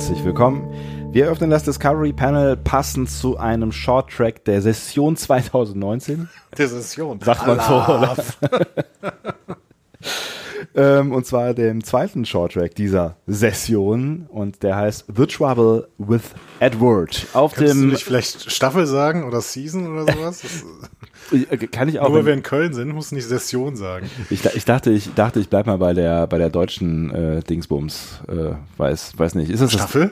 Herzlich willkommen. Wir öffnen das Discovery Panel passend zu einem Short Track der Session 2019. Der Session. Sagt man so, oder? ähm, und zwar dem zweiten Short Track dieser Session und der heißt The Trouble with Edward. Auf Kannst dem du nicht vielleicht Staffel sagen oder Season oder sowas? Äh, kann ich auch. nur wenn- wir in Köln sind, musst du nicht Session sagen. Ich, ich dachte, ich dachte, ich bleib mal bei der bei der deutschen äh, Dingsbums. Äh, weiß, weiß nicht. Ist es das- Staffel?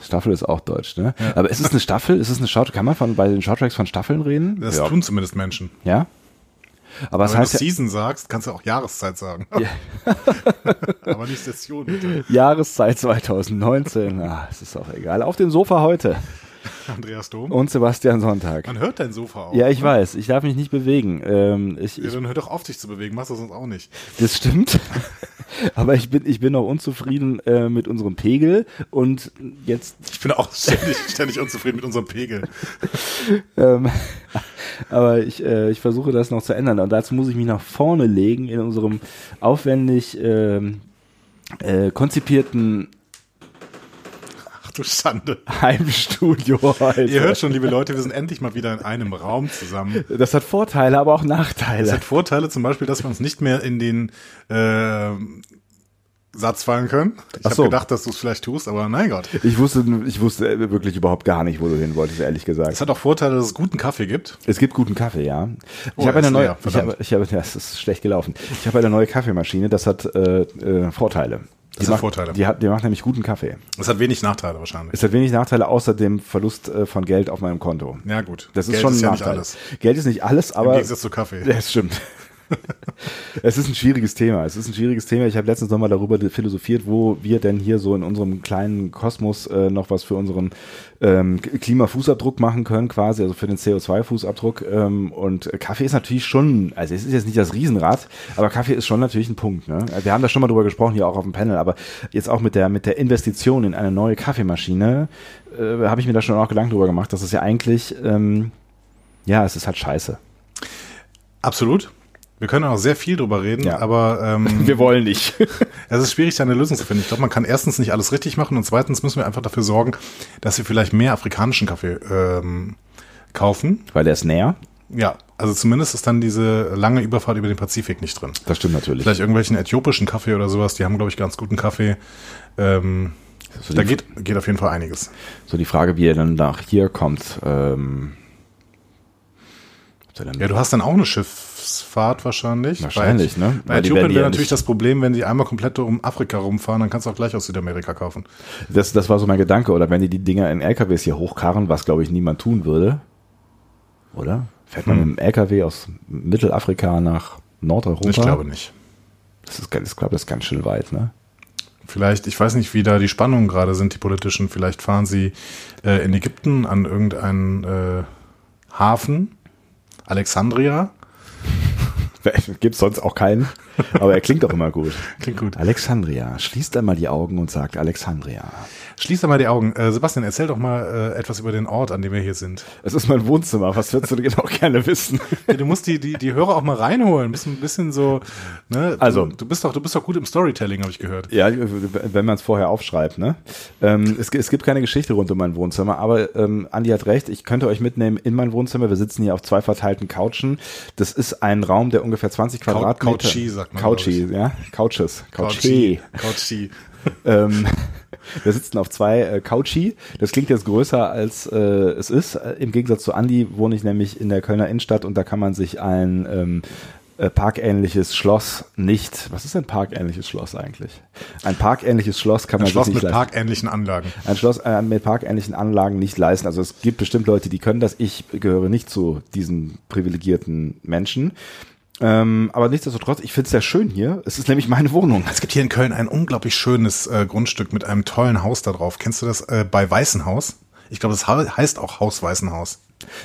Staffel ist auch deutsch, ne? Aber ist es eine Staffel? Ist es eine Short? Kann man von bei den Shorttracks von Staffeln reden? Das ja. tun zumindest Menschen. ja. Aber Aber wenn du ja, Season sagst, kannst du auch Jahreszeit sagen. Ja. Aber nicht Session, bitte. Jahreszeit 2019. Ah, es ist auch egal. Auf dem Sofa heute Andreas Dom. und Sebastian Sonntag. Man hört dein Sofa auch. Ja, ich weiß. Ich darf mich nicht bewegen. Ähm, ich, Ja, dann hör doch auf, dich zu bewegen. Machst du sonst auch nicht. das stimmt. Aber ich bin, ich bin noch unzufrieden äh, mit unserem Pegel und jetzt Ich bin auch ständig, ständig unzufrieden mit unserem Pegel. Ähm, aber ich, äh, ich versuche das noch zu ändern. Und dazu muss ich mich nach vorne legen in unserem aufwendig ähm, äh, konzipierten du Schande. Heimstudio heute. Ihr hört schon, liebe Leute, wir sind endlich mal wieder in einem Raum zusammen. Das hat Vorteile, aber auch Es Nachteile. hat Vorteile, zum Beispiel, dass wir uns nicht mehr in den äh, Satz fallen können. Ich habe so. gedacht, dass du es vielleicht tust, aber nein Gott. Ich wusste, ich wusste wirklich überhaupt gar nicht, wo du hin wolltest, ehrlich Es gesagt. hat auch Vorteile, dass es guten Kaffee gibt. Es gibt guten Kaffee, ja. Ich Oh, habe eine neue, leer, ich habe, ich habe, ja, es ist schlecht gelaufen. Ich habe eine neue Kaffeemaschine, das hat äh, äh, Vorteile. Das die hat macht, Vorteile. Die, hat, die macht nämlich guten Kaffee. Es hat wenig Nachteile wahrscheinlich. Es hat wenig Nachteile, außer dem Verlust äh, von Geld auf meinem Konto. Ja gut, Das ist Geld schon ist ein ja nicht Nachteil. alles. Geld ist nicht alles, Im aber Gegensatz zu Kaffee. das stimmt. Es ist ein schwieriges Thema. Es ist ein schwieriges Thema. Ich habe letztens nochmal darüber philosophiert, wo wir denn hier so in unserem kleinen Kosmos äh, noch was für unseren ähm, Klimafußabdruck machen können, quasi, also für den CO2-Fußabdruck. Ähm, und Kaffee ist natürlich schon, also es ist jetzt nicht das Riesenrad, aber Kaffee ist schon natürlich ein Punkt. Ne? Wir haben da schon mal drüber gesprochen, hier auch auf dem Panel, aber jetzt auch mit der, mit der Investition in eine neue Kaffeemaschine äh, habe ich mir da schon auch Gedanken drüber gemacht, dass es ja eigentlich, ähm, ja, es ist halt scheiße. Absolut. Wir können auch sehr viel drüber reden, Ja. aber ähm, Wir wollen nicht. es ist schwierig, da eine Lösung zu finden. Ich glaube, man kann erstens nicht alles richtig machen und zweitens müssen wir einfach dafür sorgen, dass wir vielleicht mehr afrikanischen Kaffee ähm, kaufen. Weil der ist näher. Ja, also zumindest ist dann diese lange Überfahrt über den Pazifik nicht drin. Das stimmt natürlich. Vielleicht irgendwelchen äthiopischen Kaffee oder sowas, die haben, glaube ich, ganz guten Kaffee. Ähm, So da geht, geht auf jeden Fall einiges. so die Frage, wie er dann nach hier kommt. Ähm, Ja, du hast dann auch eine Schiffsfahrt wahrscheinlich. Wahrscheinlich, bei, ne? Bei Äthiopien wäre ja natürlich nicht- das Problem, wenn die einmal komplett um Afrika rumfahren, dann kannst du auch gleich aus Südamerika kaufen. das, das war so mein Gedanke. Oder wenn die die Dinger in LKWs hier hochkarren, was glaube ich niemand tun würde. Oder? Fährt man Hm. mit dem LKW aus Mittelafrika nach Nordeuropa? Ich glaube nicht. Das ist, ich glaube, das ist ganz schön weit, ne? Vielleicht, ich weiß nicht, wie da die Spannungen gerade sind, die politischen. Vielleicht fahren sie äh, in Ägypten an irgendeinen äh, Hafen, Alexandria. Gibt sonst auch keinen. Aber er klingt doch immer gut. Klingt gut. Alexandria. Schließt einmal die Augen und sagt Alexandria. Schließ doch mal die Augen. Äh, Sebastian, erzähl doch mal äh, etwas über den Ort, an dem wir hier sind. Es ist mein Wohnzimmer. Was würdest du genau gerne wissen? Du musst die, die, die Hörer auch mal reinholen. Ein bisschen, bisschen so, ne? Du, Also- du bist doch, du bist doch gut im Storytelling, habe ich gehört. Ja, wenn man es vorher aufschreibt, ne? Ähm, es, es gibt keine Geschichte rund um mein Wohnzimmer, aber ähm, Andi hat recht, ich könnte euch mitnehmen in mein Wohnzimmer. Wir sitzen hier auf zwei verteilten Couchen. Das ist ein Raum, der ungefähr 20 Cou- Quadratmeter. Couchy, sagt man, Couchy, ja. Couches. Couchy. Couchy. ähm, wir sitzen auf zwei äh, Couchy. Das klingt jetzt größer als äh, es ist. Im Gegensatz zu Andi wohne ich nämlich in der Kölner Innenstadt und da kann man sich ein ähm, äh, parkähnliches Schloss nicht. Was ist ein parkähnliches Schloss eigentlich? Ein parkähnliches Schloss kann Ein man Schloss sich nicht mit leisten. parkähnlichen Anlagen. Ein Schloss äh, mit parkähnlichen Anlagen nicht leisten. Also es gibt bestimmt Leute, die können das. Ich gehöre nicht zu diesen privilegierten Menschen. Ähm, aber nichtsdestotrotz, ich finde es sehr schön hier. Es ist nämlich meine Wohnung. Es gibt hier in Köln ein unglaublich schönes äh, Grundstück mit einem tollen Haus da drauf. Kennst du das äh, bei Weißenhaus? Ich glaube, das heißt auch Haus Weißenhaus.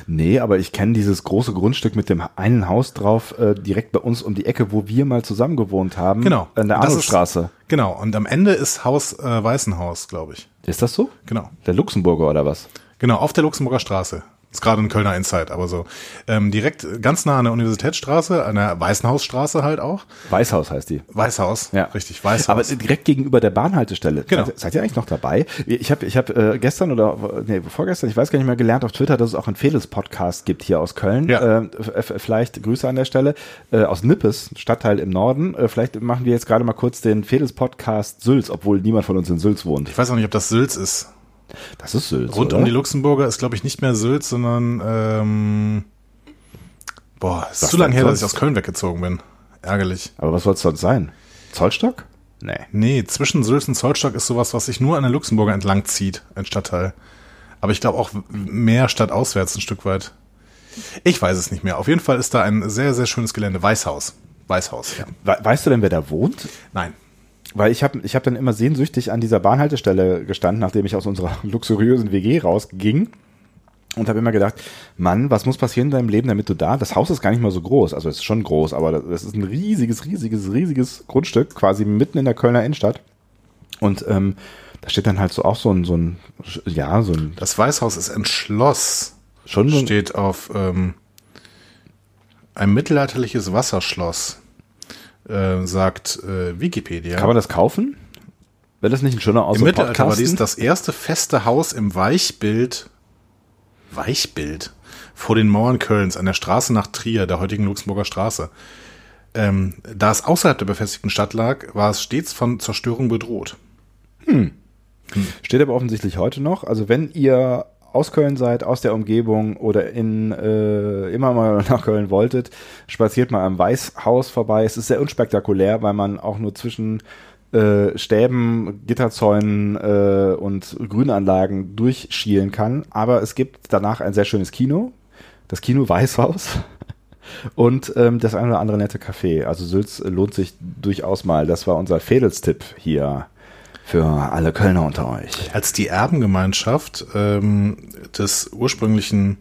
Nee, aber ich kenne dieses große Grundstück mit dem einen Haus drauf, äh, direkt bei uns um die Ecke, wo wir mal zusammen gewohnt haben. Genau. An der Arnoldstraße. Genau. Und am Ende ist Haus äh, Weißenhaus, glaube ich. Ist das so? Genau. Der Luxemburger oder was? Genau, auf der Luxemburger Straße. Ist gerade ein Kölner Insight, aber so. Ähm, direkt ganz nah an der Universitätsstraße, an der Weißenhausstraße halt auch. Weißhaus heißt die. Weißhaus, Ja. richtig, Weißhaus. Aber direkt gegenüber der Bahnhaltestelle. Genau. Seid, seid ihr eigentlich noch dabei? Ich habe ich hab, äh, gestern oder nee, vorgestern, ich weiß gar nicht mehr, gelernt auf Twitter, dass es auch einen Fedes-Podcast gibt hier aus Köln. Ja. Äh, vielleicht Grüße an der Stelle. Äh, aus Nippes, Stadtteil im Norden. Äh, vielleicht machen wir jetzt gerade mal kurz den Fedes-Podcast Sülz, obwohl niemand von uns in Sülz wohnt. ich weiß auch nicht, ob das Sülz ist. Das ist Sülz. Rund oder? um die Luxemburger ist, glaube ich, nicht mehr Sülz, sondern ähm, boah, ist Was zu lange her, dass ich aus Köln weggezogen bin. Ärgerlich. Aber was soll es sonst sein? Zollstock? Nee. Nee, zwischen Sülz und Zollstock ist sowas, was sich nur an der Luxemburger entlang zieht, ein Stadtteil. Aber ich glaube auch mehr stadtauswärts ein Stück weit. Ich weiß es nicht mehr. Auf jeden Fall ist da ein sehr, sehr schönes Gelände. Weißhaus. Weißhaus, ja. We weißt du denn, wer da wohnt? Nein. Weil ich habe ich hab dann immer sehnsüchtig an dieser Bahnhaltestelle gestanden, nachdem ich aus unserer luxuriösen WG rausging. Und habe immer gedacht, Mann, was muss passieren in deinem Leben, damit du da, das Haus ist gar nicht mal so groß, also es ist schon groß, aber das ist ein riesiges, riesiges, riesiges Grundstück, quasi mitten in der Kölner Innenstadt. Und ähm, da steht dann halt so auch so ein, so ein, ja, so ein, Das Weißhaus ist ein Schloss. schon so Steht auf ähm, ein mittelalterliches Wasserschloss, äh, sagt äh, Wikipedia. kann man das kaufen? Wäre das nicht ein schöner Aus Im Mittelalter war dies das erste feste Haus im Weichbild, Weichbild, vor den Mauern Kölns an der Straße nach Trier, der heutigen Luxemburger Straße. Ähm, da es außerhalb der befestigten Stadt lag, war es stets von Zerstörung bedroht. Steht aber offensichtlich heute noch. Also wenn ihr aus Köln seid, aus der Umgebung oder in äh, immer mal nach Köln wolltet, spaziert mal am Weißhaus vorbei. Es ist sehr unspektakulär, weil man auch nur zwischen äh, Stäben, Gitterzäunen äh, und Grünanlagen durchschielen kann. Aber es gibt danach ein sehr schönes Kino, das Kino Weißhaus. Und ähm, das eine oder andere nette Café. Also Sülz lohnt sich durchaus mal. Das war unser Fädelstipp hier für alle Kölner unter euch. Als die Erbengemeinschaft ähm, des ursprünglichen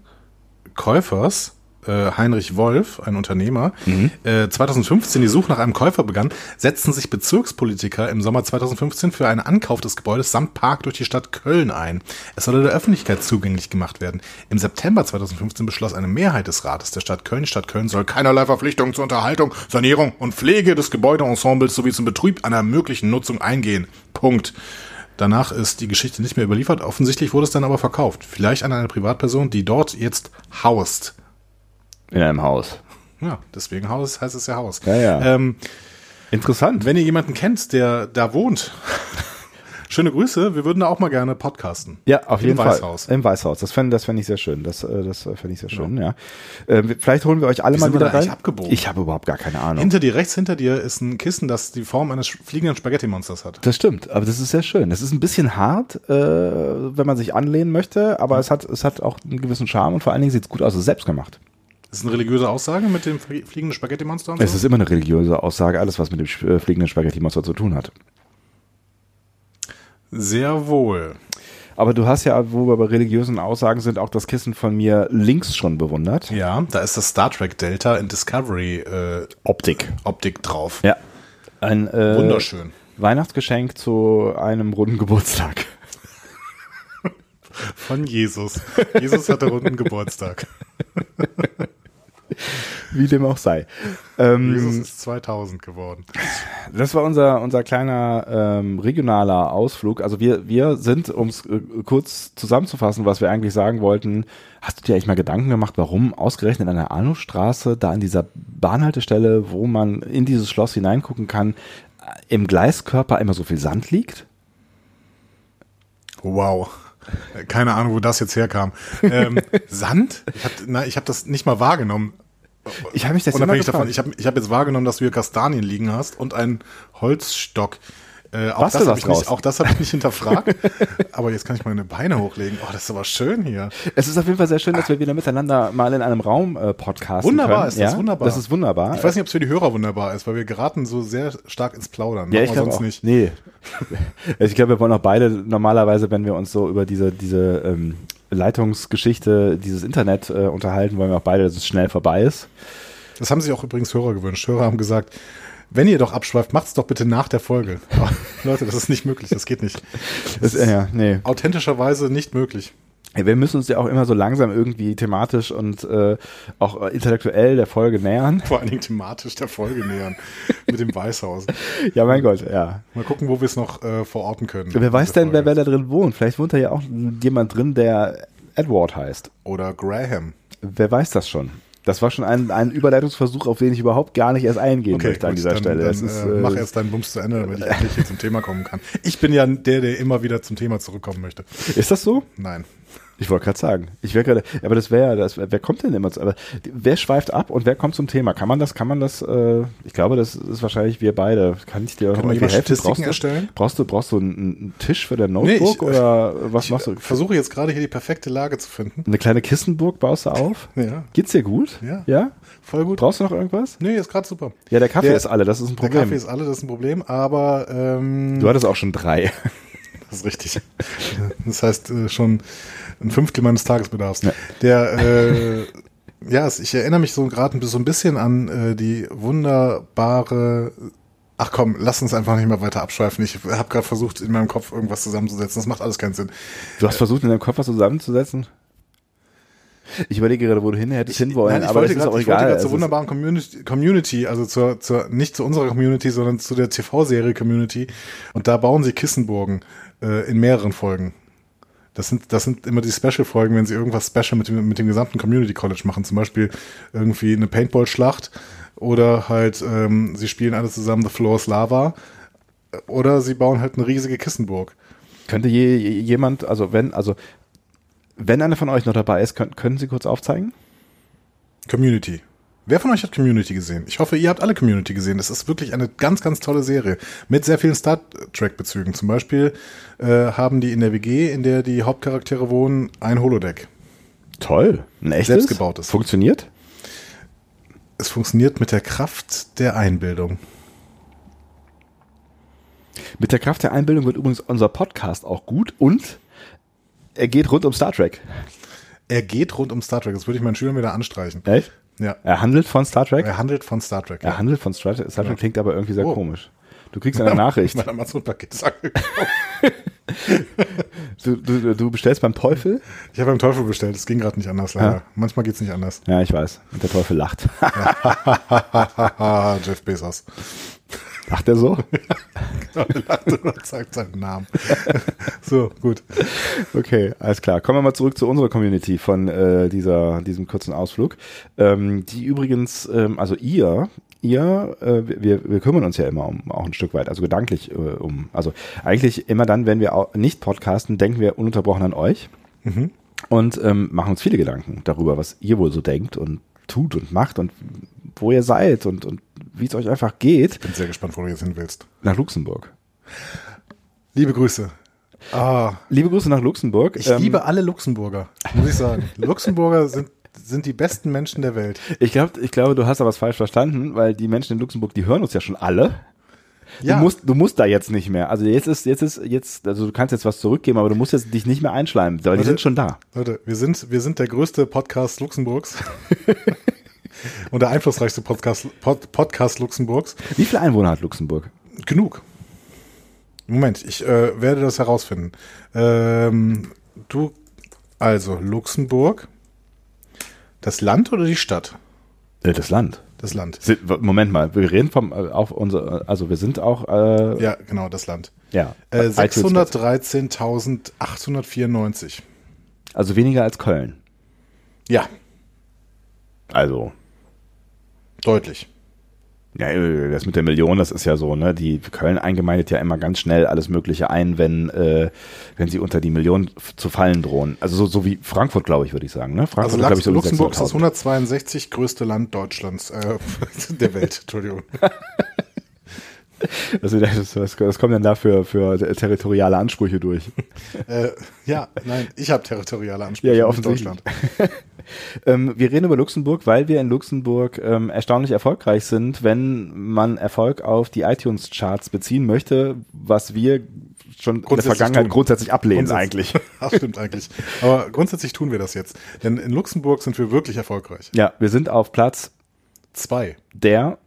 Käufers, äh, Heinrich Wolf, ein Unternehmer, äh, 2015 die Suche nach einem Käufer begann, setzten sich Bezirkspolitiker im Sommer 2015 für einen Ankauf des Gebäudes samt Park durch die Stadt Köln ein. Es sollte der Öffentlichkeit zugänglich gemacht werden. Im September 2015 beschloss eine Mehrheit des Rates der Stadt Köln, die Stadt Köln soll keinerlei Verpflichtungen zur Unterhaltung, Sanierung und Pflege des Gebäudeensembles sowie zum Betrieb einer möglichen Nutzung eingehen. Punkt. Danach ist die Geschichte nicht mehr überliefert. Offensichtlich wurde es dann aber verkauft. Vielleicht an eine Privatperson, die dort jetzt haust. In einem Haus. Ja, deswegen Haus heißt es ja Haus. Ja, ja. Ähm, Interessant. wenn ihr jemanden kennt, der da wohnt, schöne Grüße. Wir würden da auch mal gerne podcasten. Ja, auf Im jeden Weißhaus. Fall. Im Weißhaus. Das fände das fänd ich sehr schön. Das, äh, das fände ich sehr schön, ja. Äh, vielleicht holen wir euch alle Wie mal wieder rein. abgebogen? Ich habe überhaupt gar keine Ahnung. Hinter dir, rechts hinter dir, ist ein Kissen, das die Form eines fliegenden Spaghetti-Monsters hat. das stimmt, aber das ist sehr schön. Das ist ein bisschen hart, äh, wenn man sich anlehnen möchte, aber es hat, es hat auch einen gewissen Charme und vor allen Dingen sieht es gut aus. Es ist selbst gemacht. Das ist eine religiöse Aussage mit dem flie- fliegenden Spaghetti-Monster und Es so? ist immer eine religiöse Aussage, alles, was mit dem äh, fliegenden Spaghetti-Monster zu tun hat. Sehr wohl. Aber du hast ja, wo wir bei religiösen Aussagen sind, auch das Kissen von mir links schon bewundert. Ja, da ist das Star Trek Delta in Discovery äh, Optik. Optik drauf. Ja. Ein äh, Wunderschön. Weihnachtsgeschenk zu einem runden Geburtstag. Von Jesus. Jesus hatte runden Geburtstag. Wie dem auch sei. Ähm, Jesus ist 2000 geworden. das war unser, unser kleiner ähm, regionaler Ausflug. Also wir, wir sind, um es äh, kurz zusammenzufassen, was wir eigentlich sagen wollten, hast du dir eigentlich mal Gedanken gemacht, warum ausgerechnet an der Arnostraße, da an dieser Bahnhaltestelle, wo man in dieses Schloss hineingucken kann, im Gleiskörper immer so viel Sand liegt? Wow. Keine Ahnung, wo das jetzt herkam. Ähm, Sand? Ich habe hab das nicht mal wahrgenommen. Ich habe mich das Unabhängig davon, ich habe ich hab jetzt wahrgenommen, dass du hier Kastanien liegen hast und einen Holzstock. Äh, auch, Bastel das nicht, auch das habe ich nicht hinterfragt. aber jetzt kann ich meine Beine hochlegen. Oh, das ist aber schön hier. Es ist auf jeden Fall sehr schön, dass wir wieder miteinander mal in einem Raum äh, podcasten Wunderbar können. ist das, ja? wunderbar. Das ist wunderbar. Ich weiß nicht, ob es für die Hörer wunderbar ist, weil wir geraten so sehr stark ins Plaudern. ja, Machen ich glaube auch. nicht. Nee. ich glaube, wir wollen auch beide normalerweise, wenn wir uns so über diese, diese ähm, Leitungsgeschichte, dieses Internet äh, unterhalten, wollen wir auch beide, dass es schnell vorbei ist. Das haben sich auch übrigens Hörer gewünscht. Hörer haben gesagt, wenn ihr doch abschweift, macht's doch bitte nach der Folge. Aber, Leute, das ist nicht möglich, das geht nicht. Das, äh, ja, nee. Authentischerweise nicht möglich. Wir müssen uns ja auch immer so langsam irgendwie thematisch und äh, auch intellektuell der Folge nähern. Vor allen Dingen thematisch der Folge nähern. mit dem Weißhaus. Ja, mein Gott, ja. Mal gucken, wo wir es noch äh, verorten können. Wer weiß denn, wer, wer da drin wohnt? Vielleicht wohnt da ja auch jemand drin, der Edward heißt. Oder Graham. Wer weiß das schon? Das war schon ein, ein Überleitungsversuch, auf den ich überhaupt gar nicht erst eingehen okay, möchte an dieser dann, Stelle. Dann, ist, äh, mach erst deinen Bums zu Ende, damit ich endlich hier zum Thema kommen kann. Ich bin ja der, der immer wieder zum Thema zurückkommen möchte. Ist das so? Nein. Ich wollte gerade sagen, ich wäre gerade, aber das wäre, das, wer kommt denn immer zu, aber wer schweift ab und wer kommt zum Thema? Kann man das, kann man das, äh, ich glaube, das ist wahrscheinlich wir beide. Kann ich dir irgendwie helfen? Statistiken brauchst du, erstellen? Brauchst du, brauchst du einen, einen Tisch für dein Notebook nee, ich, oder was ich machst du? versuche jetzt gerade hier die perfekte Lage zu finden. Eine kleine Kissenburg baust du auf? ja. Geht's dir gut? Ja. Ja? Voll gut. Brauchst du noch irgendwas? Nee, ist gerade super. Ja, der Kaffee der, ist alle, das ist ein Problem. Der Kaffee ist alle, das ist ein Problem, aber ähm, Du hattest auch schon drei. Das ist richtig. Das heißt äh, schon ein Fünftel meines Tagesbedarfs. Ja. Der, äh, ja, ich erinnere mich so gerade so ein bisschen an äh, die wunderbare Ach komm, lass uns einfach nicht mehr weiter abschweifen. Ich habe gerade versucht, in meinem Kopf irgendwas zusammenzusetzen. Das macht alles keinen Sinn. Du hast versucht, in deinem Kopf was zusammenzusetzen? Ich überlege gerade, wo du hin hättest hinwollen, aber wollte das grad, ist auch egal. Ich wollte zur wunderbaren Community, Community, also zur, zur, nicht zu unserer Community, sondern zu der TV-Serie Community. Und da bauen sie Kissenburgen äh, in mehreren Folgen. Das sind, das sind immer die Special-Folgen, wenn sie irgendwas Special mit dem, mit dem gesamten Community College machen. Zum Beispiel irgendwie eine Paintball-Schlacht oder halt, ähm, sie spielen alle zusammen The Floor is Lava oder sie bauen halt eine riesige Kissenburg. Könnte je, jemand, also wenn, also wenn einer von euch noch dabei ist, können, können Sie kurz aufzeigen? Community. Wer von euch hat Community gesehen? Ich hoffe, ihr habt alle Community gesehen. Das ist wirklich eine ganz, ganz tolle Serie mit sehr vielen Star Trek-Bezügen. Zum Beispiel äh, haben die in der WG, in der die Hauptcharaktere wohnen, ein Holodeck. Toll. Ein echtes? Selbstgebautes. Funktioniert? Es funktioniert mit der Kraft der Einbildung. Mit der Kraft der Einbildung wird übrigens unser Podcast auch gut und er geht rund um Star Trek. Er geht rund um Star Trek. Das würde ich meinen Schülern wieder anstreichen. Echt? Ja. Er handelt von Star Trek? Er handelt von Star Trek. Er ja. handelt von Star Trek. Star Trek klingt aber irgendwie sehr oh. komisch. Du kriegst eine Nachricht. Mein Amazon-Paket ist angekommen. du, du, du, bestellst beim Teufel? Ich habe beim Teufel bestellt. Es ging gerade nicht anders, leider. Ja. Manchmal geht es nicht anders. Ja, ich weiß. Und der Teufel lacht. Jeff Bezos. Lacht er so? genau, er lacht und sagt seinen Namen. so, gut. Okay, alles klar. Kommen wir mal zurück zu unserer Community von äh, dieser, diesem kurzen Ausflug. Ähm, die übrigens, ähm, also ihr, ihr, äh, wir, wir kümmern uns ja immer um auch ein Stück weit, also gedanklich äh, um. Also eigentlich immer dann, wenn wir auch nicht podcasten, denken wir ununterbrochen an euch mhm. und ähm, machen uns viele Gedanken darüber, was ihr wohl so denkt und tut und macht und wo ihr seid und, und wie es euch einfach geht. Ich bin sehr gespannt, wo du jetzt hin willst. Nach Luxemburg. Liebe Grüße. Ah. Liebe Grüße nach Luxemburg. Ich ähm, liebe alle Luxemburger, muss ich sagen. Luxemburger sind sind die besten Menschen der Welt. Ich glaube, ich glaube, du hast da was falsch verstanden, weil die Menschen in Luxemburg, die hören uns ja schon alle. Ja. Du musst, du musst da jetzt nicht mehr. Also jetzt ist, jetzt ist, jetzt, also du kannst jetzt was zurückgeben, aber du musst jetzt dich nicht mehr einschleimen, weil Leute, die sind schon da. Leute, wir sind, wir sind der größte Podcast Luxemburgs. Und der einflussreichste Podcast, Pod, Podcast Luxemburgs. Wie viele Einwohner hat Luxemburg? Genug. Moment, ich äh, werde das herausfinden. Ähm, du, also Luxemburg, das Land oder die Stadt? Äh, das Land. Das Land. Moment mal, wir reden vom, äh, auf unser, also wir sind auch. Äh, ja, genau, das Land. Ja. Äh, 613.894. Also weniger als Köln. Ja. Also. Deutlich. Ja, das mit der Million, das ist ja so, ne? Die Köln eingemeindet ja immer ganz schnell alles Mögliche ein, wenn, äh, wenn sie unter die Million zu fallen drohen. Also so, so wie Frankfurt, glaube ich, würde ich sagen. Ne? Frankfurt, also ich, so Luxemburg ist das 162 größte Land Deutschlands, äh, der Welt, Entschuldigung. Also das, das, das kommt dann dafür für territoriale Ansprüche durch. Äh, ja, nein, ich habe territoriale Ansprüche ja, ja, in Deutschland. Ähm, wir reden über Luxemburg, weil wir in Luxemburg ähm, erstaunlich erfolgreich sind, wenn man Erfolg auf die iTunes-Charts beziehen möchte, was wir schon in der Vergangenheit tun. grundsätzlich ablehnen grundsätzlich. eigentlich. Das stimmt eigentlich. Aber grundsätzlich tun wir das jetzt. Denn in Luxemburg sind wir wirklich erfolgreich. Ja, wir sind auf Platz zwei der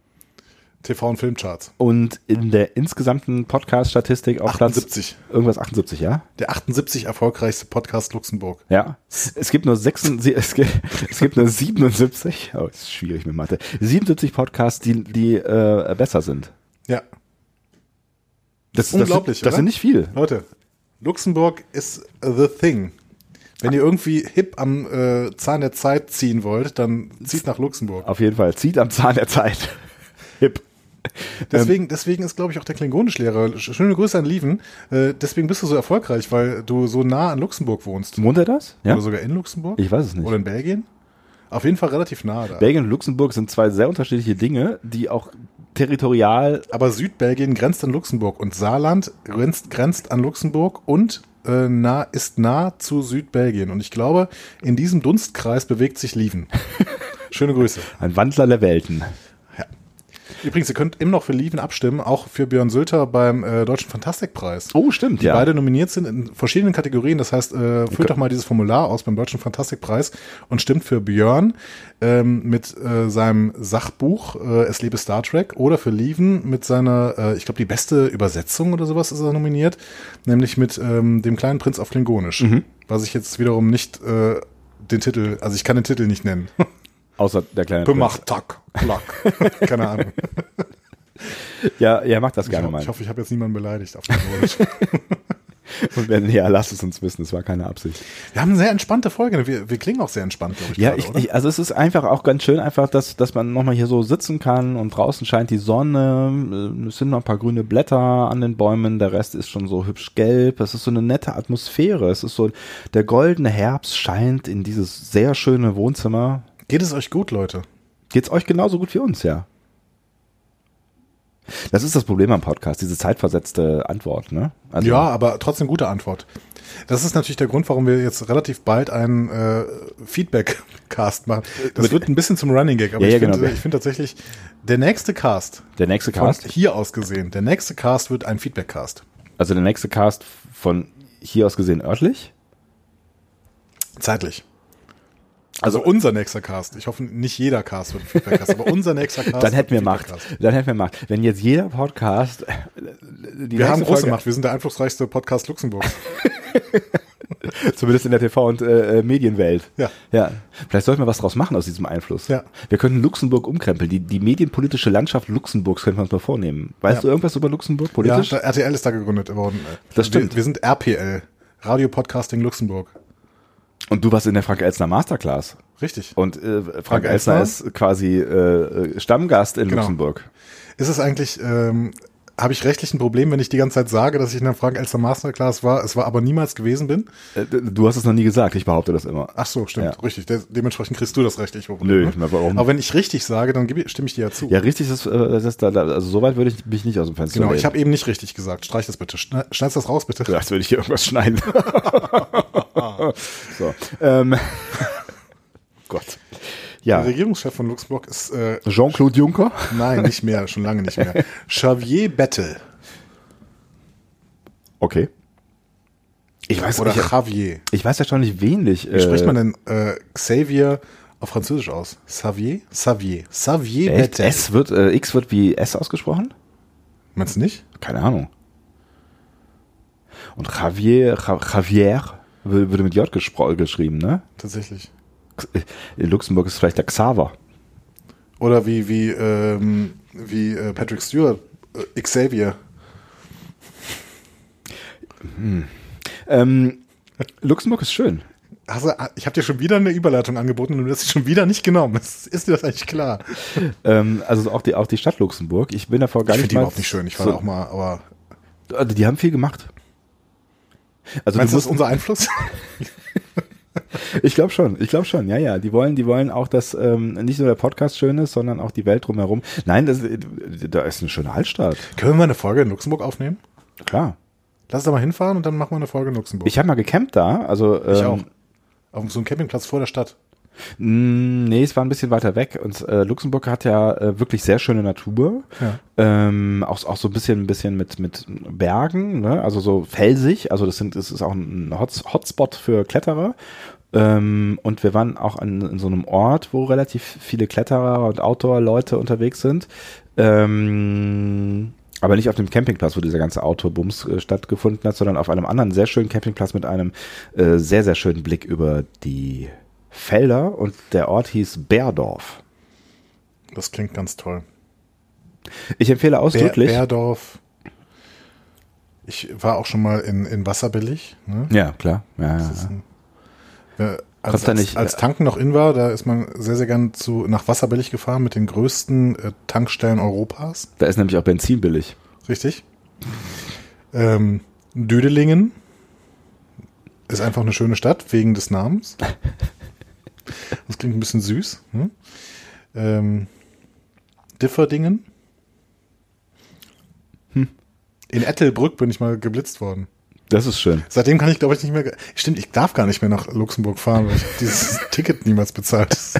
TV- und Filmcharts. Und in der insgesamten Podcast-Statistik auf 78. Platz irgendwas 78, ja? Der 78 erfolgreichste Podcast Luxemburg. Ja. Es gibt nur 76, es gibt, es gibt nur 77, oh, ist schwierig mit Mathe, 77 Podcasts, die, die äh, besser sind. Ja. Das, Unglaublich, Das, das oder? sind nicht viel. Leute, Luxemburg ist the thing. Wenn ihr irgendwie hip am äh, Zahn der Zeit ziehen wollt, dann zieht nach Luxemburg. Auf jeden Fall. Zieht am Zahn der Zeit. Hip. Deswegen, deswegen ist, glaube ich, auch der Klingonischlehrer. Schöne Grüße an Lieven. Äh, deswegen bist du so erfolgreich, weil du so nah an Luxemburg wohnst. Wohnt er das? Ja. Oder sogar in Luxemburg? Ich weiß es nicht. Oder in Belgien? Auf jeden Fall relativ nah da. Belgien und Luxemburg sind zwei sehr unterschiedliche Dinge, die auch territorial Aber Südbelgien grenzt an Luxemburg und Saarland grenzt, grenzt an Luxemburg und äh, nah, ist nah zu Südbelgien. Und ich glaube, in diesem Dunstkreis bewegt sich Lieven. Schöne Grüße. ein Wandler der Welten. Übrigens, ihr könnt immer noch für Lieven abstimmen, auch für Björn Sülter beim äh, Deutschen Fantastikpreis. Oh, stimmt, Die ja. beide nominiert sind in verschiedenen Kategorien. Das heißt, äh, füllt doch mal dieses Formular aus beim Deutschen Fantastikpreis und stimmt für Björn ähm, mit äh, seinem Sachbuch äh, Es lebe Star Trek oder für Lieven mit seiner, äh, ich glaube, die beste Übersetzung oder sowas ist er nominiert, nämlich mit ähm, dem kleinen Prinz auf Klingonisch. Was ich jetzt wiederum nicht äh, den Titel, also ich kann den Titel nicht nennen. Außer der kleine Prinz. Bemachtak. Plack. Keine Ahnung. Ja, er macht das Ich, gerne ho- mal. ich hoffe, ich habe jetzt niemanden beleidigt auf Klingonisch. Und wenn ja, lasst es uns wissen, es war keine Absicht. Wir haben eine sehr entspannte Folge. Wir, wir klingen auch sehr entspannt, glaube ich. Ja, gerade, ich, ich, also es ist einfach auch ganz schön, einfach, dass, dass man nochmal hier so sitzen kann und draußen scheint die Sonne, äh, es sind noch ein paar grüne Blätter an den Bäumen, der Rest ist schon so hübsch gelb, es ist so eine nette Atmosphäre, es ist so, der goldene Herbst scheint in dieses sehr schöne Wohnzimmer. Geht es euch gut, Leute? Geht's euch genauso gut wie uns, ja? Das ist das Problem am Podcast, diese zeitversetzte Antwort, ne? Also, ja, aber trotzdem gute Antwort. Das ist natürlich der Grund, warum wir jetzt relativ bald einen äh, Feedback-Cast machen. Das wird ein bisschen zum Running Gag, aber Ja, ich ja, finde genau. ich finde tatsächlich, der nächste Cast, Der nächste Cast, hier aus gesehen, der nächste Cast wird ein Feedback-Cast. also der nächste Cast von hier aus gesehen örtlich. Zeitlich. Also unser nächster Cast. Ich hoffe, nicht jeder Cast wird ein Feedback-Cast, aber unser nächster Cast Dann hätten wir Macht. Dann hätten wir Macht. Wenn jetzt jeder Podcast äh, die Wir haben große Folge- Macht. Wir sind der einflussreichste Podcast Luxemburgs. Zumindest in der TV- und äh, äh, Medienwelt. Ja. Ja. Vielleicht sollten wir was draus machen aus diesem Einfluss. Ja. Wir könnten Luxemburg umkrempeln. Die, die medienpolitische Landschaft Luxemburgs könnten wir uns mal vornehmen. Weißt Ja. du irgendwas über Luxemburg Ja, politisch? da- RTL ist da gegründet worden. Das stimmt. Wir, wir sind RPL. Radio Podcasting Luxemburg. Und du warst in der Frank Elstner Masterclass. Richtig. Und äh, Frank, Frank Elstner? ist quasi äh, Stammgast in Genau. Luxemburg. Ist es eigentlich, ähm, habe ich rechtlich ein Problem, wenn ich die ganze Zeit sage, dass ich in der Frank Elster Masterclass war, es war aber niemals gewesen bin? Äh, du hast es noch nie gesagt, ich behaupte das immer. Ach so, stimmt, Ja. richtig. De dementsprechend kriegst du das rechtlich. Problem, Nö, ne? warum? Aber wenn ich richtig sage, dann ich, stimme ich dir ja zu. Ja, richtig ist, äh, das ist da, also soweit würde ich mich nicht aus dem Fenster genau, lehnen. ich habe eben nicht richtig gesagt. Streich das bitte. Schne- Schneid's das raus, bitte. Ja, Als würde ich hier irgendwas schneiden. so. Ähm. Gott. Ja. Der Regierungschef von Luxemburg ist, äh, Jean-Claude Juncker? nein, nicht mehr, schon lange nicht mehr. Xavier Bettel. Okay. Ich weiß, Oder ich, Javier. ich weiß erstaunlich wenig. Wie spricht man denn äh, Xavier auf Französisch aus? Xavier? Xavier. Xavier Echt? Bettel. S wird, äh, X wird wie S ausgesprochen? Meinst du nicht? Keine Ahnung. Und Javier, Ja- Javier wür- würde mit J geschrieben, ne? Tatsächlich. In Luxemburg ist vielleicht der Xaver. Oder wie, wie, ähm, wie äh, Patrick Stewart, äh, Xavier. Ähm, Luxemburg ist schön. Also, ich habe dir schon wieder eine Überleitung angeboten und du hast sie schon wieder nicht genommen. Ist, dir das eigentlich klar? Ähm, also auch die, auch die Stadt Luxemburg. Ich bin davor gar ich nicht finde die überhaupt nicht schön. Ich war so- auch mal, aber Also die haben viel gemacht. Also meinst du das ist unser Einfluss? ich glaube schon, ich glaube schon, ja, ja. Die wollen, die wollen auch, dass ähm, nicht nur der Podcast schön ist, sondern auch die Welt drumherum. Nein, das, da ist eine schöne Altstadt. Können wir eine Folge in Luxemburg aufnehmen? Klar. Lass da mal hinfahren und dann machen wir eine Folge in Luxemburg. Ich habe mal gecampt da, also ähm, Ich auch. Auf so einem Campingplatz vor der Stadt. mh, Nee, es war ein bisschen weiter weg. Und äh, Luxemburg hat ja äh, wirklich sehr schöne Natur. Ja. Ähm, auch, auch so ein bisschen, ein bisschen mit, mit Bergen, ne? also so felsig. Also das sind, das ist auch ein Hots, Hotspot für Kletterer. Ähm, und wir waren auch an, in so einem Ort, wo relativ viele Kletterer und Outdoor-Leute unterwegs sind. Ähm, aber nicht auf dem Campingplatz, wo dieser ganze Outdoor-Bums äh, stattgefunden hat, sondern auf einem anderen sehr schönen Campingplatz mit einem äh, sehr, sehr schönen Blick über die Felder. Und der Ort hieß Bärdorf. Das klingt ganz toll. Ich empfehle ausdrücklich. Bär, Bärdorf. Ich war auch schon mal in, in Wasserbillig. Ne? Ja, klar. Ja, ja, ja. ein, Wer- als, als, nicht- als Tanken noch in war, da ist man sehr, sehr gern zu, nach Wasserbillig gefahren mit den größten äh, Tankstellen Europas. Da ist nämlich auch Benzin billig. Richtig. Ähm, Dödelingen ist einfach eine schöne Stadt wegen des Namens. Das klingt ein bisschen süß. Hm? Ähm, Differdingen. Hm. In Ettelbrück bin ich mal geblitzt worden. Das ist schön. Seitdem kann ich, glaube ich, nicht mehr. Stimmt, ich darf gar nicht mehr nach Luxemburg fahren, weil ich dieses Ticket niemals bezahlt.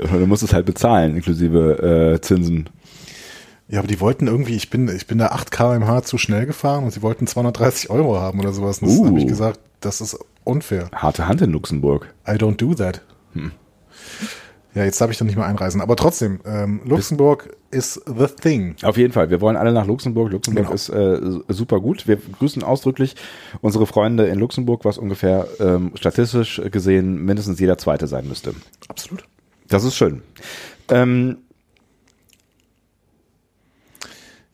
Du musst es halt bezahlen, inklusive äh, Zinsen. Ja, aber die wollten irgendwie, ich bin, ich bin da 8 km/h zu schnell gefahren und sie wollten 230 Euro haben oder sowas. Und das Uh. habe ich gesagt, das ist unfair. Harte Hand in Luxemburg. I don't do that. Ja, jetzt darf ich doch nicht mehr einreisen. Aber trotzdem, ähm, Luxemburg is the thing. Auf jeden Fall. Wir wollen alle nach Luxemburg. Luxemburg Genau. ist äh, super gut. Wir grüßen ausdrücklich unsere Freunde in Luxemburg, was ungefähr ähm, statistisch gesehen mindestens jeder Zweite sein müsste. Absolut. Das ist schön. Ähm,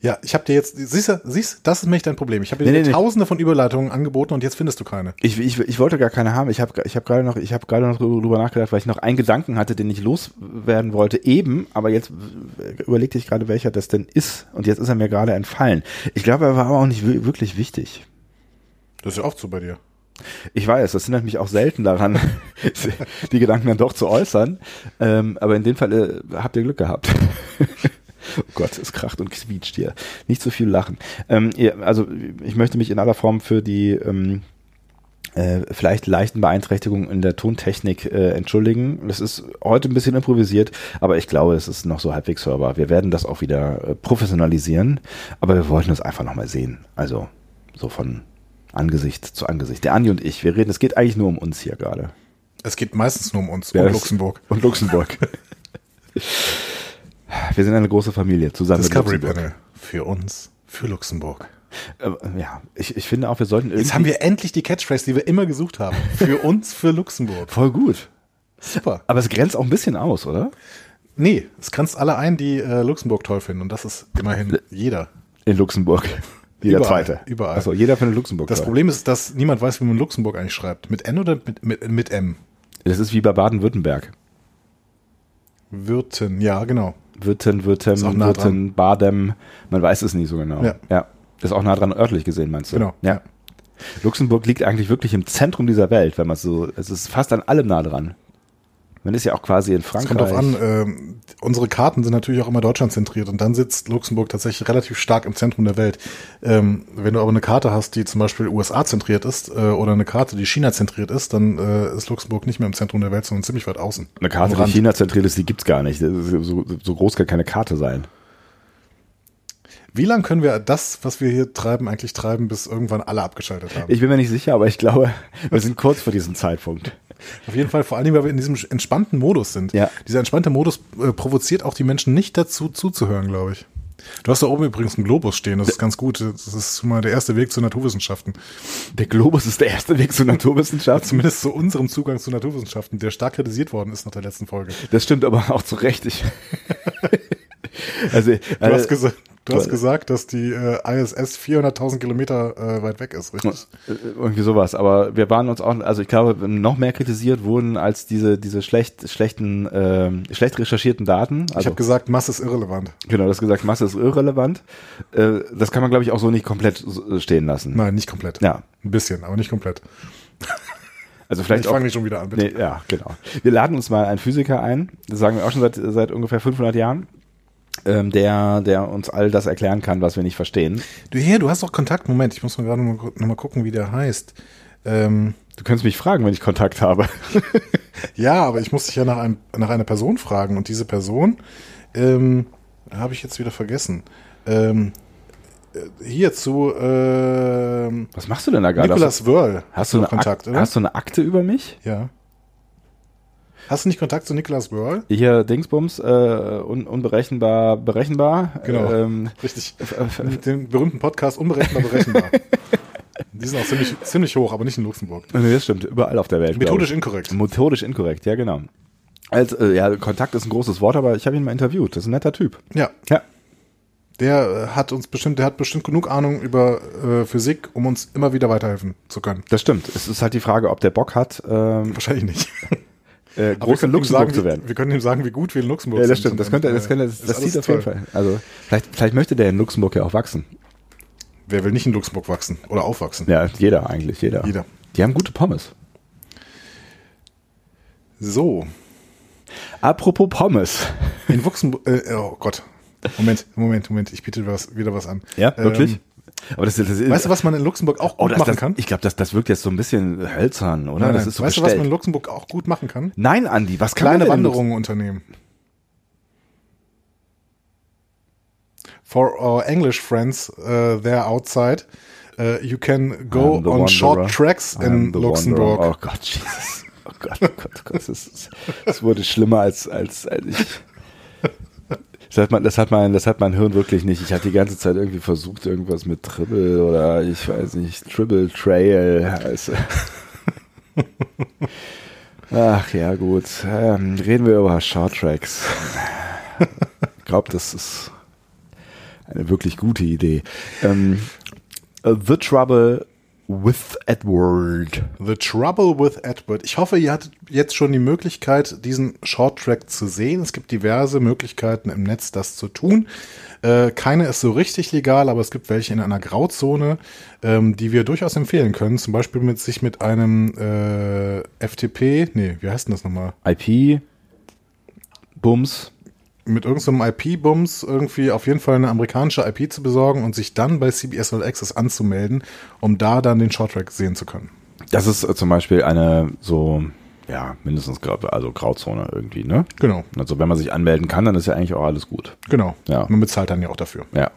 Ja, ich habe dir jetzt, siehst du, siehst, das ist nämlich dein Problem. Ich habe dir Nee, nee, nee. tausende von Überleitungen angeboten und jetzt findest du keine. ich, ich, ich wollte gar keine haben. Ich habe ich hab gerade noch, ich hab gerade noch drüber nachgedacht, weil ich noch einen Gedanken hatte, den ich loswerden wollte, eben, aber jetzt überlegte ich gerade, welcher das denn ist. Und jetzt ist er mir gerade entfallen. Ich glaube, er war aber auch nicht wi- wirklich wichtig. Das ist ja oft so bei dir. Ich weiß, das hindert mich auch selten daran, die Gedanken dann doch zu äußern. Ähm, aber in dem Fall äh, habt ihr Glück gehabt. oh Gott, es kracht und quietscht hier. Nicht so viel lachen. Ähm, also ich möchte mich in aller Form für die ähm, äh, vielleicht leichten Beeinträchtigungen in der Tontechnik äh, entschuldigen. Das ist heute ein bisschen improvisiert, aber ich glaube, es ist noch so halbwegs hörbar. Wir werden das auch wieder äh, professionalisieren, aber wir wollten es einfach nochmal sehen. Also so von Angesicht zu Angesicht. Der Andi und ich, wir reden, es geht eigentlich nur um uns hier gerade. Es geht meistens nur um uns Ja, und Luxemburg. Und Luxemburg. wir sind eine große Familie zusammen Discovery. Panel. Für uns, für Luxemburg. Äh, ja, ich, ich finde auch, wir sollten irgendwie Jetzt haben wir endlich die Catchphrase, die wir immer gesucht haben. Für uns, für Luxemburg. voll gut. Super. Aber es grenzt auch ein bisschen aus, oder? Nee, es grenzt alle ein, die äh, Luxemburg toll finden. Und das ist immerhin jeder. In Luxemburg. Jeder Überall, zweite. überall. Achso, jeder findet Luxemburg. Das toll. Problem ist, dass niemand weiß, wie man Luxemburg eigentlich schreibt. Mit N oder mit, mit, mit M? Das ist wie bei Baden-Württemberg. Würten, ja, genau. Ist auch nah Würten, Badem. Man weiß es nicht so genau. Ja. ja. Ist auch nah dran örtlich gesehen, meinst du? Genau. Ja. Luxemburg liegt eigentlich wirklich im Zentrum dieser Welt, wenn man so, es ist fast an allem nah dran. Man ist ja auch quasi in Es Frankreich. kommt drauf an, ähm, unsere Karten sind natürlich auch immer Deutschland zentriert und dann sitzt Luxemburg tatsächlich relativ stark im Zentrum der Welt. Ähm, wenn du aber eine Karte hast, die zum Beispiel USA zentriert ist äh, oder eine Karte, die China zentriert ist, dann äh, ist Luxemburg nicht mehr im Zentrum der Welt, sondern ziemlich weit außen. Eine Karte, die Rand. China zentriert ist, die gibt's gar nicht. So, so groß kann keine Karte sein. Wie lange können wir das, was wir hier treiben, eigentlich treiben, bis irgendwann alle abgeschaltet haben? Ich bin mir nicht sicher, aber ich glaube, wir sind kurz vor diesem Zeitpunkt. Auf jeden Fall, vor allem, weil wir in diesem entspannten Modus sind. Ja. Dieser entspannte Modus äh, provoziert auch die Menschen nicht dazu, zuzuhören, glaube ich. Du hast da oben übrigens einen Globus stehen, das ist ganz gut. Das ist mal der erste Weg zu Naturwissenschaften. Der Globus ist der erste Weg zur Naturwissenschaft. Zumindest zu unserem Zugang zu Naturwissenschaften, der stark kritisiert worden ist nach der letzten Folge. Das stimmt aber auch zu Recht. Ich also, Du, hast, äh, gesa du hast gesagt, dass die äh, ISS 400.000 Kilometer äh, weit weg ist, richtig? Äh, Irgendwie sowas, aber wir waren uns auch, also ich glaube, noch mehr kritisiert wurden als diese, diese schlecht, schlechten, ähm, schlecht recherchierten Daten. ich Also, habe gesagt, Masse ist irrelevant. genau, das gesagt, Masse ist irrelevant. Äh, das kann man, glaube ich, auch so nicht komplett so stehen lassen. Nein, nicht komplett. Ja, Ein bisschen, aber nicht komplett. also vielleicht ich fange nicht schon wieder an, bitte. Nee, ja, genau. Wir laden uns mal einen Physiker ein, das sagen wir auch schon seit, seit ungefähr 500 Jahren, ähm, der, der uns all das erklären kann, was wir nicht verstehen. Du hier, du hast doch Kontakt. Moment, ich muss mal gerade noch mal, noch mal gucken, wie der heißt. Ähm, Du kannst mich fragen, wenn ich Kontakt habe. ja, aber ich muss dich ja nach, einem, nach einer Person fragen. Und diese Person ähm, habe ich jetzt wieder vergessen. Ähm, hier zu ähm, Was machst du denn da gerade? Nicholas Wörl. Hast du, noch eine Kontakt, Ak oder? hast du eine Akte über mich? ja. Hast du nicht Kontakt zu Nicholas Wörl? Hier Dingsbums, äh, un unberechenbar, berechenbar. Genau. Ähm, Richtig. Mit dem berühmten Podcast Unberechenbar berechenbar. Die sind auch ziemlich, ziemlich hoch, aber nicht in Luxemburg. nee, das stimmt, überall auf der Welt. Methodisch inkorrekt. Methodisch inkorrekt, ja genau. Also, äh, ja, Kontakt ist ein großes Wort, aber ich habe ihn mal interviewt. Das ist ein netter Typ. Ja, Ja. der äh, hat uns bestimmt, der hat bestimmt genug Ahnung über äh, Physik, um uns immer wieder weiterhelfen zu können. Das stimmt. Es ist halt die Frage, ob der Bock hat, ähm, Wahrscheinlich nicht. Äh, groß in Luxemburg sagen, zu werden. Wir können ihm sagen, wie gut wir in Luxemburg Ja, sind. das stimmt. Das Und, könnte, das könnte, das, das sieht auf jeden. Fall. Also vielleicht, vielleicht möchte der in Luxemburg ja auch wachsen. Wer will nicht in Luxemburg wachsen oder aufwachsen? Ja, jeder eigentlich, jeder. Jeder. Die haben gute Pommes. So, Apropos Pommes. in Luxemburg, äh, oh Gott. Moment, Moment, Moment, ich biete was, wieder was an. Ja, wirklich? Ähm, Aber das, das, weißt du, was man in Luxemburg auch oh, gut das, machen das, kann? Ich glaube, das, das wirkt jetzt so ein bisschen hölzern, oder? Nein, das ist so weißt du, was man in bestellt. Luxemburg auch gut machen kann? Nein, Andi, was kann Kleine man denn Wanderungen unternehmen. For our English friends uh, there outside, uh, you can go on short wanderer. tracks I'm in Luxemburg. wanderer. Oh Gott, Jesus. Oh Gott, oh Gott, oh Gott. Das wurde schlimmer als, als, als ich. Das hat, mein, das, hat mein, das hat mein Hirn wirklich nicht. Ich hatte die ganze Zeit irgendwie versucht, irgendwas mit Tribble oder ich weiß nicht, Tribble Trail. Also. Ach ja, gut. Ähm, reden wir über Short Tracks. Ich glaube, das ist eine wirklich gute Idee. Ähm, The Trouble with Edward. The Trouble with Edward. Ich hoffe, ihr hattet jetzt schon die Möglichkeit, diesen Short Track zu sehen. Es gibt diverse Möglichkeiten im Netz, das zu tun. Äh, keine ist so richtig legal, aber es gibt welche in einer Grauzone, ähm, die wir durchaus empfehlen können. Zum Beispiel mit sich mit einem äh, FTP, nee, wie heißt denn das nochmal? IP, Bums, Mit irgendeinem IP-Bums irgendwie auf jeden Fall eine amerikanische IP zu besorgen und sich dann bei CBS All Access anzumelden, um da dann den Short Track sehen zu können. Das ist äh, zum Beispiel eine so, ja, mindestens also Grauzone irgendwie, ne? Genau, Also wenn man sich anmelden kann, dann ist ja eigentlich auch alles gut. genau. Ja. Man bezahlt dann ja auch dafür. Ja.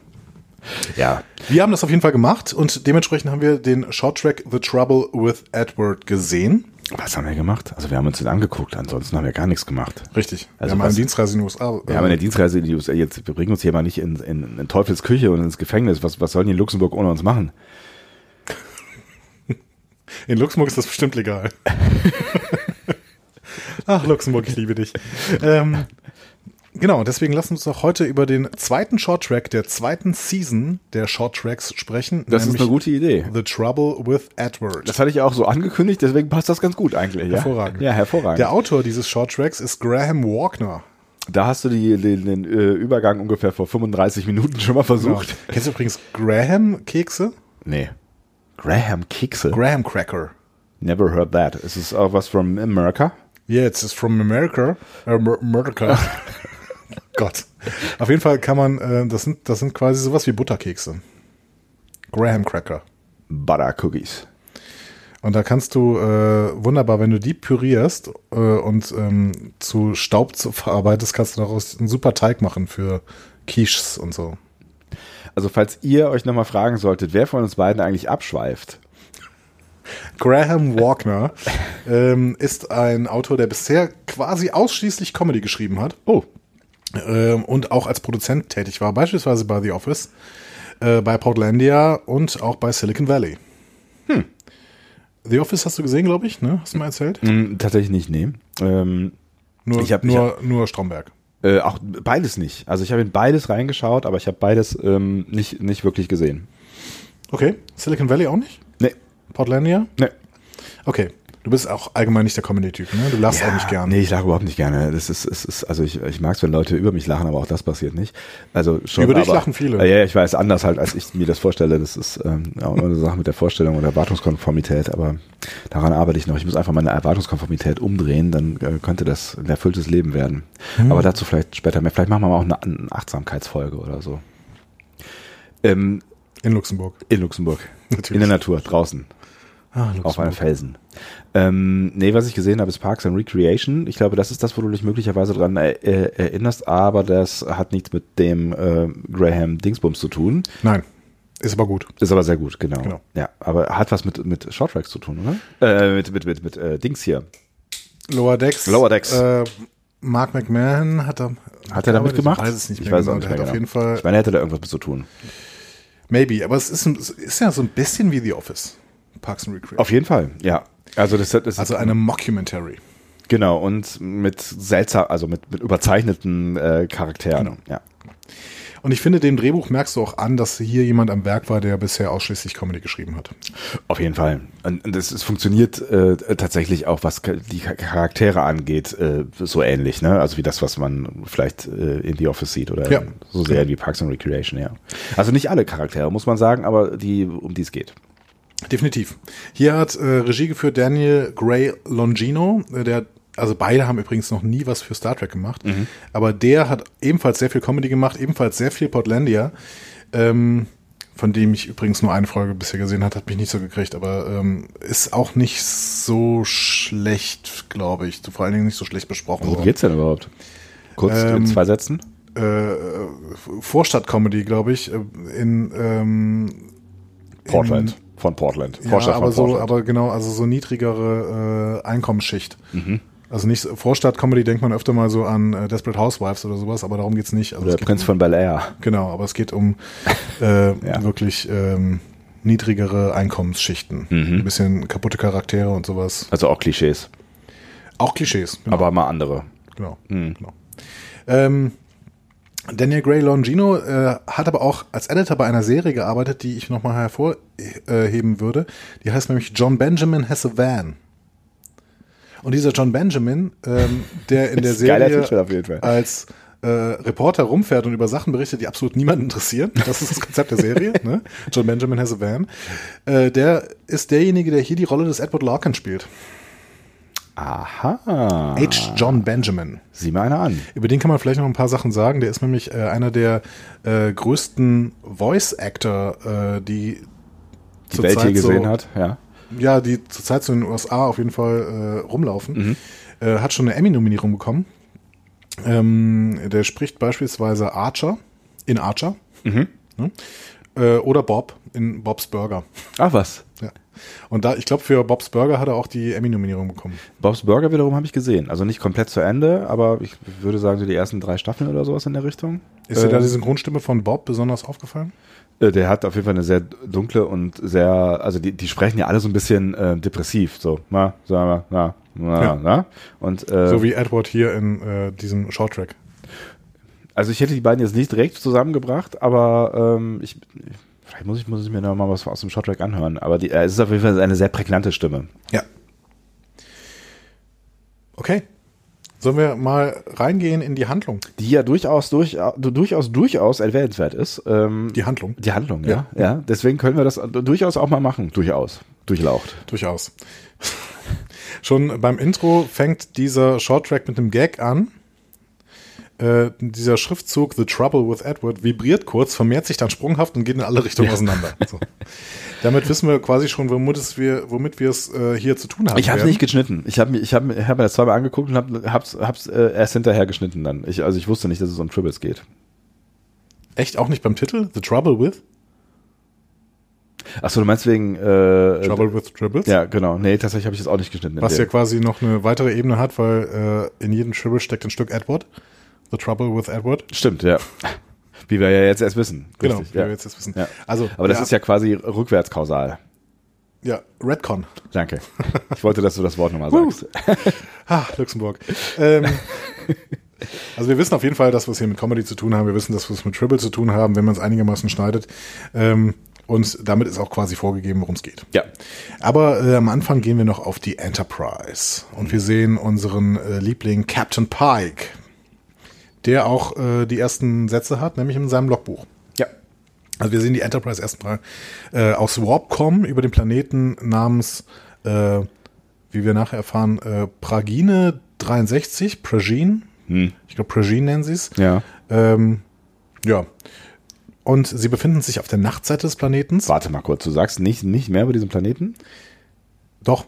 Ja. Wir haben das auf jeden Fall gemacht und dementsprechend haben wir den Short Track The Trouble with Edward gesehen. Was haben wir gemacht? Also wir haben uns den angeguckt, ansonsten haben wir gar nichts gemacht. Richtig. Also wir haben was- eine Dienstreise in die USA. Wir haben eine Dienstreise in die USA. Jetzt, wir bringen uns hier mal nicht in, in, in Teufels Küche und ins Gefängnis. Was, was sollen die in Luxemburg ohne uns machen? in Luxemburg ist das bestimmt legal. Ach, Luxemburg, ich liebe dich. Ähm, genau, deswegen lassen wir uns doch heute über den zweiten Short Track der zweiten Season der Short Tracks sprechen. Das ist eine gute Idee. The Trouble with Edward. Das hatte ich auch so angekündigt, deswegen passt das ganz gut eigentlich. Ja? Hervorragend. Ja, hervorragend. Der Autor dieses Short Tracks ist Graham Walkner. Da hast du die, den, den äh, Übergang ungefähr vor 35 Minuten schon mal versucht. Genau. Kennst du übrigens Graham-Kekse? Nee. Graham Kekse. Graham Cracker. Never heard that. Ist es auch was from America? Yeah, it's from America. Mer- America. Gott. Auf jeden Fall kann man, äh, das sind, das sind quasi sowas wie Butterkekse. Graham Cracker. Butter Cookies. Und da kannst du äh, wunderbar, wenn du die pürierst äh, und ähm, zu Staub zu verarbeitest, kannst du daraus einen super Teig machen für Quiches und so. Also falls ihr euch nochmal fragen solltet, wer von uns beiden eigentlich abschweift. Graham Walkner ähm, ist ein Autor, der bisher quasi ausschließlich Comedy geschrieben hat. Oh. Ähm, und auch als Produzent tätig war, beispielsweise bei The Office, äh, bei Portlandia und auch bei Silicon Valley. Hm. The Office hast du gesehen, glaube ich, ne? Hast du mal erzählt? Hm, tatsächlich nicht, nee. Ähm, Nur, Ich hab- nur, nur Stromberg. äh, auch beides nicht. Also ich habe in beides reingeschaut, aber ich habe beides ähm, nicht, nicht wirklich gesehen. Okay. Silicon Valley auch nicht? Nee. Portlandia? Nee. Okay. Du bist auch allgemein nicht der Comedy-Typ, ne? Du lachst auch nicht gern. Nee, ich lache überhaupt nicht gerne. Das ist, es ist, also ich, ich mag es, wenn Leute über mich lachen, aber auch das passiert nicht. Also schon. Über dich aber, lachen viele. Äh, ja, ich weiß, anders halt, als ich mir das vorstelle. Das ist ähm, auch immer eine Sache mit der Vorstellung und Erwartungskonformität, aber daran arbeite ich noch. Ich muss einfach meine Erwartungskonformität umdrehen, dann äh, könnte das ein erfülltes Leben werden. Hm. Aber dazu vielleicht später mehr. Vielleicht machen wir mal auch eine, eine Achtsamkeitsfolge oder so. Ähm, In Luxemburg. in Luxemburg. Natürlich. In der Natur, draußen. Ah, Auf einem Felsen. Ähm, nee, was ich gesehen habe, ist Parks and Recreation. Ich glaube, das ist das, wo du dich möglicherweise dran äh, äh, erinnerst, aber das hat nichts mit dem äh, Graham Dingsbums zu tun. Nein. Ist aber gut. Ist aber sehr gut, genau. Genau. Ja, aber hat was mit, mit Short Tracks zu tun, oder? Äh, mit mit, mit, mit äh, Dings hier. Lower Decks. Lower Decks. Äh, Mark McMahon hat da. Hat er da mitgemacht? Ich weiß es nicht Ich mehr weiß genau. nicht mehr genau. auf jeden Fall. Ich meine, er hätte da irgendwas mit zu tun. Maybe, aber es ist, es ist ja so ein bisschen wie The Office. Parks and Recreation. Auf jeden Fall, ja. Also das, das also eine Mockumentary. genau und mit seltsam, also mit, mit überzeichneten äh, Charakteren. Genau. Ja. Und ich finde, dem Drehbuch merkst du auch an, dass hier jemand am Werk war, der bisher ausschließlich Comedy geschrieben hat. Auf jeden Fall. Und es, funktioniert äh, tatsächlich auch, was die Cha- Charaktere angeht, äh, so ähnlich, ne? Also wie das, was man vielleicht äh, in The Office sieht oder Ja. so sehr wie Parks and Recreation, ja. Also nicht alle Charaktere, muss man sagen, aber die, um die es geht. Definitiv. Hier hat äh, Regie geführt Daniel Gray Longino, äh, der also beide haben übrigens noch nie was für Star Trek gemacht, aber der hat ebenfalls sehr viel Comedy gemacht, ebenfalls sehr viel Portlandia, ähm, von dem ich übrigens nur eine Folge bisher gesehen hat, hat mich nicht so gekriegt, aber ähm, ist auch nicht so schlecht, glaube ich, vor allen Dingen nicht so schlecht besprochen Worum geht's denn überhaupt? Kurz in Ähm, zwei Sätzen? Äh, Vorstadt-Comedy, glaube ich, äh, in ähm, Portland. Von Portland. Ja, Vorstadt aber von so, Portland. aber genau, also so niedrigere äh, Einkommensschicht. Also nicht Vorstadt-Comedy denkt man öfter mal so an äh, Desperate Housewives oder sowas, aber darum geht's nicht. Also Der Prinz um, von Bel Air. Genau, aber es geht um äh, Ja. wirklich ähm, niedrigere Einkommensschichten. Mhm. Ein bisschen kaputte Charaktere und sowas. Also auch Klischees. Auch Klischees. Genau. Aber mal andere. Genau. Mhm. genau. Ähm, Daniel Gray Longino äh, hat aber auch als Editor bei einer Serie gearbeitet, die ich nochmal hervorheben würde. Die heißt nämlich John Benjamin Has a Van. Und dieser John Benjamin, ähm, der in der Serie als äh, Reporter rumfährt und über Sachen berichtet, die absolut niemanden interessieren. Das ist das Konzept der Serie. ne? John Benjamin Has a Van. Äh, der ist derjenige, der hier die Rolle des Edward Larkin spielt. Aha. H. John Benjamin. Sieh mal einer an. Über den kann man vielleicht noch ein paar Sachen sagen. Der ist nämlich äh, einer der äh, größten Voice-Actor, äh, die Die Welt hier zurzeit gesehen so, hat, ja. Ja, die zurzeit so in den USA auf jeden Fall äh, rumlaufen. Äh, hat schon eine Emmy-Nominierung bekommen. Ähm, der spricht beispielsweise Archer in Archer. Ne? Äh, oder Bob in Bob's Burger. Ach was. Ja. Und da, ich glaube, für Bob's Burger hat er auch die Emmy-Nominierung bekommen. Bob's Burger wiederum habe ich gesehen. Also nicht komplett zu Ende, aber ich würde sagen, so die ersten drei Staffeln oder sowas in der Richtung. Ist dir da Ähm, die Synchronstimme von Bob besonders aufgefallen? Äh, Der hat auf jeden Fall eine sehr dunkle und sehr, also die, die sprechen ja alle so ein bisschen äh, depressiv, so, na, sagen wir, na, na, Ja. na. Und äh, So wie Edward hier in äh, diesem Shorttrack. also ich hätte die beiden jetzt nicht direkt zusammengebracht, aber ähm, ich, vielleicht muss ich, muss ich mir noch mal was aus dem Shorttrack anhören. Aber die, äh, es ist auf jeden Fall eine sehr prägnante Stimme. Ja. Okay. Sollen wir mal reingehen in die Handlung? Die ja durchaus, durch, durchaus, durchaus erwähnenswert ist. Ähm, Die Handlung. die Handlung, ja. ja. Deswegen können wir das durchaus auch mal machen. Durchaus. Durchlaucht. Durchaus. Schon beim Intro fängt dieser Shorttrack mit einem Gag an. Äh, dieser Schriftzug The Trouble with Edward vibriert kurz, vermehrt sich dann sprunghaft und geht in alle Richtungen auseinander. So. Damit wissen wir quasi schon, womit, es wir, womit wir es äh, hier zu tun haben. Ich habe werden. nicht geschnitten. Ich habe ich hab, ich hab mir das zweimal angeguckt und habe hab's, hab's äh, erst hinterher geschnitten dann. Ich, also ich wusste nicht, dass es um Tribbles geht. Echt auch nicht beim Titel? The Trouble with? Achso, du meinst wegen äh, Trouble with Tribbles? Ja, genau. Nee, tatsächlich habe ich das auch nicht geschnitten. Was ja quasi noch eine weitere Ebene hat, weil äh, in jedem Tribble steckt ein Stück Edward. The Trouble with Edward. Stimmt, ja. Wie wir ja jetzt erst wissen. Genau, Richtig, wie ja. wir jetzt das wissen. Ja. Also, Aber das ist ja quasi rückwärtskausal. Ja, Redcon. Danke. Ich wollte, dass du das Wort nochmal sagst. Ha, Luxemburg. Ähm, also wir wissen auf jeden Fall, dass wir es hier mit Comedy zu tun haben. Wir wissen, dass wir es mit Tribble zu tun haben, wenn man es einigermaßen schneidet. Ähm, und damit ist auch quasi vorgegeben, worum es geht. Ja. Aber äh, am Anfang gehen wir noch auf die Enterprise. Und wir sehen unseren äh, Liebling Captain Pike, der auch äh, die ersten Sätze hat, nämlich in seinem Logbuch. Ja. Also wir sehen die Enterprise erstmal äh, aus Warpcom über den Planeten namens, äh, wie wir nachher erfahren, äh, Pragine 63, Pragine. Ich glaube, Pragine nennen sie es. Ja. Ähm, ja. Und sie befinden sich auf der Nachtseite des Planetens. Warte mal kurz, du sagst nicht, nicht mehr über diesen Planeten? Doch,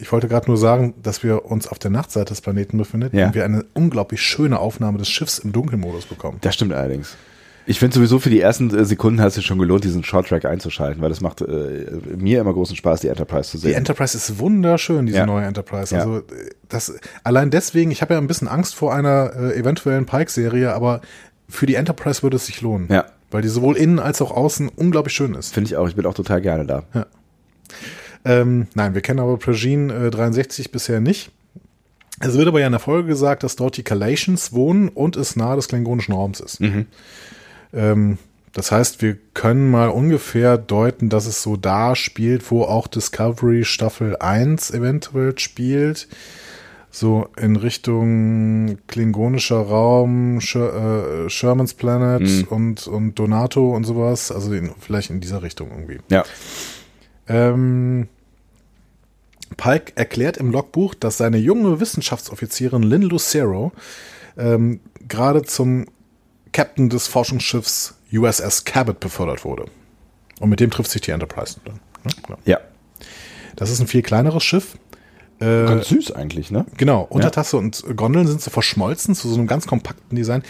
ich wollte gerade nur sagen, dass wir uns auf der Nachtseite des Planeten befinden Ja. und wir eine unglaublich schöne Aufnahme des Schiffs im Dunkelmodus bekommen. Das stimmt allerdings. Ich finde sowieso für die ersten äh, Sekunden hat es sich schon gelohnt, diesen Short-Track einzuschalten, weil das macht äh, mir immer großen Spaß, die Enterprise zu sehen. Die Enterprise ist wunderschön, diese Ja. neue Enterprise. Ja. Also äh, das allein deswegen, ich habe ja ein bisschen Angst vor einer äh, eventuellen Pike-Serie, aber für die Enterprise würde es sich lohnen. Ja. Weil die sowohl innen als auch außen unglaublich schön ist. Finde ich auch. Ich bin auch total gerne da. Ähm, nein, wir kennen aber Progene äh, 63 bisher nicht. Es wird aber ja in der Folge gesagt, dass dort die Kalations wohnen und es nahe des klingonischen Raums ist. Ähm, das heißt, wir können mal ungefähr deuten, dass es so da spielt, wo auch Discovery Staffel 1 eventuell spielt. So in Richtung klingonischer Raum, Sher äh, Sherman's Planet und, und Donato und sowas. Also in, vielleicht in dieser Richtung irgendwie. Ja. Ähm, Pike erklärt im Logbuch, dass seine junge Wissenschaftsoffizierin Lynn Lucero ähm, gerade zum Captain des Forschungsschiffs USS Cabot befördert wurde. Und mit dem trifft sich die Enterprise dann. Ne? Ja. Das ist ein viel kleineres Schiff. Äh, Ganz süß eigentlich, ne? genau, Untertasse und Gondeln sind so verschmolzen zu so einem ganz kompakten Design.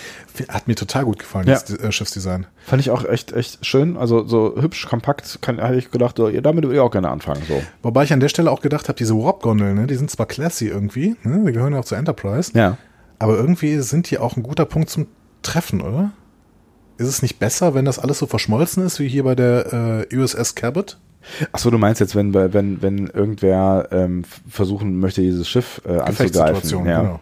Hat mir total gut gefallen, Ja. das äh, Schiffsdesign. Fand ich auch echt, echt schön. Also so hübsch, kompakt, kann, hätte ich gedacht, so, ja, damit würde ich auch gerne anfangen. So. Wobei ich an der Stelle auch gedacht habe, diese Warp-Gondeln, ne, die sind zwar classy irgendwie, ne, die gehören ja auch zur Enterprise, Ja. Aber irgendwie sind die auch ein guter Punkt zum Treffen, oder? Ist es nicht besser, wenn das alles so verschmolzen ist, wie hier bei der äh, USS Cabot? Achso, du meinst jetzt, wenn, wenn, wenn irgendwer ähm, versuchen möchte, dieses Schiff äh, anzugreifen. Ja. genau.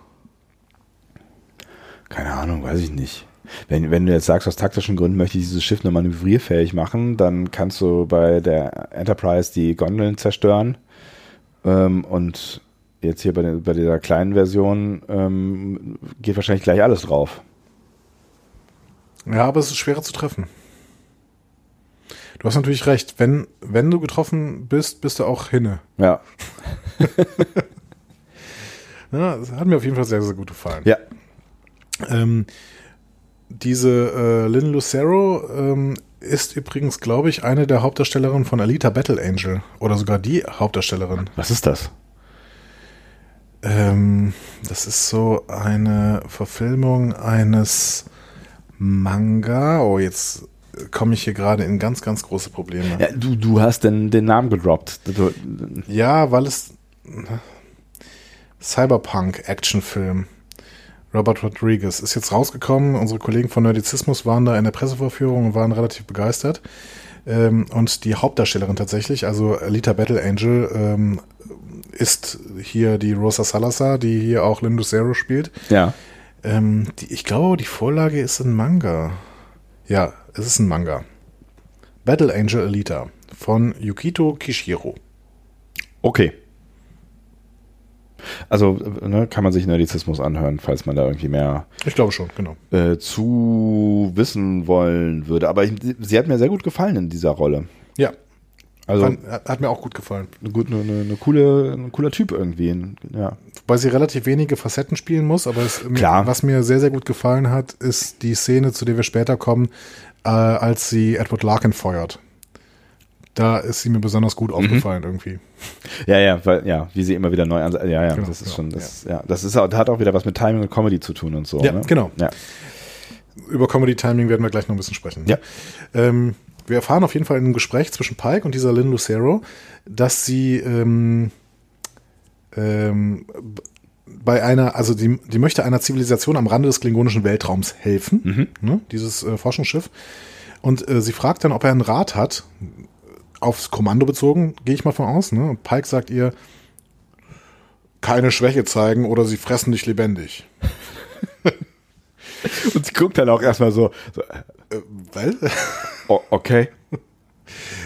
Keine Ahnung, weiß ich nicht. Wenn, wenn du jetzt sagst, aus taktischen Gründen möchte ich dieses Schiff nur manövrierfähig machen, dann kannst du bei der Enterprise die Gondeln zerstören. Ähm, und jetzt hier bei, der, bei dieser kleinen Version ähm, geht wahrscheinlich gleich alles drauf. Ja, aber es ist schwerer zu treffen. Du hast natürlich recht. Wenn, wenn du getroffen bist, bist du auch hinne. Ja. Ja, das hat mir auf jeden Fall sehr, sehr gut gefallen. Ja. Ähm, diese äh, Lynn Lucero ähm, ist übrigens, glaube ich, eine der Hauptdarstellerinnen von Alita Battle Angel. Oder sogar die Hauptdarstellerin. Was ist das? Ähm, das ist so eine Verfilmung eines Manga. Oh, jetzt komme ich hier gerade in ganz, ganz große Probleme. Ja, du, du hast den, den Namen gedroppt. Du, Ja, weil es Cyberpunk-Actionfilm. Robert Rodriguez ist jetzt rausgekommen. Unsere Kollegen von Nerdizismus waren da in der Pressevorführung und waren relativ begeistert. Ähm, und die Hauptdarstellerin tatsächlich, also Alita Battle Angel, ähm, ist hier die Rosa Salazar, die hier auch Lynn Lucero spielt. ja. Ähm, ich glaube, die Vorlage ist ein Manga. Ja, es ist ein Manga. Battle Angel Alita von Yukito Kishiro. Okay. Also ne, kann man sich Nerdizismus anhören, falls man da irgendwie mehr Ich glaube schon, genau. äh, zu wissen wollen würde. Aber ich, sie hat mir sehr gut gefallen in dieser Rolle. Ja, Also Fand, hat, mir auch gut gefallen. eine, gut, eine, eine coole, ein cooler Typ irgendwie. Ja. Wobei sie relativ wenige Facetten spielen muss, aber es, Klar. was mir sehr, sehr gut gefallen hat, ist die Szene, zu der wir später kommen, äh, als sie Edward Larkin feuert. Da ist sie mir besonders gut aufgefallen irgendwie. ja, ja, weil, ja, wie sie immer wieder neu an. Ja, ja, Genau, das ist genau, schon, das, ja. das ist auch, hat auch wieder was mit Timing und Comedy zu tun und so. Ja, ne? genau. Ja. Über Comedy Timing werden wir gleich noch ein bisschen sprechen. Ja. Ähm, wir erfahren auf jeden Fall in einem Gespräch zwischen Pike und dieser Lynn Lucero, dass sie ähm, ähm, bei einer, also die, die möchte einer Zivilisation am Rande des klingonischen Weltraums helfen, ne, dieses äh, Forschungsschiff. Und äh, sie fragt dann, ob er einen Rat hat, aufs Kommando bezogen, gehe ich mal von aus. Ne? Und Pike sagt ihr, keine Schwäche zeigen oder sie fressen dich lebendig. Und sie guckt dann auch erstmal so, so Äh, weil? oh, okay.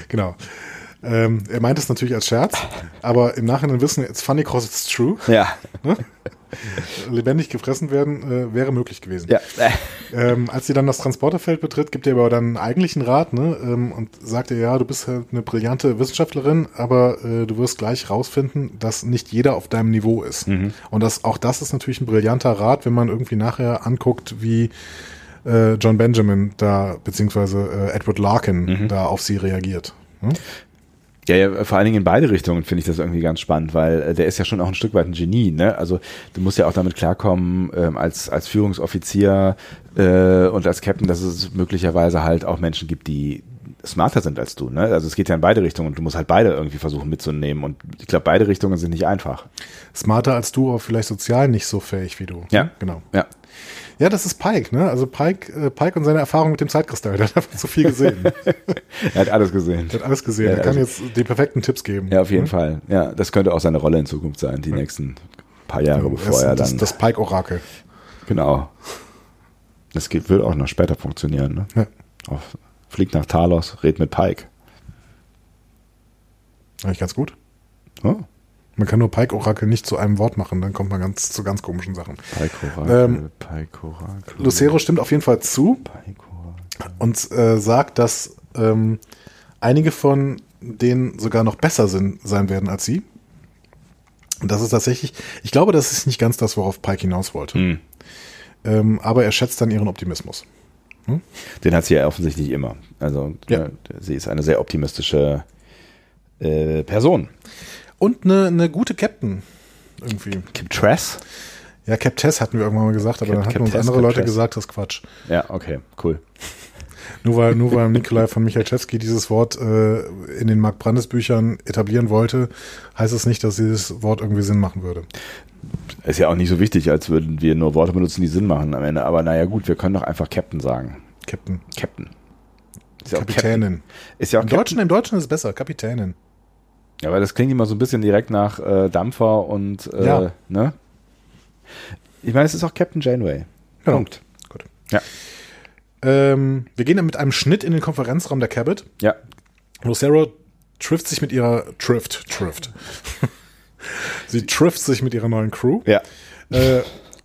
Genau. Ähm, er meint es natürlich als Scherz, aber im Nachhinein wissen, it's funny cause it's true. Ja. Lebendig gefressen werden äh, wäre möglich gewesen. Ja. Ähm, als sie dann das Transporterfeld betritt, gibt er aber dann einen eigentlichen Rat ne, ähm, und sagt ihr, ja, du bist halt eine brillante Wissenschaftlerin, aber äh, du wirst gleich rausfinden, dass nicht jeder auf deinem Niveau ist. Und das, auch das ist natürlich ein brillanter Rat, wenn man irgendwie nachher anguckt, wie äh, John Benjamin da, beziehungsweise äh, Edward Larkin da auf sie reagiert. Ne? Ja, ja, vor allen Dingen in beide Richtungen finde ich das irgendwie ganz spannend, weil äh, der ist ja schon auch ein Stück weit ein Genie, ne? Also du musst ja auch damit klarkommen, ähm, als, als Führungsoffizier äh, und als Captain, dass es möglicherweise halt auch Menschen gibt, die smarter sind als du, ne? Also es geht ja in beide Richtungen und du musst halt beide irgendwie versuchen mitzunehmen. Und ich glaube, beide Richtungen sind nicht einfach. Smarter als du, aber vielleicht sozial nicht so fähig wie du. Ja. Genau. Ja. Ja, das ist Pike, ne? Also Pike, äh, Pike und seine Erfahrung mit dem Zeitkristall, der hat einfach zu viel gesehen. Er hat alles gesehen. Der hat alles gesehen. Ja, er kann also- jetzt die perfekten Tipps geben. Ja, auf jeden Hm? Fall. Ja, das könnte auch seine Rolle in Zukunft sein, die nächsten paar Jahre, bevor das, er das, dann. das Pike-Orakel. genau. Das geht, wird auch noch später funktionieren, ne? Ja. Auf, fliegt nach Talos, red mit Pike. Eigentlich ganz gut. Oh, Man kann nur Pike-Orakel nicht zu einem Wort machen, dann kommt man ganz zu ganz komischen Sachen. Pike Orakel, Ähm, Pike Orakel. Lucero stimmt auf jeden Fall zu und äh, sagt, dass ähm, einige von denen sogar noch besser sind, sein werden als sie. Und das ist tatsächlich, ich glaube, das ist nicht ganz das, worauf Pike hinaus wollte. Hm. Ähm, aber er schätzt dann ihren Optimismus. Den hat sie ja offensichtlich immer. Also Ja. äh, sie ist eine sehr optimistische äh, Person. Und eine, eine gute Captain. Irgendwie. Tress? Ja, Captess hatten wir irgendwann mal gesagt, aber Cap- dann hatten uns Captess, andere Leute Captess. gesagt, das ist Quatsch. Ja, okay, cool. Nur weil, nur weil Nikolai von Michalczewski dieses Wort äh, in den Mark Brandes Büchern etablieren wollte, heißt es nicht, dass dieses Wort irgendwie Sinn machen würde. Ist ja auch nicht so wichtig, als würden wir nur Worte benutzen, die Sinn machen am Ende. Aber naja, gut, wir können doch einfach Captain sagen. Captain. Captain. Ist ja auch Captain. Kapitänin. Ist ja auch Im Captain. Deutschen, Im Deutschen ist es besser, Kapitänin. Ja, aber das klingt immer so ein bisschen direkt nach äh, Dampfer und äh, Ja. ne? Ich meine, es ist auch Captain Janeway. Genau. Punkt. Gut. Ja. Ähm, wir gehen dann mit einem Schnitt in den Konferenzraum der Cabot. Ja. Lucero trifft sich mit ihrer Trift, Trift. Sie trifft sich mit ihrer neuen Crew. Ja. Äh,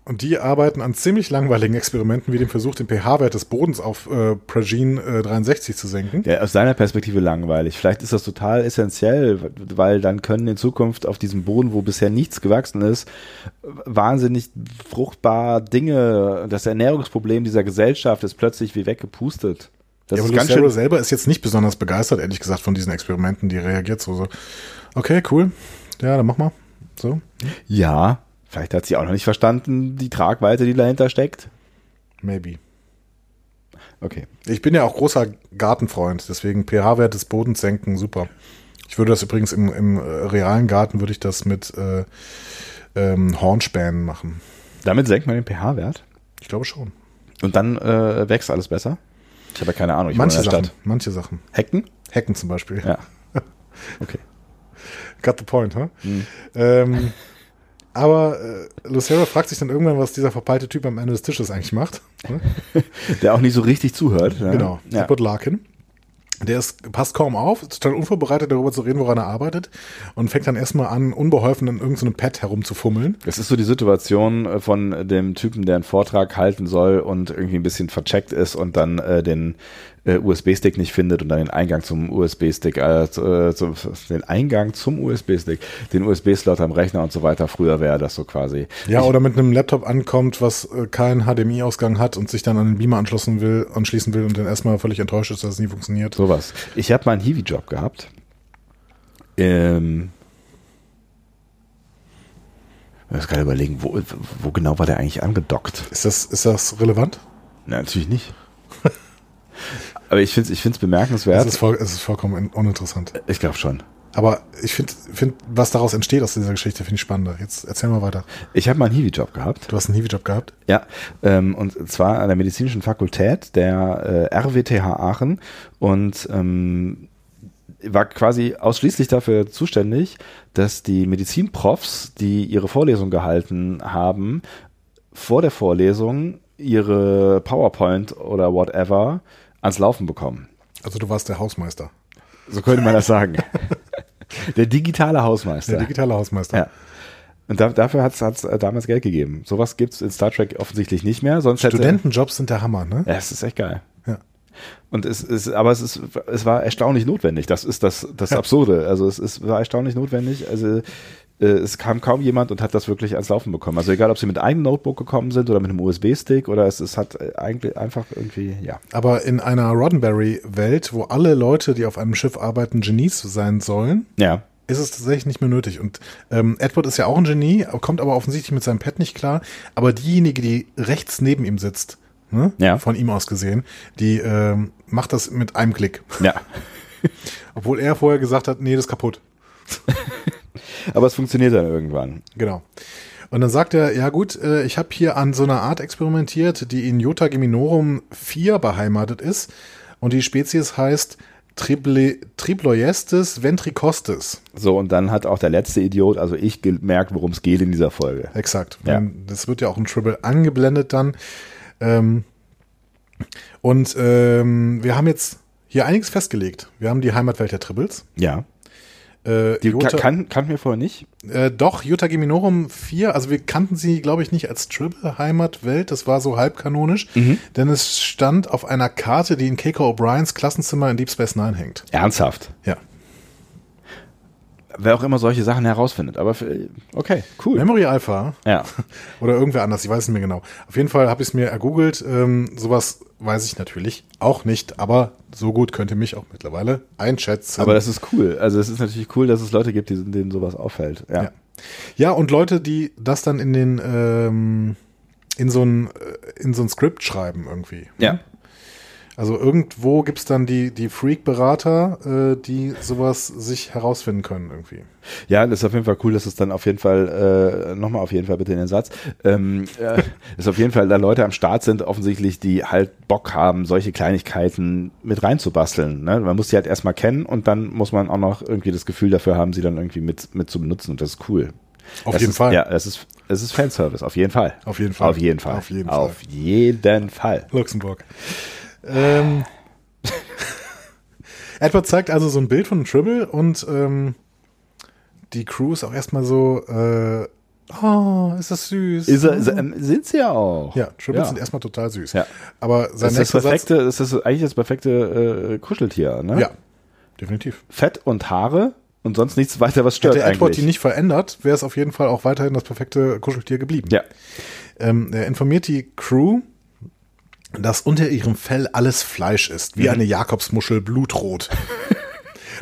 und die arbeiten an ziemlich langweiligen Experimenten, wie dem Versuch, den pH-Wert des Bodens auf äh, Pragine äh, 63 zu senken. Ja, aus seiner Perspektive langweilig. Vielleicht ist das total essentiell, weil dann können in Zukunft auf diesem Boden, wo bisher nichts gewachsen ist, wahnsinnig fruchtbar Dinge, das Ernährungsproblem dieser Gesellschaft ist plötzlich wie weggepustet. Das ja, aber ist ganz selber ist jetzt nicht besonders begeistert, ehrlich gesagt, von diesen Experimenten. Die reagiert so, so okay, cool, ja, dann mach mal. So, Ja, vielleicht hat sie auch noch nicht verstanden, die Tragweite, die dahinter steckt. maybe. Okay. Ich bin ja auch großer Gartenfreund, deswegen pH-Wert des Bodens senken, super. Ich würde das übrigens im, im äh, realen Garten, würde ich das mit äh, ähm, Hornspänen machen. Damit senkt man den pH-Wert Ich glaube schon. und dann äh, wächst alles besser. Ich habe ja keine Ahnung, ich manche Sachen, Stadt. manche Sachen. Hecken? Hecken zum Beispiel. Ja. Okay. Got the point, huh? Mhm. Ähm, aber äh, Lucero fragt sich dann irgendwann, was dieser verpeilte Typ am Ende des Tisches eigentlich macht. Ne? Der auch nicht so richtig zuhört. Ne? Genau, Ja. Edward Larkin. Der ist, passt kaum auf, ist total unvorbereitet darüber zu reden, woran er arbeitet und fängt dann erstmal an, unbeholfen in irgendeinem Pad herumzufummeln. Das ist so die Situation äh, von dem Typen, der einen Vortrag halten soll und irgendwie ein bisschen vercheckt ist und dann äh, den äh, USB-Stick nicht findet und dann den Eingang zum USB-Stick, äh, äh, zum, den Eingang zum USB-Stick, den USB-Slot am Rechner und so weiter. Früher wäre das so quasi. Ja, ich, oder mit einem Laptop ankommt, was äh, keinen HDMI-Ausgang hat und sich dann an den Beamer anschließen will, anschließen will und dann erstmal völlig enttäuscht ist, dass es nie funktioniert. Sowas. Ich habe mal einen Hiwi-Job gehabt. Ähm, ich muss gerade überlegen, wo, wo genau war der eigentlich angedockt? Ist das, ist das relevant? Na, natürlich nicht. Aber ich finde es ich find's bemerkenswert. Es ist, voll, es ist vollkommen un- uninteressant. ich glaube schon. Aber ich finde, find, was daraus entsteht aus dieser Geschichte, finde ich spannender. Jetzt erzähl mal weiter. Ich habe mal einen Hiwi-Job gehabt. Du hast einen Hiwi-Job gehabt? Ja, ähm, und zwar an der medizinischen Fakultät der äh, RWTH Aachen und ähm, war quasi ausschließlich dafür zuständig, dass die Medizinprofs, die ihre Vorlesung gehalten haben, vor der Vorlesung ihre PowerPoint oder whatever ans Laufen bekommen. Also du warst der Hausmeister. So könnte man das sagen. Der digitale Hausmeister. Der digitale Hausmeister. Ja. Und da, dafür hat es damals Geld gegeben. Sowas gibt's in Star Trek offensichtlich nicht mehr. Sonst Studentenjobs sind der Hammer, ne? Ja, es ist echt geil. Ja. Und es ist, aber es ist, es war erstaunlich notwendig. Das ist das, das Absurde. Also es ist, war erstaunlich notwendig. Also äh, es kam kaum jemand und hat das wirklich ans Laufen bekommen. Also egal, ob sie mit einem Notebook gekommen sind oder mit einem USB-Stick oder es, es hat äh, eigentlich einfach irgendwie, ja. Aber in einer Roddenberry-Welt, wo alle Leute, die auf einem Schiff arbeiten, Genies sein sollen, Ja. ist es tatsächlich nicht mehr nötig. Und ähm, Edward ist ja auch ein Genie, kommt aber offensichtlich mit seinem Pad nicht klar. Aber diejenige, die rechts neben ihm sitzt, ne, Ja. von ihm aus gesehen, die ähm, macht das mit einem Klick. Ja. Obwohl er vorher gesagt hat, nee, das ist kaputt. Aber es funktioniert dann irgendwann. Genau. Und dann sagt er, ja gut, äh, ich habe hier an so einer Art experimentiert, die in Jota Geminorum 4 beheimatet ist. Und die Spezies heißt Triple, Triploiestes ventricostes. So, und dann hat auch der letzte Idiot, also ich, gemerkt, worum es geht in dieser Folge. Exakt. Ja. Das wird ja auch im Triple angeblendet dann. Ähm, und ähm, wir haben jetzt hier einiges festgelegt. Wir haben die Heimatwelt der Tribbles. Ja. Äh, Die Jota- ka- kann, kannten wir vorher nicht. Äh, doch, Jutta Geminorum 4, also wir kannten sie, glaube ich, nicht als Triple-Heimatwelt, das war so halbkanonisch, denn es stand auf einer Karte, die in Keiko O'Briens Klassenzimmer in Deep Space Nine hängt. Ernsthaft. Ja. Wer auch immer solche Sachen herausfindet. Aber für, okay, cool. Memory Alpha Ja. oder irgendwer anders, ich weiß es nicht mehr genau. Auf jeden Fall habe ich es mir ergoogelt, ähm, sowas weiß ich natürlich auch nicht, aber so gut könnt ihr mich auch mittlerweile einschätzen. Aber das ist cool. Also es ist natürlich cool, dass es Leute gibt, die, denen sowas auffällt. Ja. Ja. Ja, und Leute, die das dann in den ähm, in so ein äh, in so ein Skript schreiben irgendwie. Ja. Also irgendwo gibt's dann die, die Freak-Berater, äh, die sowas sich herausfinden können irgendwie. Ja, das ist auf jeden Fall cool, dass es dann auf jeden Fall, äh, nochmal auf jeden Fall bitte in den Satz, ähm, äh, dass auf jeden Fall da Leute am Start sind, offensichtlich, die halt Bock haben, solche Kleinigkeiten mit reinzubasteln. Ne? Man muss sie halt erstmal kennen und dann muss man auch noch irgendwie das Gefühl dafür haben, sie dann irgendwie mit, mit zu benutzen und das ist cool. Auf das jeden ist, Fall. Ja, es ist, es ist Fanservice, auf jeden Fall. Auf jeden Fall. Auf jeden Fall. Auf jeden Fall. Auf jeden Fall. Luxemburg. Ähm, Edward zeigt also so ein Bild von einem Tribble und ähm, die Crew ist auch erstmal so, äh, oh, ist das süß. Ist er, ähm, sind sie ja auch. ja, Tribbles Ja. sind erstmal total süß. Ja. Aber sein Das ist das nächster Satz, perfekte, das ist eigentlich das perfekte äh, Kuscheltier, ne? ja, definitiv. Fett und Haare und sonst nichts weiter, was stört Hätte Edward eigentlich. die nicht verändert, wäre es auf jeden Fall auch weiterhin das perfekte Kuscheltier geblieben. ja. Ähm, er informiert die Crew, dass unter ihrem Fell alles Fleisch ist, Mhm. wie eine Jakobsmuschel blutrot.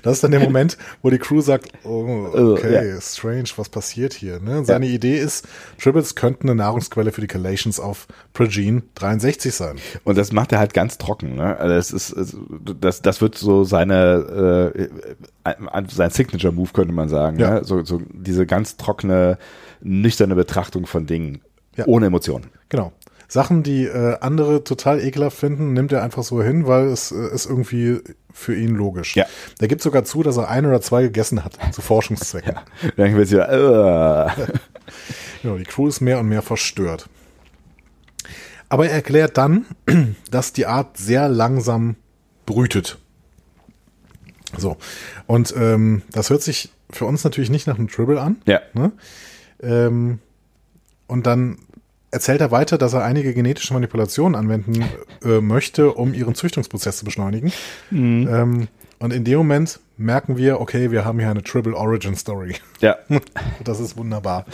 Das ist dann der Moment, wo die Crew sagt, oh, okay, Ja. strange, was passiert hier? Ne? Seine Idee ist, Tribbles könnten eine Nahrungsquelle für die Calations auf Progene 63 sein. Und das macht er halt ganz trocken. Ne? Also das ist, das, das wird so seine, äh, äh, sein Signature-Move könnte man sagen. Ja. Ne? So, so diese ganz trockene, nüchterne Betrachtung von Dingen. Ja. Ohne Emotionen. Genau. Sachen, die äh, andere total ekelhaft finden, nimmt er einfach so hin, weil es äh, ist irgendwie für ihn logisch. Ja. Der gibt sogar zu, dass er ein oder zwei gegessen hat, zu Forschungszwecken. Dann wird ja, äh, Genau, die Crew ist mehr und mehr verstört. Aber er erklärt dann, dass die Art sehr langsam brütet. So. Und ähm, das hört sich für uns natürlich nicht nach einem Tribble an. ja. Ne? Ähm, und dann erzählt er weiter, dass er einige genetische Manipulationen anwenden äh, möchte, um ihren Züchtungsprozess zu beschleunigen. Ähm, und in dem Moment merken wir, okay, wir haben hier eine Tribble Origin Story. Ja. Das ist wunderbar.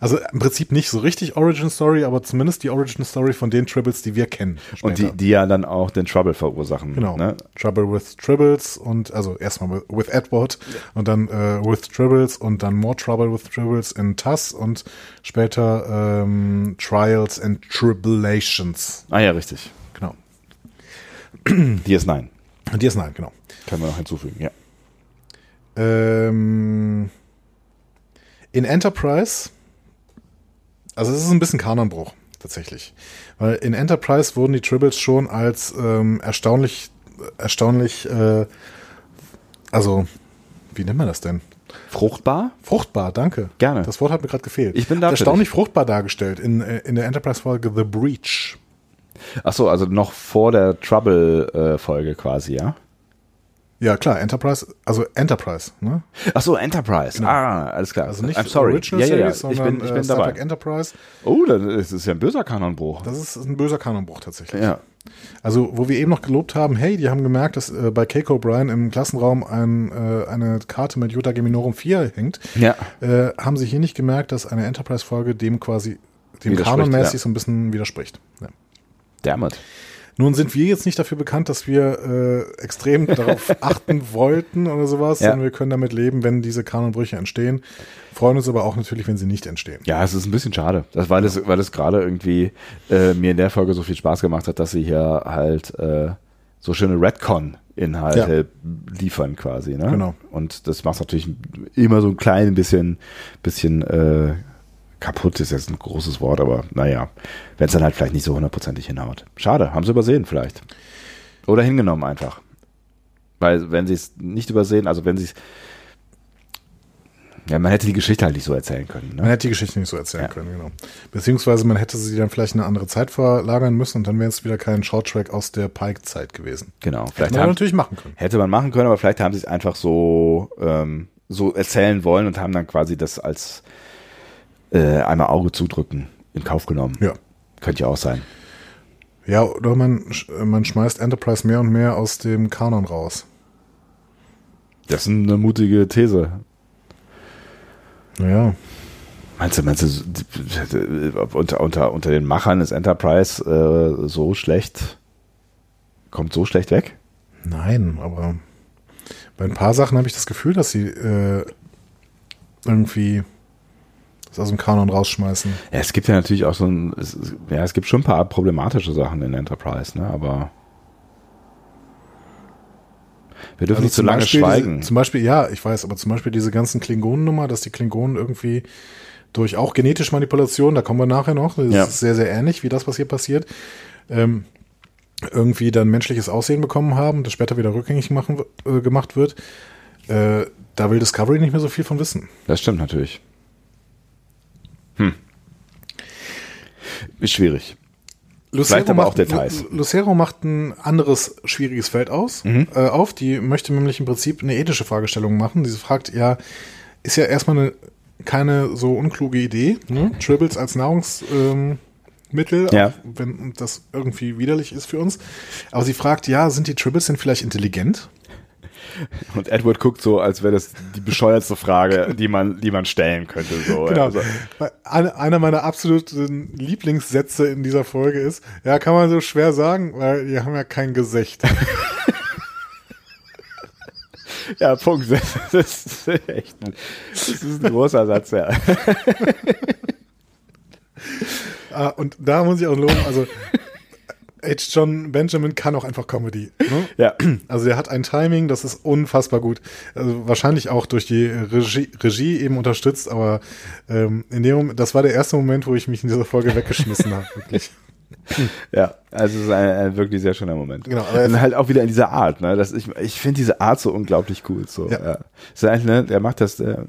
Also im Prinzip nicht so richtig Origin Story, aber zumindest die Origin Story von den Tribbles, die wir kennen. Und die, später. die ja dann auch den Trouble verursachen. Genau. Ne? Trouble with Tribbles und also erstmal with, Edward und dann äh, with Tribbles und dann more Trouble with Tribbles in TAS und später ähm, Trials and Tribulations. Ah ja, richtig. Genau. DS9. Und DS9, genau. Können wir noch hinzufügen, ja. Ähm, in Enterprise, also es ist ein bisschen Kanonbruch, tatsächlich. Weil in Enterprise wurden die Tribbles schon als ähm, erstaunlich, erstaunlich, äh, also, wie nennt man das denn? Fruchtbar? Fruchtbar, danke. Gerne. Das Wort hat mir gerade gefehlt. Ich bin da Erstaunlich fruchtbar dargestellt in, äh, in der Enterprise-Folge The Breach. Ach so, also noch vor der Trouble-Folge quasi, ja? Ja, klar, Enterprise, also Enterprise, ne? Ach so, Enterprise. Ah, alles klar. Also nicht I'm sorry. Original ja, ja, ja. Series, Ich sondern bin, ich äh, bin Star dabei. Trek Enterprise. Oh, das ist ja ein böser Kanonbruch. Das ist ein böser Kanonbruch tatsächlich. Ja. Also, wo wir eben noch gelobt haben, hey, die haben gemerkt, dass äh, bei Keiko O'Brien im Klassenraum ein, äh, eine Karte mit Jutta Geminorum 4 hängt, Ja. äh, haben sie hier nicht gemerkt, dass eine Enterprise-Folge dem quasi, dem kanonmäßig ja. so ein bisschen widerspricht. Ja. Damit. Nun sind wir jetzt nicht dafür bekannt, dass wir äh, extrem darauf achten wollten oder sowas, Ja. sondern wir können damit leben, wenn diese Kanonbrüche entstehen. Freuen uns aber auch natürlich, wenn sie nicht entstehen. Ja, es ist ein bisschen schade, das, weil es weil es gerade irgendwie äh, mir in der Folge so viel Spaß gemacht hat, dass sie hier halt äh, so schöne Redcon-Inhalte liefern quasi. Ne? Genau. Und das macht natürlich immer so ein klein bisschen, bisschen äh, kaputt, ist jetzt ein großes Wort, aber naja, wenn es dann halt vielleicht nicht so hundertprozentig hinhaut. Schade, haben sie übersehen vielleicht. Oder hingenommen einfach. Weil wenn sie es nicht übersehen, also wenn sie es ja, man hätte die Geschichte halt nicht so erzählen können. Man Ne? hätte die Geschichte nicht so erzählen Ja. können, genau. Beziehungsweise man hätte sie dann vielleicht in eine andere Zeit verlagern müssen und dann wäre es wieder kein Shorttrack aus der Pike-Zeit gewesen. Genau. Hätte Vielleicht man haben, natürlich machen können. hätte man machen können, aber vielleicht haben sie es einfach so, ähm, so erzählen wollen und haben dann quasi das als äh, einmal Auge zudrücken in Kauf genommen. Ja. Könnte ja auch sein. Ja, oder man, man schmeißt Enterprise mehr und mehr aus dem Kanon raus. Das ist eine mutige These. Naja, Meinst du, meinst du, unter, unter, unter den Machern ist Enterprise äh, so schlecht, kommt so schlecht weg? nein, aber bei ein paar Sachen habe ich das Gefühl, dass sie äh, irgendwie das aus dem Kanon rausschmeißen. Ja, es gibt ja natürlich auch so ein, es, ja, es gibt schon ein paar problematische Sachen in Enterprise, ne, aber wir dürfen nicht zu lange Beispiel schweigen. Diese, zum Beispiel, ja, ich weiß, aber zum Beispiel diese ganzen Klingonen-Nummer, dass die Klingonen irgendwie durch auch genetische Manipulation, da kommen wir nachher noch, das Ja. ist sehr, sehr ähnlich, wie das, was hier passiert, ähm, irgendwie dann menschliches Aussehen bekommen haben, das später wieder rückgängig machen, äh, gemacht wird. Äh, da will Discovery nicht mehr so viel von wissen. Das stimmt natürlich. Hm. Ist schwierig. Vielleicht aber auch Details. Lu- Lucero macht ein anderes schwieriges Feld aus, Mhm. äh, auf. Die möchte nämlich im Prinzip eine ethische Fragestellung machen. Sie fragt, ja, ist ja erstmal eine, keine so unkluge Idee, ne? Tribbles als Nahrungsmittel, ähm, Ja. wenn das irgendwie widerlich ist für uns. Aber sie fragt, ja, sind die Tribbles denn vielleicht intelligent? Und Edward guckt so, als wäre das die bescheuertste Frage, die man, die man stellen könnte. So. Genau. Also, Einer meiner absoluten Lieblingssätze in dieser Folge ist, ja, kann man so schwer sagen, weil die haben ja kein Gesicht. ja, Punkt. Das ist echt ein, das ist ein großer Satz, ja. Ah, und da muss ich auch loben, also H. John Benjamin kann auch einfach Comedy. Ne? Ja. Also der hat ein Timing, das ist unfassbar gut. Also wahrscheinlich auch durch die Regie, Regie eben unterstützt, aber ähm, in dem Moment, das war der erste Moment, wo ich mich in dieser Folge weggeschmissen habe, wirklich. Ja, also es ist ein, ein wirklich sehr schöner Moment. Genau, Und halt auch wieder in dieser Art, ne? Das, ich ich finde diese Art so unglaublich cool. So, Ja. ja. Ist eigentlich, ne, der macht das, der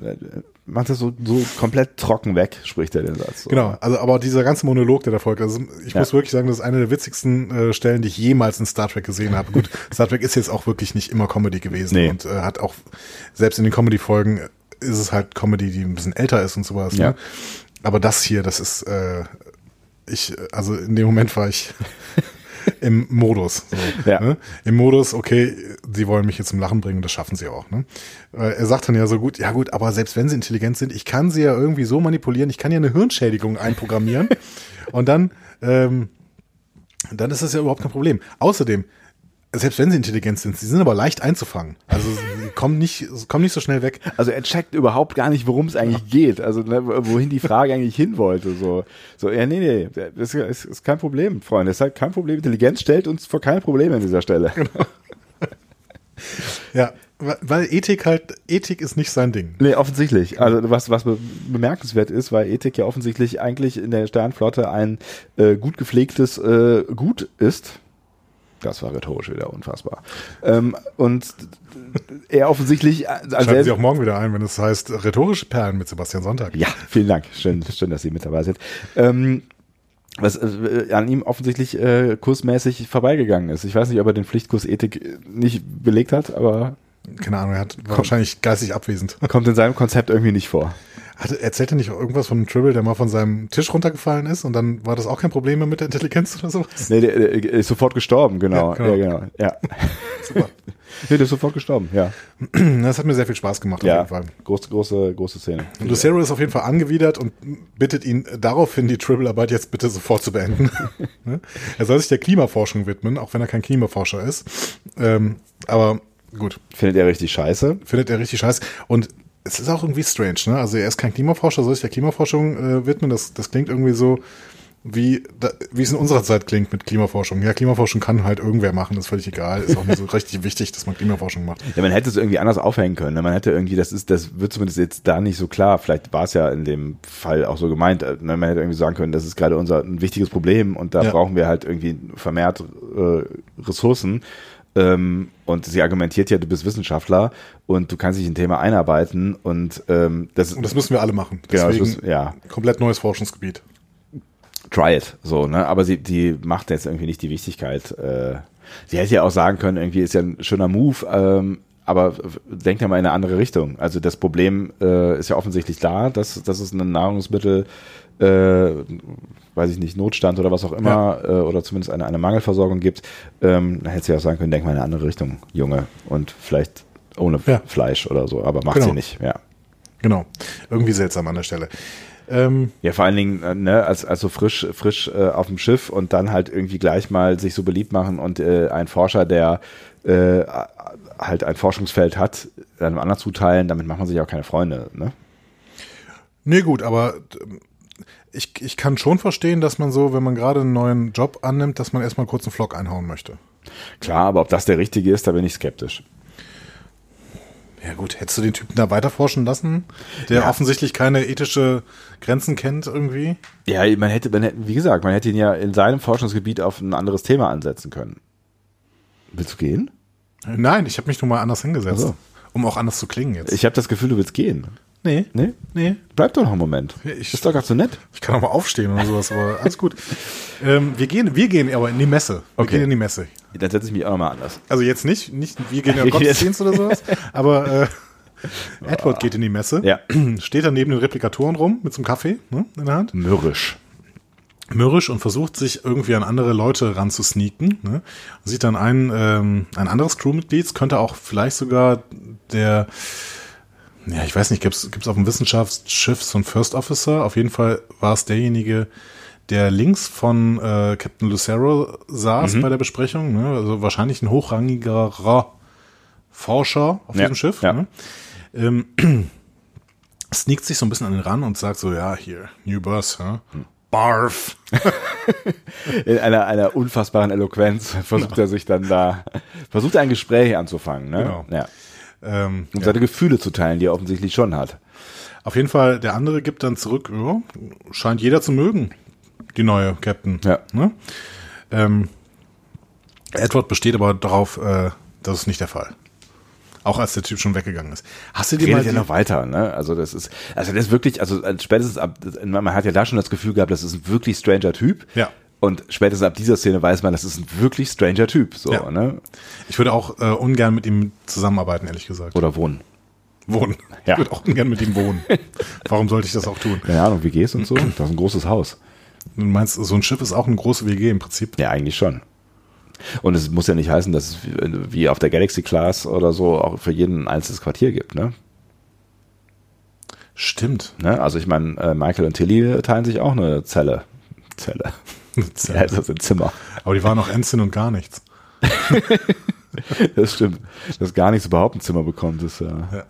macht das so, so komplett trocken weg, spricht er den Satz. So. Genau, also aber dieser ganze Monolog, der da folgt, also ich Ja. muss wirklich sagen, das ist eine der witzigsten äh, Stellen, die ich jemals in Star Trek gesehen habe. Gut, Star Trek ist jetzt auch wirklich nicht immer Comedy gewesen Nee. und äh, hat auch, selbst in den Comedy-Folgen ist es halt Comedy, die ein bisschen älter ist und sowas. Ja. Ne? Aber das hier, das ist, äh, ich, also in dem Moment war ich im Modus. So, Ja. ne? Im Modus, okay, sie wollen mich jetzt zum Lachen bringen, das schaffen sie auch. Ne? Äh, Er sagt dann ja so gut, ja gut, aber selbst wenn sie intelligent sind, ich kann sie ja irgendwie so manipulieren, ich kann ja eine Hirnschädigung einprogrammieren und dann, ähm, dann ist das ja überhaupt kein Problem. Außerdem, selbst wenn sie intelligent sind, sie sind aber leicht einzufangen. Also sie kommen nicht, kommen nicht so schnell weg. Also er checkt überhaupt gar nicht, worum es eigentlich geht. Also ne, wohin die Frage eigentlich hin wollte. So, so ja, nee, nee, das ist, ist kein Problem, Freunde. Das ist halt kein Problem. Intelligenz stellt uns vor kein Problem an dieser Stelle. Ja, weil- Ethik halt, Ethik ist nicht sein Ding. Nee, offensichtlich. Also was, was be bemerkenswert ist, weil Ethik ja offensichtlich eigentlich in der Sternflotte ein äh, gut gepflegtes äh, Gut ist. Das war rhetorisch wieder unfassbar. Ähm, und er offensichtlich, also Schalten Sie auch morgen wieder ein, wenn es heißt rhetorische Perlen mit Sebastian Sonntag. ja, vielen Dank. Schön, schön, dass Sie mit dabei sind. Ähm, was äh, an ihm offensichtlich äh, kursmäßig vorbeigegangen ist. Ich weiß nicht, ob er den Pflichtkurs Ethik nicht belegt hat, aber Keine Ahnung, er hat, war wahrscheinlich geistig abwesend. Kommt in seinem Konzept irgendwie nicht vor. Hatte, erzählt er nicht irgendwas von einem Tribble, der mal von seinem Tisch runtergefallen ist und dann war das auch kein Problem mehr mit der Intelligenz oder sowas? Nee, der, der ist sofort gestorben, genau. Ja, genau. Ja, genau. Ja. Super. Nee, der ist sofort gestorben, ja. Das hat mir sehr viel Spaß gemacht, Ja, auf jeden Fall. große, große, große Szene. Und Lucero ist auf jeden Fall angewidert und bittet ihn daraufhin, die Tribble-Arbeit jetzt bitte sofort zu beenden. Ne? er soll sich der Klimaforschung widmen, auch wenn er kein Klimaforscher ist. Ähm, aber gut, Findet er richtig scheiße. findet er richtig scheiße. Und es ist auch irgendwie strange, ne? Also er ist kein Klimaforscher, soll sich der Klimaforschung äh, widmen. Das, das klingt irgendwie so, wie, da, wie es in unserer Zeit klingt mit Klimaforschung. Ja, Klimaforschung kann halt irgendwer machen, ist völlig egal. Ist auch nicht so richtig wichtig, dass man Klimaforschung macht. Ja, man hätte es irgendwie anders aufhängen können. ne? Man hätte irgendwie, das ist, das wird zumindest jetzt da nicht so klar. Vielleicht war es ja in dem Fall auch so gemeint. äh, ne? Man hätte irgendwie sagen können, das ist gerade unser ein wichtiges Problem und da Ja. brauchen wir halt irgendwie vermehrt äh, Ressourcen. Ähm, und sie argumentiert ja, du bist Wissenschaftler und du kannst dich in ein Thema einarbeiten und ähm, das ist Und das müssen wir alle machen. Genau, das Deswegen müssen- ja. komplett neues Forschungsgebiet. try it, so, ne? Aber sie, die macht jetzt irgendwie nicht die Wichtigkeit. Äh, sie hätte ja auch sagen können, irgendwie ist ja ein schöner Move, ähm, aber denkt ja mal in eine andere Richtung. Also das Problem äh, ist ja offensichtlich da, dass, dass es ein Nahrungsmittel, äh, weiß ich nicht, Notstand oder was auch immer, äh, oder zumindest eine, eine Mangelversorgung gibt. Ähm, da hätte sie auch sagen können, denk mal in eine andere Richtung, Junge. Und vielleicht ohne Ja. Fleisch oder so, aber macht Genau. sie nicht, ja. Genau. Irgendwie seltsam an der Stelle. Ähm, Ja, vor allen Dingen, äh, ne, als, als so frisch, frisch äh, auf dem Schiff und dann halt irgendwie gleich mal sich so beliebt machen und äh, ein Forscher, der äh, halt ein Forschungsfeld hat, einem anderen zuteilen, damit macht man sich auch keine Freunde, ne? nee, gut, aber ähm, ich, ich kann schon verstehen, dass man so, wenn man gerade einen neuen Job annimmt, dass man erstmal kurz einen Vlog einhauen möchte. Klar, aber ob das der richtige ist, da bin ich skeptisch. Ja gut, hättest du den Typen da weiterforschen lassen, der Ja. offensichtlich keine ethische Grenzen kennt irgendwie? Ja, man hätte, man hätte, wie gesagt, man hätte ihn ja in seinem Forschungsgebiet auf ein anderes Thema ansetzen können. Willst du gehen? Nein, ich habe mich nur mal anders hingesetzt, Ach so. um auch anders zu klingen jetzt. Ich habe das Gefühl, du willst gehen. Nee, Nee? nee, Bleib doch noch einen Moment. Ich- ist doch gar so nett. ich kann auch mal aufstehen oder sowas, aber alles gut. ähm, wir gehen, wir gehen aber in die Messe. Wir Okay. gehen in die Messe. Dann setze ich mich auch nochmal anders. Also jetzt nicht, nicht wir gehen in den Gottesdienst oder sowas, aber äh, Edward geht in die Messe, Ja. steht dann neben den Replikatoren rum mit so einem Kaffee ne, in der Hand, Mürrisch. mürrisch und versucht sich irgendwie an andere Leute ranzusneaken. Ne? Und sieht dann ein, ähm, ein anderes Crewmitglied, könnte auch vielleicht sogar der, ja ich weiß nicht, gibt es auf dem Wissenschaftsschiff so einen First Officer? Auf jeden Fall war es derjenige, der links von äh, Captain Lucero saß bei der Besprechung. Ne? Also wahrscheinlich ein hochrangigerer Forscher auf Ja, diesem Schiff. ja. Ne? Ähm, sneakt sich so ein bisschen an den ran und sagt so, ja, hier, New Bus, hä? Barf. in einer, einer unfassbaren Eloquenz versucht er sich dann da, versucht er ein Gespräch anzufangen, ne? Genau. Ja. Ähm, Um seine Gefühle zu teilen, die er offensichtlich schon hat. auf jeden Fall, der andere gibt dann zurück, ja, scheint jeder zu mögen, die neue Captain. Ja. Ne? Ähm, Edward besteht aber darauf, äh, das ist nicht der Fall. Auch als der Typ schon weggegangen ist. Hast du dir mal Redet ja die, noch weiter, ne? Also das ist, also das ist wirklich, also spätestens ab, man hat ja da schon das Gefühl gehabt, das ist ein wirklich stranger Typ. Ja. Und spätestens ab dieser Szene weiß man, das ist ein wirklich stranger Typ, so, Ja. ne? Ich würde auch äh, ungern mit ihm zusammenarbeiten, ehrlich gesagt. Oder wohnen. Wohnen. Ja. Ich würde auch ungern mit ihm wohnen. Warum sollte ich das auch tun? Keine Ahnung, WGs und so. Das ist ein großes Haus. Du meinst, so ein Schiff ist auch eine große WG im Prinzip? Ja, eigentlich schon. Und es muss ja nicht heißen, dass es wie- wie auf der Galaxy Class oder so auch für jeden ein einzelnes Quartier gibt, ne? Stimmt. ne? Also ich meine, äh, Michael und Tilly teilen sich auch eine Zelle. Zelle. Ja, also das ist ein Zimmer. Aber die waren auch Ensign und gar nichts. Das stimmt. Dass gar nichts überhaupt ein Zimmer bekommt, ist äh, Ja.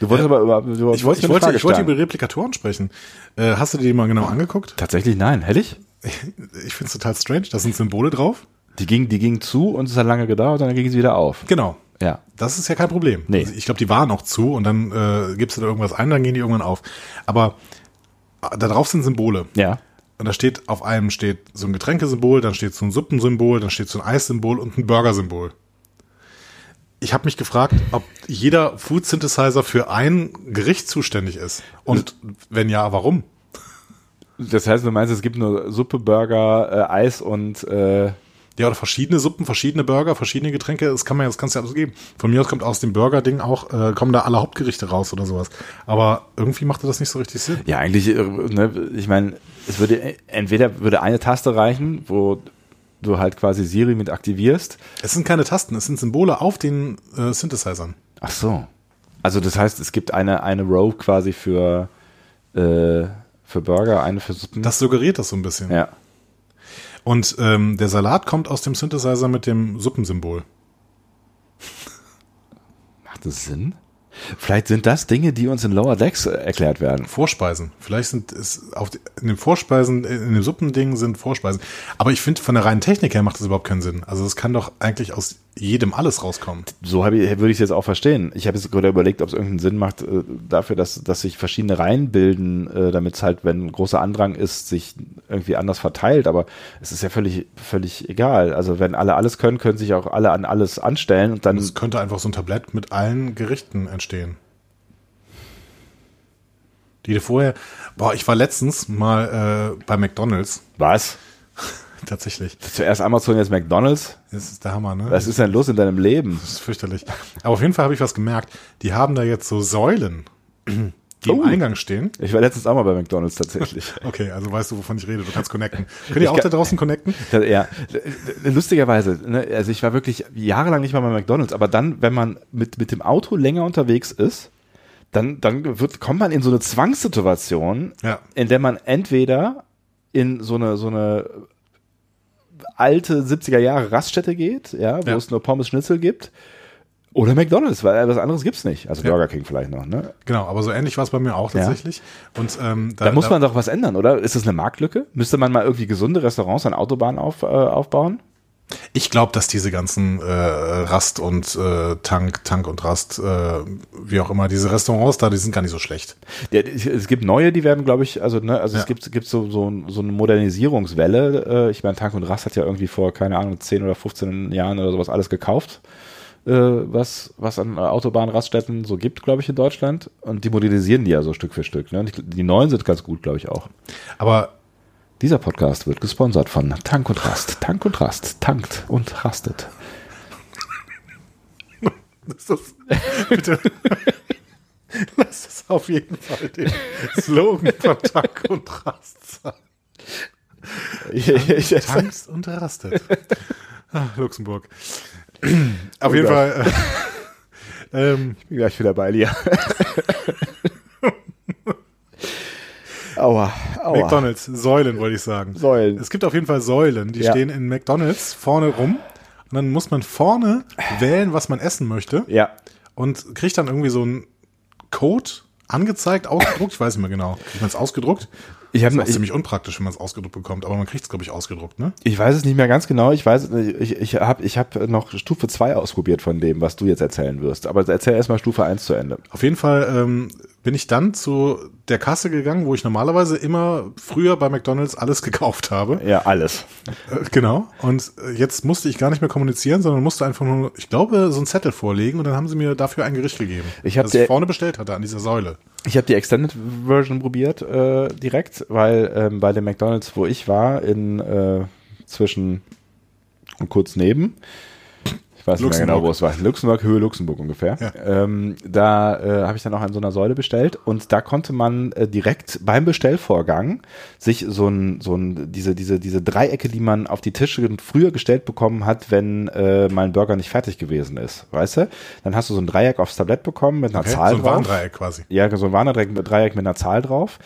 Du wolltest aber über, du Ich, wollte, ich, wollte, ich wollte über Replikatoren sprechen. Äh, hast du dir die mal genau angeguckt? Tatsächlich nein, hätte ich? Ich finde es total strange. Da sind Symbole drauf. Die ging, die ging zu und es hat lange gedauert und dann ging sie wieder auf. Genau. Ja. Das ist ja kein Problem. Nee. Also ich glaube, die waren auch zu und dann äh, gibst du da irgendwas ein, dann gehen die irgendwann auf. Aber äh, da drauf sind Symbole. Ja. Und da steht, auf einem steht so ein Getränkesymbol, dann steht so ein Suppensymbol, dann steht so ein Eissymbol und ein Burgersymbol. Ich habe mich gefragt, ob jeder Food Synthesizer für ein Gericht zuständig ist. Und wenn ja, warum? Das heißt, du meinst, es gibt nur Suppe, Burger, äh, Eis und äh, Ja, oder verschiedene Suppen, verschiedene Burger, verschiedene Getränke, das kann man ja, das kannst du ja alles geben. Von mir aus kommt aus dem Burger-Ding auch, äh, kommen da alle Hauptgerichte raus oder sowas. Aber irgendwie machte das nicht so richtig Sinn. Ja, eigentlich, äh, ne, ich meine, es würde entweder würde eine Taste reichen, wo du halt quasi Siri mit aktivierst. Es sind keine Tasten, es sind Symbole auf den äh, Synthesizern. Ach so. Also das heißt, es gibt eine, eine Row quasi für, äh, für Burger, eine für Suppen. Das suggeriert das so ein bisschen. ja. Und ähm, der Salat kommt aus dem Synthesizer mit dem Suppensymbol. Macht das Sinn? Vielleicht sind das Dinge, die uns in Lower Decks äh, erklärt werden. Vorspeisen. Vielleicht sind es auf in den Vorspeisen, in dem Suppending sind Vorspeisen. Aber ich finde, von der reinen Technik her macht das überhaupt keinen Sinn. Also es kann doch eigentlich aus jedem alles rauskommen. So habe ich, würde ich es jetzt auch verstehen. Ich habe jetzt gerade überlegt, ob es irgendeinen Sinn macht äh, dafür, dass, dass sich verschiedene Reihen bilden, äh, damit es halt, wenn großer Andrang ist, sich irgendwie anders verteilt. Aber es ist ja völlig, völlig egal. Also wenn alle alles können, können sich auch alle an alles anstellen und dann. Es könnte einfach so ein Tablett mit allen Gerichten entstehen. Die du vorher, boah, ich war letztens mal äh, bei McDonalds, was? tatsächlich. Zuerst Amazon, jetzt McDonalds. Das ist der Hammer, ne? Was ist denn los in deinem Leben? Das ist fürchterlich. Aber auf jeden Fall habe ich was gemerkt. Die haben da jetzt so Säulen, die Oh. im Eingang stehen. Ich war letztens auch mal bei McDonalds tatsächlich. Okay, also weißt du, wovon ich rede. Du kannst connecten. Könnt ihr auch kann- da draußen connecten? Ja, lustigerweise, ne, also ich war wirklich jahrelang nicht mal bei McDonalds, aber dann, wenn man mit, mit dem Auto länger unterwegs ist, dann, dann wird, kommt man in so eine Zwangssituation, Ja. in der man entweder in so eine, so eine alte 70er Jahre Raststätte geht, ja, wo Ja. es nur Pommes Schnitzel gibt, oder McDonalds, weil was anderes gibt's nicht. Also Ja. Burger King vielleicht noch, ne? Genau, aber so ähnlich war es bei mir auch Ja. tatsächlich. Und ähm, Da, muss man doch was ändern, oder? Ist das eine Marktlücke? Müsste man mal irgendwie gesunde Restaurants an Autobahnen auf, äh, aufbauen? Ich glaube, dass diese ganzen äh, Rast und äh, Tank, Tank und Rast, äh, wie auch immer, diese Restaurants da, die sind gar nicht so schlecht. Ja, es gibt neue, die werden, glaube ich, also ne, also Ja. es gibt, gibt so, so, so eine Modernisierungswelle. Äh, ich meine, Tank und Rast hat ja irgendwie vor, keine Ahnung, 10 oder 15 Jahren oder sowas alles gekauft, äh, was, was an Autobahnraststätten so gibt, glaube ich, in Deutschland. Und die modernisieren die ja so Stück für Stück. Ne? Die neuen sind ganz gut, glaube ich, auch. Aber Dieser Podcast wird gesponsert von Tank und Rast. Tank und Rast. Tankt und rastet. ist das, bitte, lass das auf jeden Fall den Slogan von Tank und Rast sein. Ich, Tankst und rastet. Ah, Luxemburg. Auf Oh jeden. Fall. Äh, ähm, bin gleich wieder bei dir. aua, aua. McDonalds, Säulen wollte ich sagen. Säulen. Es gibt auf jeden Fall Säulen, die Ja. stehen in McDonalds vorne rum. Und dann muss man vorne wählen, was man essen möchte. Ja. Und kriegt dann irgendwie so einen Code angezeigt, ausgedruckt. Ich weiß nicht mehr genau. Kriegt man es ausgedruckt? Ich habe Das ist auch ich, ziemlich unpraktisch, wenn man es ausgedruckt bekommt, aber man kriegt es, glaube ich, ausgedruckt, ne? ich weiß es nicht mehr ganz genau. Ich weiß, ich, ich habe ich hab noch Stufe 2 ausprobiert von dem, was du jetzt erzählen wirst. Aber erzähl erstmal Stufe 1 zu Ende. Auf jeden Fall ähm, bin ich dann zu der Kasse gegangen, wo ich normalerweise immer früher bei McDonalds alles gekauft habe. Ja, alles. Äh, genau. Und äh, jetzt musste ich gar nicht mehr kommunizieren, sondern musste einfach nur, ich glaube, so einen Zettel vorlegen und dann haben sie mir dafür ein Gericht gegeben. Ich das der- ich vorne bestellt hatte an dieser Säule. Ich habe die Extended Version probiert äh, direkt, weil ähm, bei dem McDonald's, wo ich war, in äh, zwischen und kurz neben, ich weiß nicht mehr genau, wo es war, Luxemburg, Höhe Luxemburg ungefähr. Ja. Ähm, da äh, habe ich dann auch an so einer Säule bestellt und da konnte man äh, direkt beim Bestellvorgang sich so ein, so ein, diese, diese, diese Dreiecke, die man auf die Tische früher gestellt bekommen hat, wenn äh, mein Burger nicht fertig gewesen ist, weißt du? Dann hast du so ein Dreieck aufs Tablett bekommen mit einer Okay? Zahl So ein drauf. Warndreieck quasi. Ja, so ein Warndreieck mit, Dreieck mit einer Zahl drauf.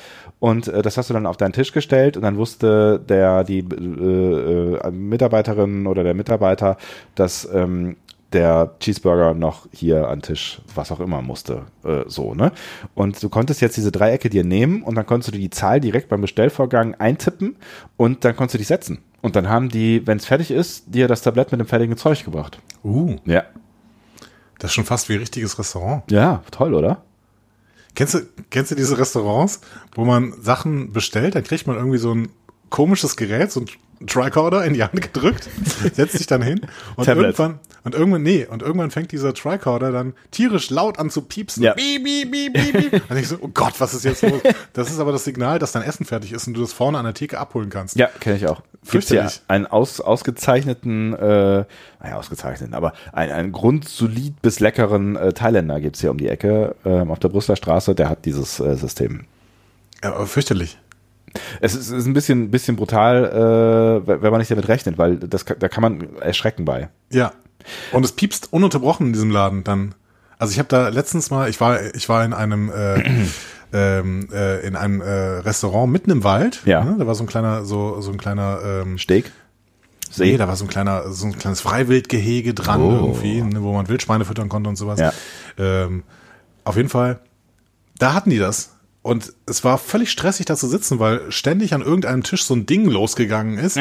Und äh, das hast du dann auf deinen Tisch gestellt und dann wusste der, die äh, äh, Mitarbeiterin oder der Mitarbeiter, dass ähm, der Cheeseburger noch hier an Tisch, was auch immer musste, äh, so, ne? Und du konntest jetzt diese Dreiecke dir nehmen und dann konntest du die Zahl direkt beim Bestellvorgang eintippen und dann konntest du dich setzen. Und dann haben die, wenn es fertig ist, dir das Tablett mit dem fertigen Zeug gebracht. Uh, Ja. das ist schon fast wie ein richtiges Restaurant. Ja, toll, oder? Kennst du, kennst du diese Restaurants, wo man Sachen bestellt, dann kriegt man irgendwie so ein komisches Gerät, so ein Tricorder in die Hand gedrückt, setzt sich dann hin und Tablet. irgendwann und irgendwann nee und irgendwann fängt dieser Tricorder dann tierisch laut an zu piepsen. Ja. Piep, piep, piep, piep. Und ich so, oh Gott, was ist jetzt los? Das ist aber das Signal, dass dein Essen fertig ist und du das vorne an der Theke abholen kannst. Ja, kenne ich auch. Gibt's ja Fürchterlich. einen aus, ausgezeichneten, äh, naja, ausgezeichneten, aber einen, einen grundsolid bis leckeren äh, Thailänder gibt's hier um die Ecke ähm, auf der Brüsseler Straße, der hat dieses äh, System. Ja, aber fürchterlich. Es ist, es ist ein bisschen, bisschen brutal, äh, wenn man nicht damit rechnet, weil das, da kann man erschrecken bei. Ja. Und es piepst ununterbrochen in diesem Laden dann. Also ich habe da letztens mal, ich war, ich war in einem äh, ähm, äh, in einem äh, Restaurant mitten im Wald. Ja. Ne? Da war so ein kleiner, so so ein kleiner ähm, Steak? Nee, See? da war so ein kleiner, so ein kleines Freiwildgehege dran Oh. irgendwie, ne, wo man Wildschweine füttern konnte und sowas. Ja. Ähm, auf jeden Fall, da hatten die das. Und es war völlig stressig, da zu sitzen, weil ständig an irgendeinem Tisch so ein Ding losgegangen ist.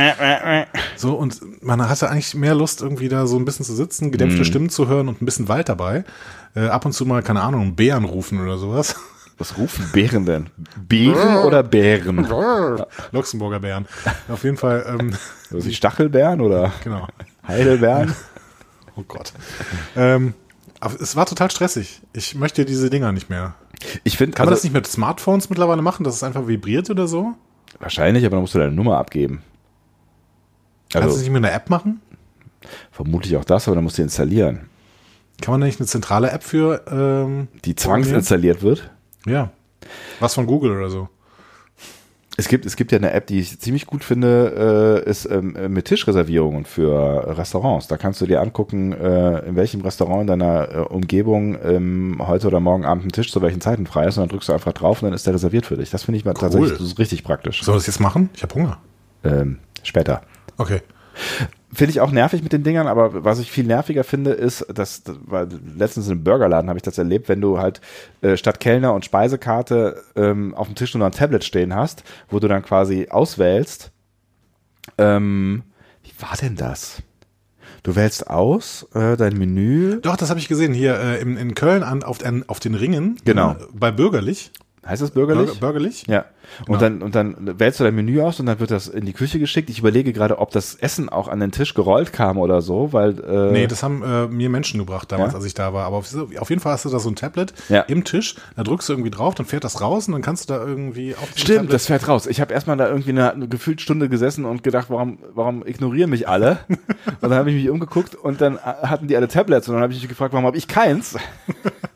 So, und man hatte eigentlich mehr Lust, irgendwie da so ein bisschen zu sitzen, gedämpfte Mhm. Stimmen zu hören und ein bisschen Wald dabei. Äh, ab und zu mal, keine Ahnung, Bären rufen oder sowas. Was rufen Bären denn? Bären oder Bären? Luxemburger Bären. Auf jeden Fall, ähm, Also die Stachelbären oder genau. Heidelbeeren? Oh Gott. ähm, es war total stressig. Ich möchte diese Dinger nicht mehr. Ich finde, Kann man also, das nicht mit Smartphones mittlerweile machen, dass es einfach vibriert oder so? wahrscheinlich, aber dann musst du deine Nummer abgeben. Kannst du es Also, nicht mit einer App machen? vermutlich auch das, aber dann musst du installieren. Kann man da nicht eine zentrale App für? Ähm, Die zwangsinstalliert wird. ja. Was von Google oder so? Es gibt, es gibt ja eine App, die ich ziemlich gut finde, äh, ist ähm, äh, mit Tischreservierungen für Restaurants. Da kannst du dir angucken, äh, in welchem Restaurant in deiner äh, Umgebung ähm, heute oder morgen Abend ein Tisch zu welchen Zeiten frei ist und dann drückst du einfach drauf und dann ist der reserviert für dich. Das finde ich mal tatsächlich so richtig praktisch. Soll das jetzt machen? Ich habe Hunger. Ähm, später. Okay. Finde ich auch nervig mit den Dingern, aber was ich viel nerviger finde, ist, dass, das war letztens im Burgerladen habe ich das erlebt, wenn du halt äh, statt Kellner und Speisekarte ähm, auf dem Tisch nur noch ein Tablet stehen hast, wo du dann quasi auswählst. Ähm, wie war denn das? Du wählst aus äh, dein Menü. Doch, das habe ich gesehen hier äh, in, in Köln an, auf, den, auf den Ringen. Genau. Äh, bei Bürgerlich. Heißt das bürgerlich? Bürger, bürgerlich. Ja. Und Genau. dann, und dann wählst du dein Menü aus und dann wird das in die Küche geschickt. Ich überlege gerade, ob das Essen auch an den Tisch gerollt kam oder so, weil, äh, Nee, das haben äh, mir Menschen gebracht damals, Ja? als ich da war. Aber auf, auf jeden Fall hast du da so ein Tablet Ja. im Tisch, da drückst du irgendwie drauf, dann fährt das raus und dann kannst du da irgendwie auf Stimmt, Tablet das fährt raus. Ich habe erstmal da irgendwie eine, eine gefühlt Stunde gesessen und gedacht, warum, warum ignorieren mich alle? und dann habe ich mich umgeguckt und dann hatten die alle Tablets und dann habe ich mich gefragt, warum habe ich keins?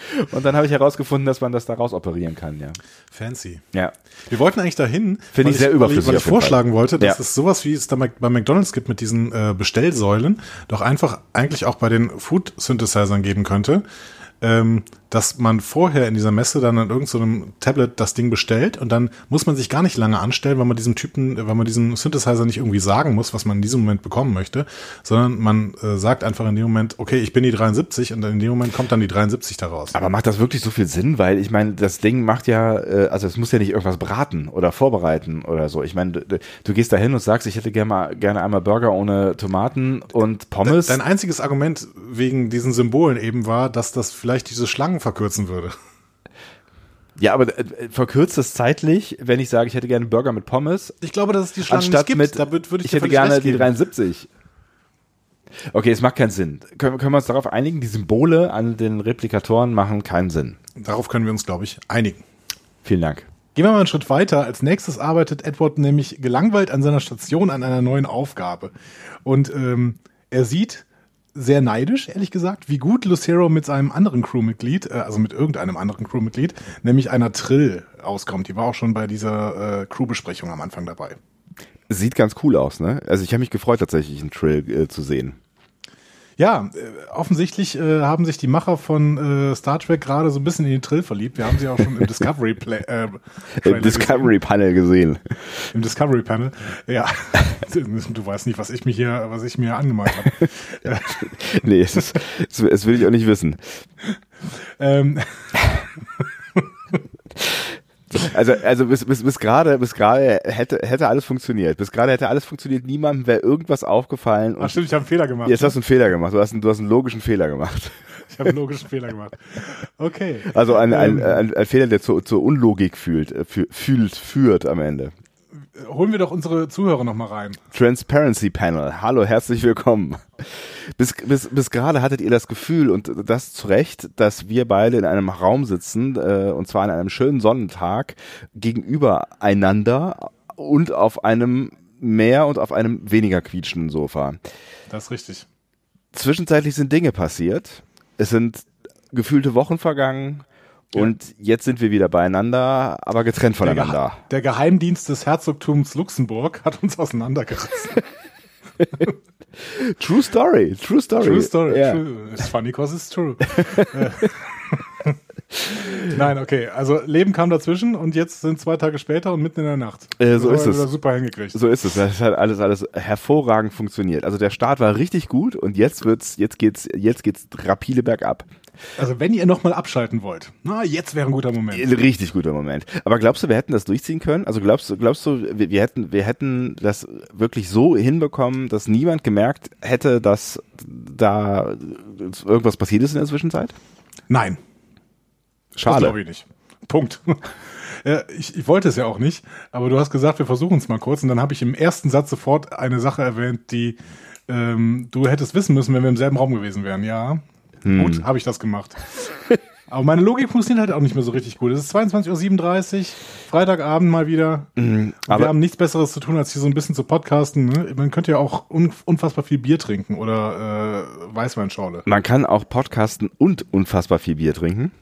und dann habe ich herausgefunden, dass man das da raus operieren kann, ja. Fancy. Ja. Wir wollten eigentlich dahin, Finde ich sehr weil überflüssig weil ich vorschlagen wollte, dass Ja. es sowas wie es da bei McDonalds gibt mit diesen äh, Bestellsäulen, doch einfach eigentlich auch bei den Food Synthesizern geben könnte, ähm, dass man vorher in dieser Messe dann an irgendeinem so Tablet das Ding bestellt und dann muss man sich gar nicht lange anstellen, weil man diesem Typen, weil man diesem Synthesizer nicht irgendwie sagen muss, was man in diesem Moment bekommen möchte, sondern man äh, sagt einfach in dem Moment, okay, ich bin die 73 und in dem Moment kommt dann die 73 daraus. Aber macht das wirklich so viel Sinn? Weil ich meine, das Ding macht ja, äh, also es muss ja nicht irgendwas braten oder vorbereiten oder so. Ich meine, du, du gehst da hin und sagst, ich hätte gerne mal gerne einmal Burger ohne Tomaten und Pommes. Dein einziges Argument wegen diesen Symbolen eben war, dass das vielleicht diese Schlangen verkürzen würde. ja, aber äh, verkürzt es zeitlich, wenn ich sage, ich hätte gerne Burger mit Pommes, Ich glaube, dass es die Schlangen anstatt nicht gibt. mit, da würd- würde ich, ich hätte gerne die geben. 73. Okay, es macht keinen Sinn. Können, können wir uns darauf einigen, die Symbole an den Replikatoren machen keinen Sinn. Darauf können wir uns, glaube ich, einigen. Vielen Dank. Gehen wir mal einen Schritt weiter. Als nächstes arbeitet Edward nämlich gelangweilt an seiner Station an einer neuen Aufgabe. Und ähm, er sieht sehr neidisch, ehrlich gesagt, wie gut Lucero mit seinem anderen Crewmitglied, äh, also mit irgendeinem anderen Crewmitglied, nämlich einer Trill auskommt. Die war auch schon bei dieser äh, Crewbesprechung am Anfang dabei. Sieht ganz cool aus, ne? Also ich habe mich gefreut, tatsächlich einen Trill äh, zu sehen. Ja, äh, offensichtlich äh, haben sich die Macher von äh, Star Trek gerade so ein bisschen in den Trill verliebt. Wir haben sie auch schon im Discovery Play, äh, Im Discovery Panel gesehen. gesehen. im Discovery Panel. Ja, du weißt nicht, was ich mir hier, was ich mir angemalt habe. nee, es, ist, es, es will ich auch nicht wissen. ähm, Also, also bis, bis, bis gerade, bis gerade hätte, hätte alles funktioniert. Bis gerade hätte alles funktioniert. Niemandem wäre irgendwas aufgefallen. ach stimmt, ich habe einen Fehler gemacht. jetzt hast du einen Fehler gemacht. Du hast einen, du hast einen logischen Fehler gemacht. Ich habe einen logischen Fehler gemacht. Okay. Also ein, ein, Ähm, ein, ein Fehler, der zur, zur Unlogik fühlt, äh, fü- fühlt, führt am Ende. Holen wir doch unsere Zuhörer noch mal rein. Transparency Panel. Hallo, herzlich willkommen. Bis, bis, bis gerade hattet ihr das Gefühl, und das zu Recht, dass wir beide in einem Raum sitzen, äh, und zwar an einem schönen Sonnentag, gegenüber einander und auf einem mehr und auf einem weniger quietschenden Sofa. Das ist richtig. Zwischenzeitlich sind Dinge passiert. Es sind gefühlte Wochen vergangen. Und jetzt sind wir wieder beieinander, aber getrennt voneinander. Der, Ge der Geheimdienst des Herzogtums Luxemburg hat uns auseinandergerissen. true story, true story. True story. Yeah. True. It's funny because it's true. Nein, okay. Also Leben kam dazwischen und jetzt sind zwei Tage später und mitten in der Nacht. Äh, so ist es. Super hingekriegt. So ist es. Das hat alles, alles hervorragend funktioniert. Also der Start war richtig gut und jetzt wird's, jetzt geht's, jetzt geht's rapide bergab. Also wenn ihr nochmal abschalten wollt, na, jetzt wäre ein guter Moment. Richtig guter Moment. Aber glaubst du, wir hätten das durchziehen können? Also glaubst du, glaubst du, wir, wir hätten, wir hätten das wirklich so hinbekommen, dass niemand gemerkt hätte, dass da irgendwas passiert ist in der Zwischenzeit? Nein. Schade. Das glaube ich nicht. Punkt. Ja, ich, ich wollte es ja auch nicht, aber du hast gesagt, wir versuchen es mal kurz und dann habe ich im ersten Satz sofort eine Sache erwähnt, die ähm, du hättest wissen müssen, wenn wir im selben Raum gewesen wären. Ja, hm. gut, habe ich das gemacht. aber meine Logik funktioniert halt auch nicht mehr so richtig gut. Es ist 22.37 Uhr, Freitagabend mal wieder. Mhm, wir haben nichts Besseres zu tun, als hier so ein bisschen zu podcasten. Ne? Man könnte ja auch un unfassbar viel Bier trinken oder äh, Weißweinschorle. Man kann auch podcasten und unfassbar viel Bier trinken.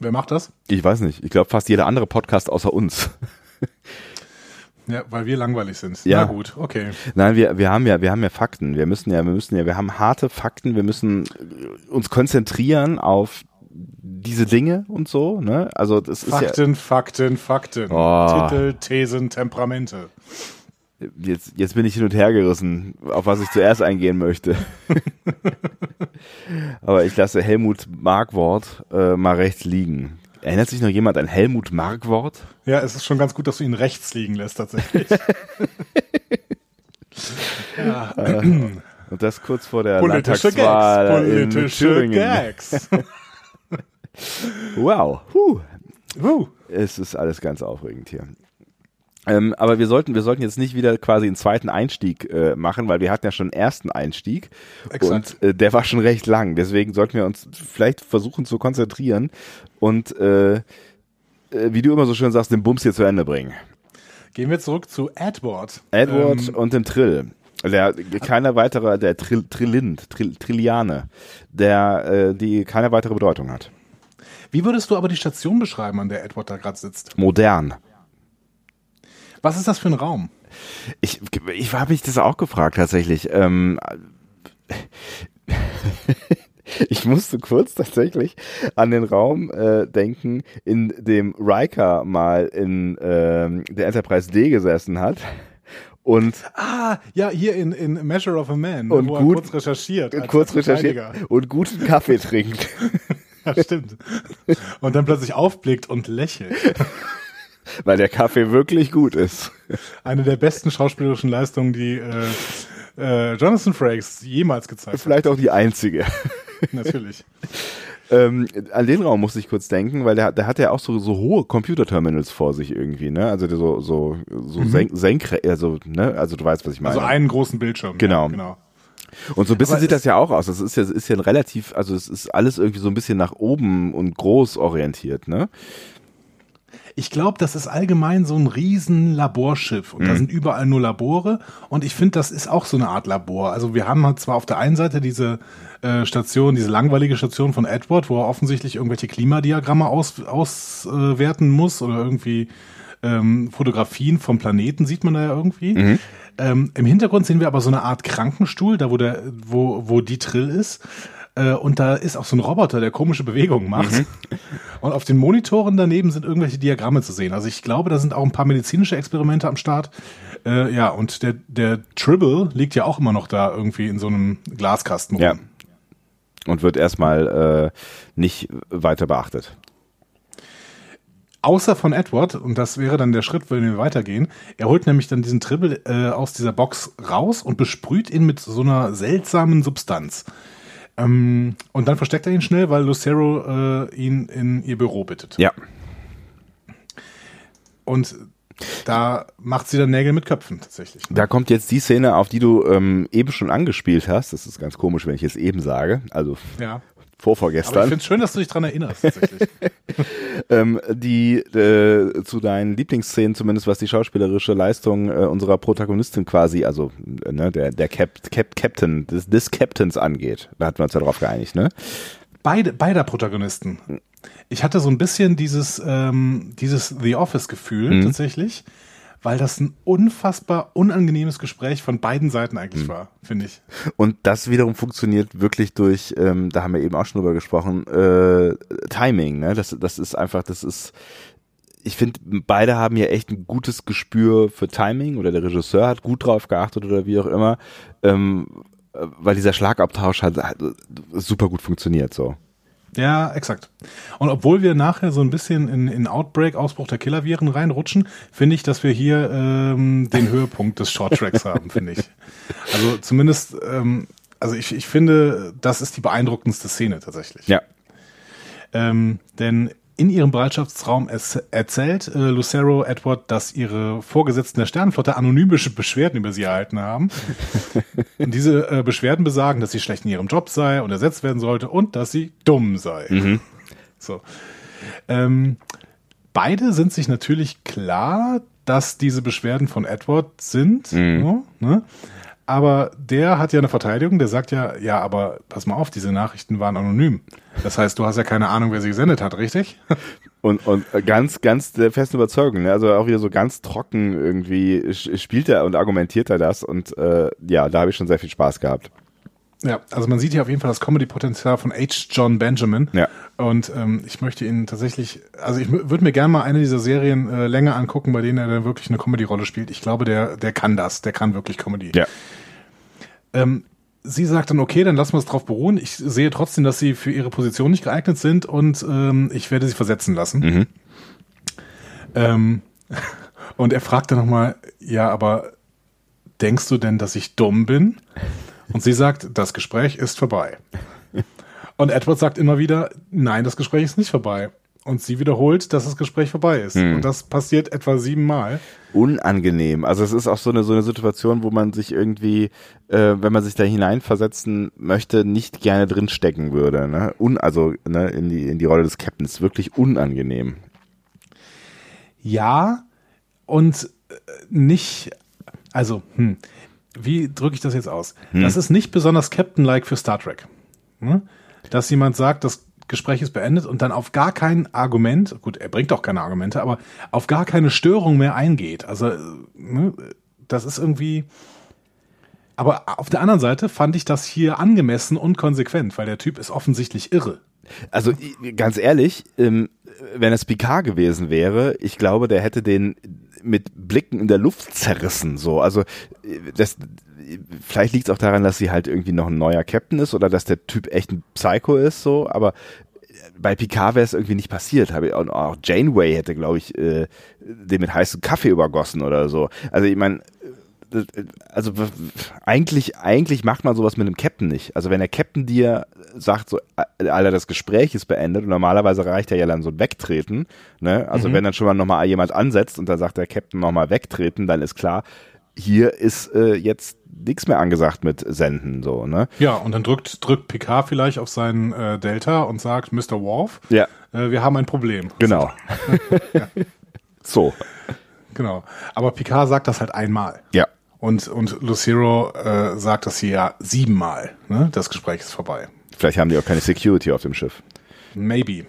Wer macht das? Ich weiß nicht. Ich glaube fast jeder andere Podcast außer uns. Ja, weil wir langweilig sind. Ja. Na gut, okay. Nein, wir, wir haben ja, wir haben ja Fakten. Wir müssen ja, wir müssen ja, wir haben harte Fakten. Wir müssen uns konzentrieren auf diese Dinge und so, ne? Also das Fakten, ist ja Fakten, Fakten, Oh. Titel, Thesen, Temperamente. jetzt, jetzt bin ich hin und her gerissen, auf was ich zuerst eingehen möchte. Aber ich lasse Helmut Markwort äh, mal rechts liegen. Erinnert sich noch jemand an Helmut Markwort? Ja, es ist schon ganz gut, dass du ihn rechts liegen lässt tatsächlich. ja. Und das kurz vor der Politische Landtagswahl Gags, in politische Thüringen. Gags. Wow. Huh. uh, Es ist alles ganz aufregend hier. Ähm, aber wir sollten, wir sollten jetzt nicht wieder quasi einen zweiten Einstieg äh, machen, weil wir hatten ja schon einen ersten Einstieg Exakt. und äh, der war schon recht lang. Deswegen sollten wir uns vielleicht versuchen zu konzentrieren und äh, äh, wie du immer so schön sagst, den Bums hier zu Ende bringen. gehen wir zurück zu Edward. Edward Ähm, und dem Trill. Der keiner weitere, der Trill, Trillind, Trill, Trilliane, der äh, die keine weitere Bedeutung hat. wie würdest du aber die Station beschreiben, an der Edward da gerade sitzt? Modern. Was ist das für ein Raum? Ich, ich habe mich das auch gefragt tatsächlich. Ähm, ich musste kurz tatsächlich an den Raum äh, denken, in dem Riker mal in ähm, der Enterprise D gesessen hat. Und Ah, ja, hier in, in Measure of a Man, Und wo gut- er kurz recherchiert. als kurz recherchiert und guten Kaffee trinkt. Ja, stimmt. Und dann plötzlich aufblickt und lächelt. Weil der Kaffee wirklich gut ist. Eine der besten schauspielerischen Leistungen, die äh, äh, Jonathan Frakes jemals gezeigt Vielleicht auch die einzige. hat. Natürlich. Ähm, an den Raum musste ich kurz denken, weil der, der hat ja auch so, so hohe Computerterminals vor sich irgendwie, ne? Also der so, so, so senk, senkrecht, also, ne? Also du weißt, was ich meine. Also einen großen Bildschirm. Genau. Ja, genau. Und so ein bisschen Aber sieht das ja auch aus. Das ist ja, ist ja ein relativ, also es ist alles irgendwie so ein bisschen nach oben und groß orientiert, ne? Ich glaube, das ist allgemein so ein riesen Laborschiff und da Mhm. sind überall nur Labore und ich finde, das ist auch so eine Art Labor. Also wir haben halt zwar auf der einen Seite diese äh, Station, diese langweilige Station von Edward, wo er offensichtlich irgendwelche Klimadiagramme auswerten aus, äh, werten muss oder irgendwie ähm, Fotografien vom Planeten sieht man da ja irgendwie. Mhm. Ähm, Im Hintergrund sehen wir aber so eine Art Krankenstuhl, da wo der, wo, wo die Trill ist. Äh, und da ist auch so ein Roboter, der komische Bewegungen macht. Mhm. Und auf den Monitoren daneben sind irgendwelche Diagramme zu sehen. Also ich glaube, da sind auch ein paar medizinische Experimente am Start. Äh, ja, und der, der Tribble liegt ja auch immer noch da irgendwie in so einem Glaskasten rum. Ja. Und wird erstmal äh, nicht weiter beachtet. Außer von Edward, und das wäre dann der Schritt, wenn wir weitergehen. Er holt nämlich dann diesen Tribble äh, aus dieser Box raus und besprüht ihn mit so einer seltsamen Substanz. Ähm, und dann versteckt er ihn schnell, weil Lucero äh, ihn in ihr Büro bittet. Ja. Und Da macht sie dann Nägel mit Köpfen tatsächlich. Ne? Da kommt jetzt die Szene, auf die du ähm, eben schon angespielt hast. Das ist ganz komisch, wenn ich jetzt eben sage. Also ja. Vorvorgestern. Aber ich finde es schön, dass du dich dran erinnerst tatsächlich. ähm, die äh, zu deinen Lieblingsszenen, zumindest was die schauspielerische Leistung äh, unserer Protagonistin quasi, also äh, ne, der, der Cap, Cap, Captain, des, des Captains angeht. Da hatten wir uns ja drauf geeinigt, ne? Beide, beider Protagonisten. Ich hatte so ein bisschen dieses, ähm, dieses The Office-Gefühl mhm. tatsächlich, weil das ein unfassbar unangenehmes Gespräch von beiden Seiten eigentlich mhm. war, finde ich. Und das wiederum funktioniert wirklich durch, ähm, da haben wir eben auch schon drüber gesprochen, äh, Timing. Ne? Das, das ist einfach, das ist ich finde, beide haben hier echt ein gutes Gespür für Timing oder der Regisseur hat gut drauf geachtet oder wie auch immer. Ähm, weil dieser Schlagabtausch hat, hat super gut funktioniert so. Ja, exakt. Und obwohl wir nachher so ein bisschen in, in Outbreak, Ausbruch der Killerviren reinrutschen, finde ich, dass wir hier ähm, den Höhepunkt des Shorttracks haben, finde ich. Also zumindest, ähm, also ich, ich finde, das ist die beeindruckendste Szene tatsächlich. Ja. Ähm, denn in ihrem Bereitschaftsraum erzählt äh, Lucero Edward, dass ihre Vorgesetzten der Sternenflotte anonymische Beschwerden über sie erhalten haben. und diese äh, Beschwerden besagen, dass sie schlecht in ihrem Job sei und ersetzt werden sollte und dass sie dumm sei. Mhm. So. Ähm, beide sind sich natürlich klar, dass diese Beschwerden von Edward sind. Mhm. So, ne? Aber der hat ja eine Verteidigung, der sagt ja, ja, aber pass mal auf, diese Nachrichten waren anonym. Das heißt, du hast ja keine Ahnung, wer sie gesendet hat, richtig? Und, und ganz, ganz der festen Überzeugung, ne? also auch wieder so ganz trocken irgendwie spielt er und argumentiert er das und äh, ja, da habe ich schon sehr viel Spaß gehabt. Ja, also man sieht hier auf jeden Fall das Comedy-Potenzial von H. John Benjamin. Ja. Und ähm, ich möchte ihn tatsächlich, also ich würde mir gerne mal eine dieser Serien äh, länger angucken, bei denen er dann wirklich eine Comedy-Rolle spielt. Ich glaube, der, der kann das, der kann wirklich Comedy. Ja. Ähm, sie sagt dann, okay, dann lassen wir es drauf beruhen. Ich sehe trotzdem, dass sie für ihre Position nicht geeignet sind und ähm, ich werde sie versetzen lassen. Mhm. Ähm, und er fragt dann nochmal, ja, aber denkst du denn, dass ich dumm bin? Und sie sagt, das Gespräch ist vorbei. Und Edward sagt immer wieder, nein, das Gespräch ist nicht vorbei und sie wiederholt, dass das Gespräch vorbei ist. Hm. Und das passiert etwa siebenmal. Unangenehm. Also es ist auch so eine so eine Situation, wo man sich irgendwie, äh, wenn man sich da hineinversetzen möchte, nicht gerne drinstecken würde. Ne? Un, also ne, in die in die Rolle des Captains. Wirklich unangenehm. Ja und äh, nicht. Also hm, wie drücke ich das jetzt aus? Hm. Das ist nicht besonders Captain-like für Star Trek. Hm? Dass jemand sagt, das Gespräch ist beendet und dann auf gar kein Argument, gut, er bringt auch keine Argumente, aber auf gar keine Störung mehr eingeht. Also, ne, das ist irgendwie. Aber auf der anderen Seite fand ich das hier angemessen und konsequent, weil der Typ ist offensichtlich irre. Also ganz ehrlich, ähm, wenn es Picard gewesen wäre, ich glaube, der hätte den mit Blicken in der Luft zerrissen. So, also das, vielleicht liegt es auch daran, dass sie halt irgendwie noch ein neuer Captain ist oder dass der Typ echt ein Psycho ist, so, aber bei Picard wäre es irgendwie nicht passiert. Ich auch, Janeway hätte, glaube ich, äh, den mit heißem Kaffee übergossen oder so. Also ich meine, äh, also eigentlich, eigentlich macht man sowas mit einem Captain nicht. Also wenn der Captain dir sagt, so, äh, Alter, das Gespräch ist beendet und normalerweise reicht ja dann so ein Wegtreten, ne? Also mhm. wenn dann schon mal nochmal jemand ansetzt und da sagt der Captain nochmal wegtreten, dann ist klar, hier ist äh, jetzt nichts mehr angesagt mit Senden, so, ne? Ja, und dann drückt, drückt Picard vielleicht auf seinen äh, Delta und sagt, Mr. Worf, ja. Äh, wir haben ein Problem. Genau. ja. So. Genau. Aber Picard sagt das halt einmal. Ja. Und, und Lucero äh, sagt das hier ja siebenmal. Ne? Das Gespräch ist vorbei. Vielleicht haben die auch keine Security auf dem Schiff. Maybe.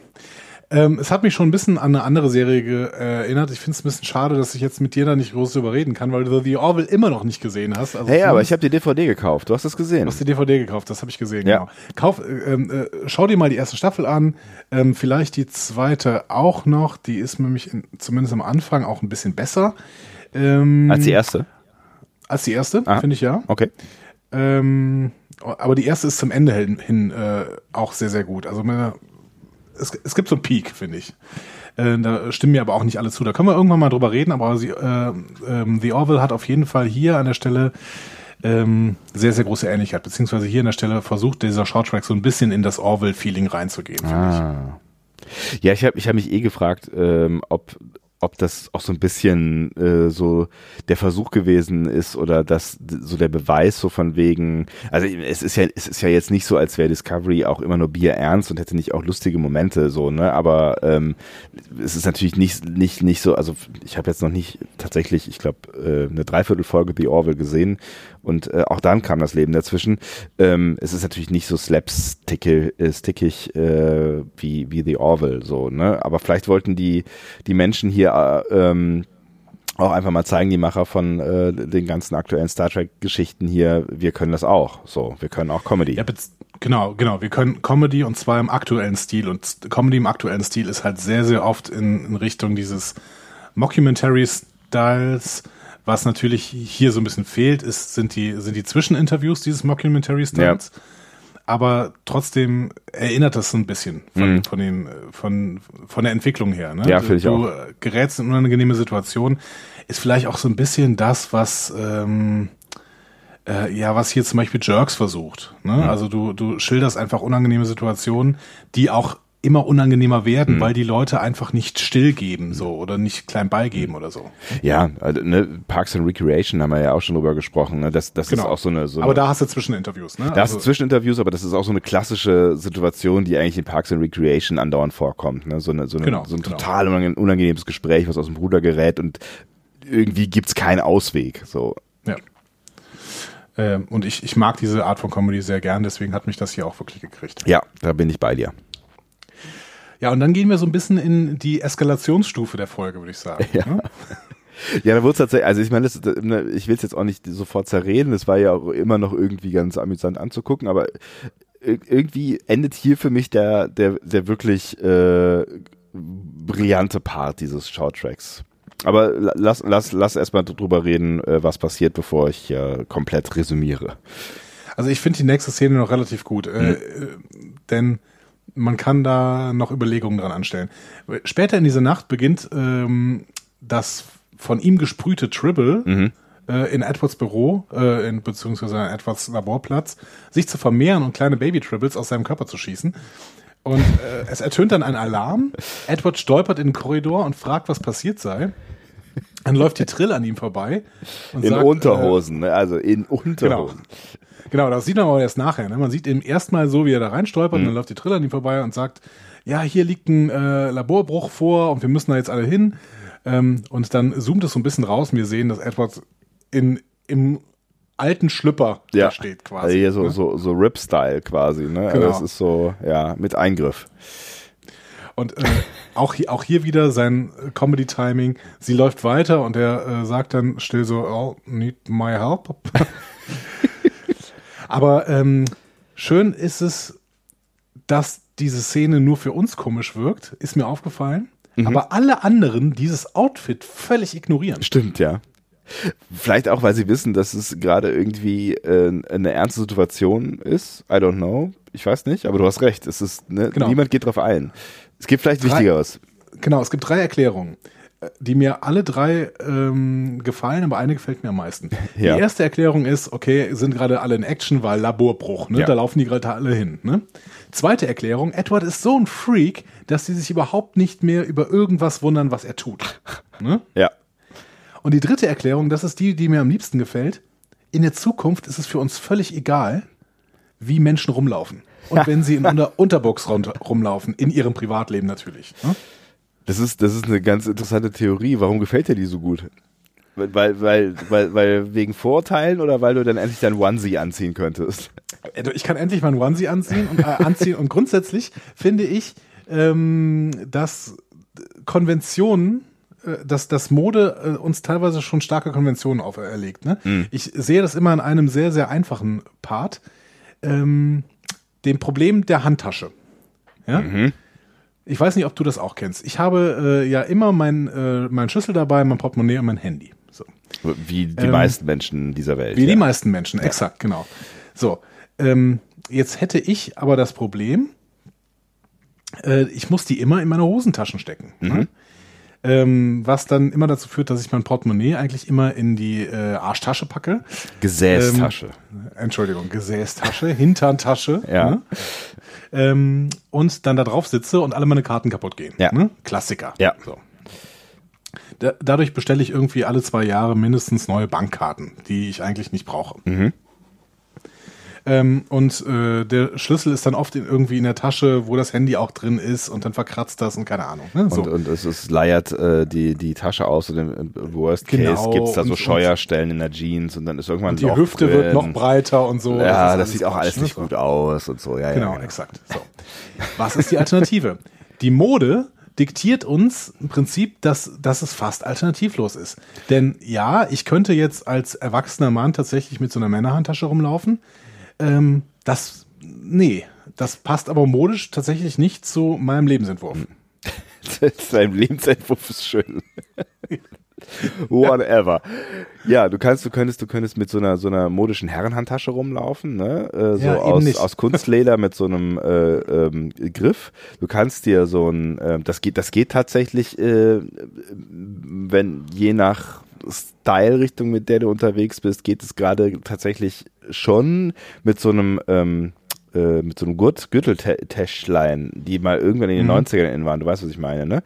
Ähm, es hat mich schon ein bisschen an eine andere Serie äh, erinnert. Ich finde es ein bisschen schade, dass ich jetzt mit dir da nicht groß drüber reden kann, weil du The Orville immer noch nicht gesehen hast. Also hey, aber ich habe die DVD gekauft. Du hast es gesehen. Du hast die DVD gekauft, das habe ich gesehen, ja. genau. Kauf, ähm, äh, schau dir mal die erste Staffel an. Ähm, vielleicht die zweite auch noch. Die ist nämlich in, zumindest am Anfang auch ein bisschen besser. Ähm, als die erste? Als die erste, ah, finde ich ja. Okay. Ähm, aber die erste ist zum Ende hin, hin äh, auch sehr, sehr gut. Also es, es gibt so einen Peak, finde ich. Äh, da stimmen mir aber auch nicht alle zu. Da können wir irgendwann mal drüber reden, aber sie, äh, ähm, The Orville hat auf jeden Fall hier an der Stelle ähm, sehr, sehr große Ähnlichkeit, beziehungsweise hier an der Stelle versucht dieser Shorttrack so ein bisschen in das Orville-Feeling reinzugehen, ah. Ja, ich habe ich hab mich eh gefragt, ähm, ob ob das auch so ein bisschen äh, so der Versuch gewesen ist oder das so der Beweis so von wegen, also es ist ja es ist ja jetzt nicht so, als wäre Discovery auch immer nur Bier ernst und hätte nicht auch lustige Momente so, ne? Aber ähm, es ist natürlich nicht nicht nicht so, also ich habe jetzt noch nicht tatsächlich, ich glaube, äh, eine Dreiviertelfolge The Orville gesehen und äh, auch dann kam das Leben dazwischen. Ähm, es ist natürlich nicht so slapstickig äh, äh, wie, wie The Orville, so, ne? Aber vielleicht wollten die, die Menschen hier äh, ähm, auch einfach mal zeigen, die Macher von äh, den ganzen aktuellen Star Trek-Geschichten hier, wir können das auch. So, wir können auch Comedy. Ja, genau, genau. Wir können Comedy und zwar im aktuellen Stil. Und Comedy im aktuellen Stil ist halt sehr, sehr oft in, in Richtung dieses Mockumentary-Styles, was natürlich hier so ein bisschen fehlt, ist, sind die, sind die Zwischeninterviews dieses Mockumentary-Styles. Ja. Aber trotzdem erinnert das so ein bisschen von, mhm. von, den, von, von der Entwicklung her. Ne? Ja, finde ich auch. Du gerätst in unangenehme Situationen. Ist vielleicht auch so ein bisschen das, was, ähm, äh, ja, was hier zum Beispiel Jerks versucht. Ne? Mhm. Also du, du schilderst einfach unangenehme Situationen, die auch immer unangenehmer werden, mhm. weil die Leute einfach nicht stillgeben so oder nicht klein beigeben oder so. Ja, also, ne, Parks and Recreation haben wir ja auch schon drüber gesprochen. Ne? Das, das genau. ist auch so eine, so Aber da hast du Zwischeninterviews, ne? Da also, hast du also Zwischeninterviews, aber das ist auch so eine klassische Situation, die eigentlich in Parks and Recreation andauernd vorkommt. Ne? So, eine, so, eine, genau, so ein genau. total unangenehmes Gespräch, was aus dem Bruder gerät und irgendwie gibt's keinen Ausweg. So. Ja. Ähm, und ich, ich mag diese Art von Comedy sehr gern, deswegen hat mich das hier auch wirklich gekriegt. Ja, da bin ich bei dir. Ja, und dann gehen wir so ein bisschen in die Eskalationsstufe der Folge, würde ich sagen. Ja. Ne? Ja, da wurde es tatsächlich, also ich meine, das, ne, ich will es jetzt auch nicht sofort zerreden, es war ja auch immer noch irgendwie ganz amüsant anzugucken, aber irgendwie endet hier für mich der, der, der wirklich äh, brillante Part dieses Shorttracks. Aber lass, lass, lass erstmal drüber reden, äh, was passiert, bevor ich äh, komplett resümiere. Also ich finde die nächste Szene noch relativ gut, äh, hm. denn man kann da noch Überlegungen dran anstellen. Später in dieser Nacht beginnt ähm, das von ihm gesprühte Tribble mhm. äh, in Edwards Büro, äh, in, beziehungsweise an Edwards Laborplatz, sich zu vermehren und kleine Baby-Tribbles aus seinem Körper zu schießen. Und äh, es ertönt dann ein Alarm. Edward stolpert in den Korridor und fragt, was passiert sei. Dann läuft die Trill an ihm vorbei. in sagt, Unterhosen, äh, ne? also in Unterhosen. Genau. Genau, das sieht man aber erst nachher. Ne? Man sieht eben erstmal so, wie er da reinstolpert, mhm. dann läuft die Triller an ihm vorbei und sagt, ja, hier liegt ein äh, Laborbruch vor und wir müssen da jetzt alle hin. Ähm, und dann zoomt es so ein bisschen raus und wir sehen, dass Edward in, im alten Schlüpper ja. steht quasi. Also hier so, ne? so, so Rip-Style quasi, ne? Also genau. Also das ist so, ja, mit Eingriff. Und äh, auch, hier, auch hier wieder sein Comedy-Timing. Sie läuft weiter und er äh, sagt dann still so, oh, need my help. Aber ähm, schön ist es, dass diese Szene nur für uns komisch wirkt, ist mir aufgefallen. Mhm. Aber alle anderen dieses Outfit völlig ignorieren. Stimmt, ja. Vielleicht auch, weil sie wissen, dass es gerade irgendwie äh, eine ernste Situation ist. I don't know. Ich weiß nicht, aber du hast recht. Es ist, ne, genau. niemand geht drauf ein. Es gibt vielleicht Wichtigeres. Genau, es gibt drei Erklärungen die mir alle drei ähm, gefallen, aber eine gefällt mir am meisten. Ja. Die erste Erklärung ist, okay, sind gerade alle in Action, weil Laborbruch, ne? Ja. Da laufen die gerade alle hin. Ne? Zweite Erklärung, Edward ist so ein Freak, dass sie sich überhaupt nicht mehr über irgendwas wundern, was er tut. Ne? Ja. Und die dritte Erklärung, das ist die, die mir am liebsten gefällt. In der Zukunft ist es für uns völlig egal, wie Menschen rumlaufen. Und wenn sie in Unter Unterbox rumlaufen, in ihrem Privatleben natürlich. Ne? Das ist, das ist eine ganz interessante Theorie. Warum gefällt dir die so gut? Weil, weil, weil, weil wegen Vorurteilen oder weil du dann endlich dein Onesie anziehen könntest? Also ich kann endlich mein Onesie anziehen und, äh, anziehen und grundsätzlich finde ich, ähm, dass Konventionen äh, dass das Mode äh, uns teilweise schon starke Konventionen auferlegt. Ne? Mhm. Ich sehe das immer in einem sehr, sehr einfachen Part, ähm, dem Problem der Handtasche. Ja? Mhm. Ich weiß nicht, ob du das auch kennst. Ich habe äh, ja immer mein, äh, mein Schlüssel dabei, mein Portemonnaie und mein Handy. So. Wie die ähm, meisten Menschen dieser Welt. Wie ja. die meisten Menschen, exakt, ja. genau. So, ähm, jetzt hätte ich aber das Problem, äh, ich muss die immer in meine Hosentaschen stecken. Mhm. Ne? Ähm, was dann immer dazu führt, dass ich mein Portemonnaie eigentlich immer in die äh, Arschtasche packe. Gesäßtasche. Ähm, Entschuldigung, Gesäßtasche, Hinterntasche. ja. Ne? Ähm, und dann da drauf sitze und alle meine Karten kaputt gehen. Ja. Ne? Klassiker. Ja. So. Da, dadurch bestelle ich irgendwie alle zwei Jahre mindestens neue Bankkarten, die ich eigentlich nicht brauche. Mhm. Ähm, und äh, der Schlüssel ist dann oft in, irgendwie in der Tasche, wo das Handy auch drin ist und dann verkratzt das und keine Ahnung. Ne? So. Und, und es, es leiert äh, die, die Tasche aus und im Worst Case genau, gibt es da so und, Scheuerstellen in der Jeans und dann ist irgendwann und die Hüfte drin. wird noch breiter und so. Ja, das, das sieht auch alles nicht gut aus und so. Ja, genau, ja, genau. exakt. So. Was ist die Alternative? die Mode diktiert uns im Prinzip, dass, dass es fast alternativlos ist. Denn ja, ich könnte jetzt als erwachsener Mann tatsächlich mit so einer Männerhandtasche rumlaufen. Ähm, das, nee, das passt aber modisch tatsächlich nicht zu meinem Lebensentwurf. Sein Lebensentwurf ist schön. Whatever. Ja, du kannst, du könntest, du könntest mit so einer so einer modischen Herrenhandtasche rumlaufen, ne? Äh, so ja, aus, aus Kunstleder mit so einem äh, ähm, Griff. Du kannst dir so ein, äh, das geht, das geht tatsächlich, äh, wenn je nach Style-Richtung, mit der du unterwegs bist, geht es gerade tatsächlich schon mit so einem ähm, äh, mit so einem Gurt Gürteltäschlein, die mal irgendwann in den mhm. 90ern in waren. Du weißt, was ich meine, ne?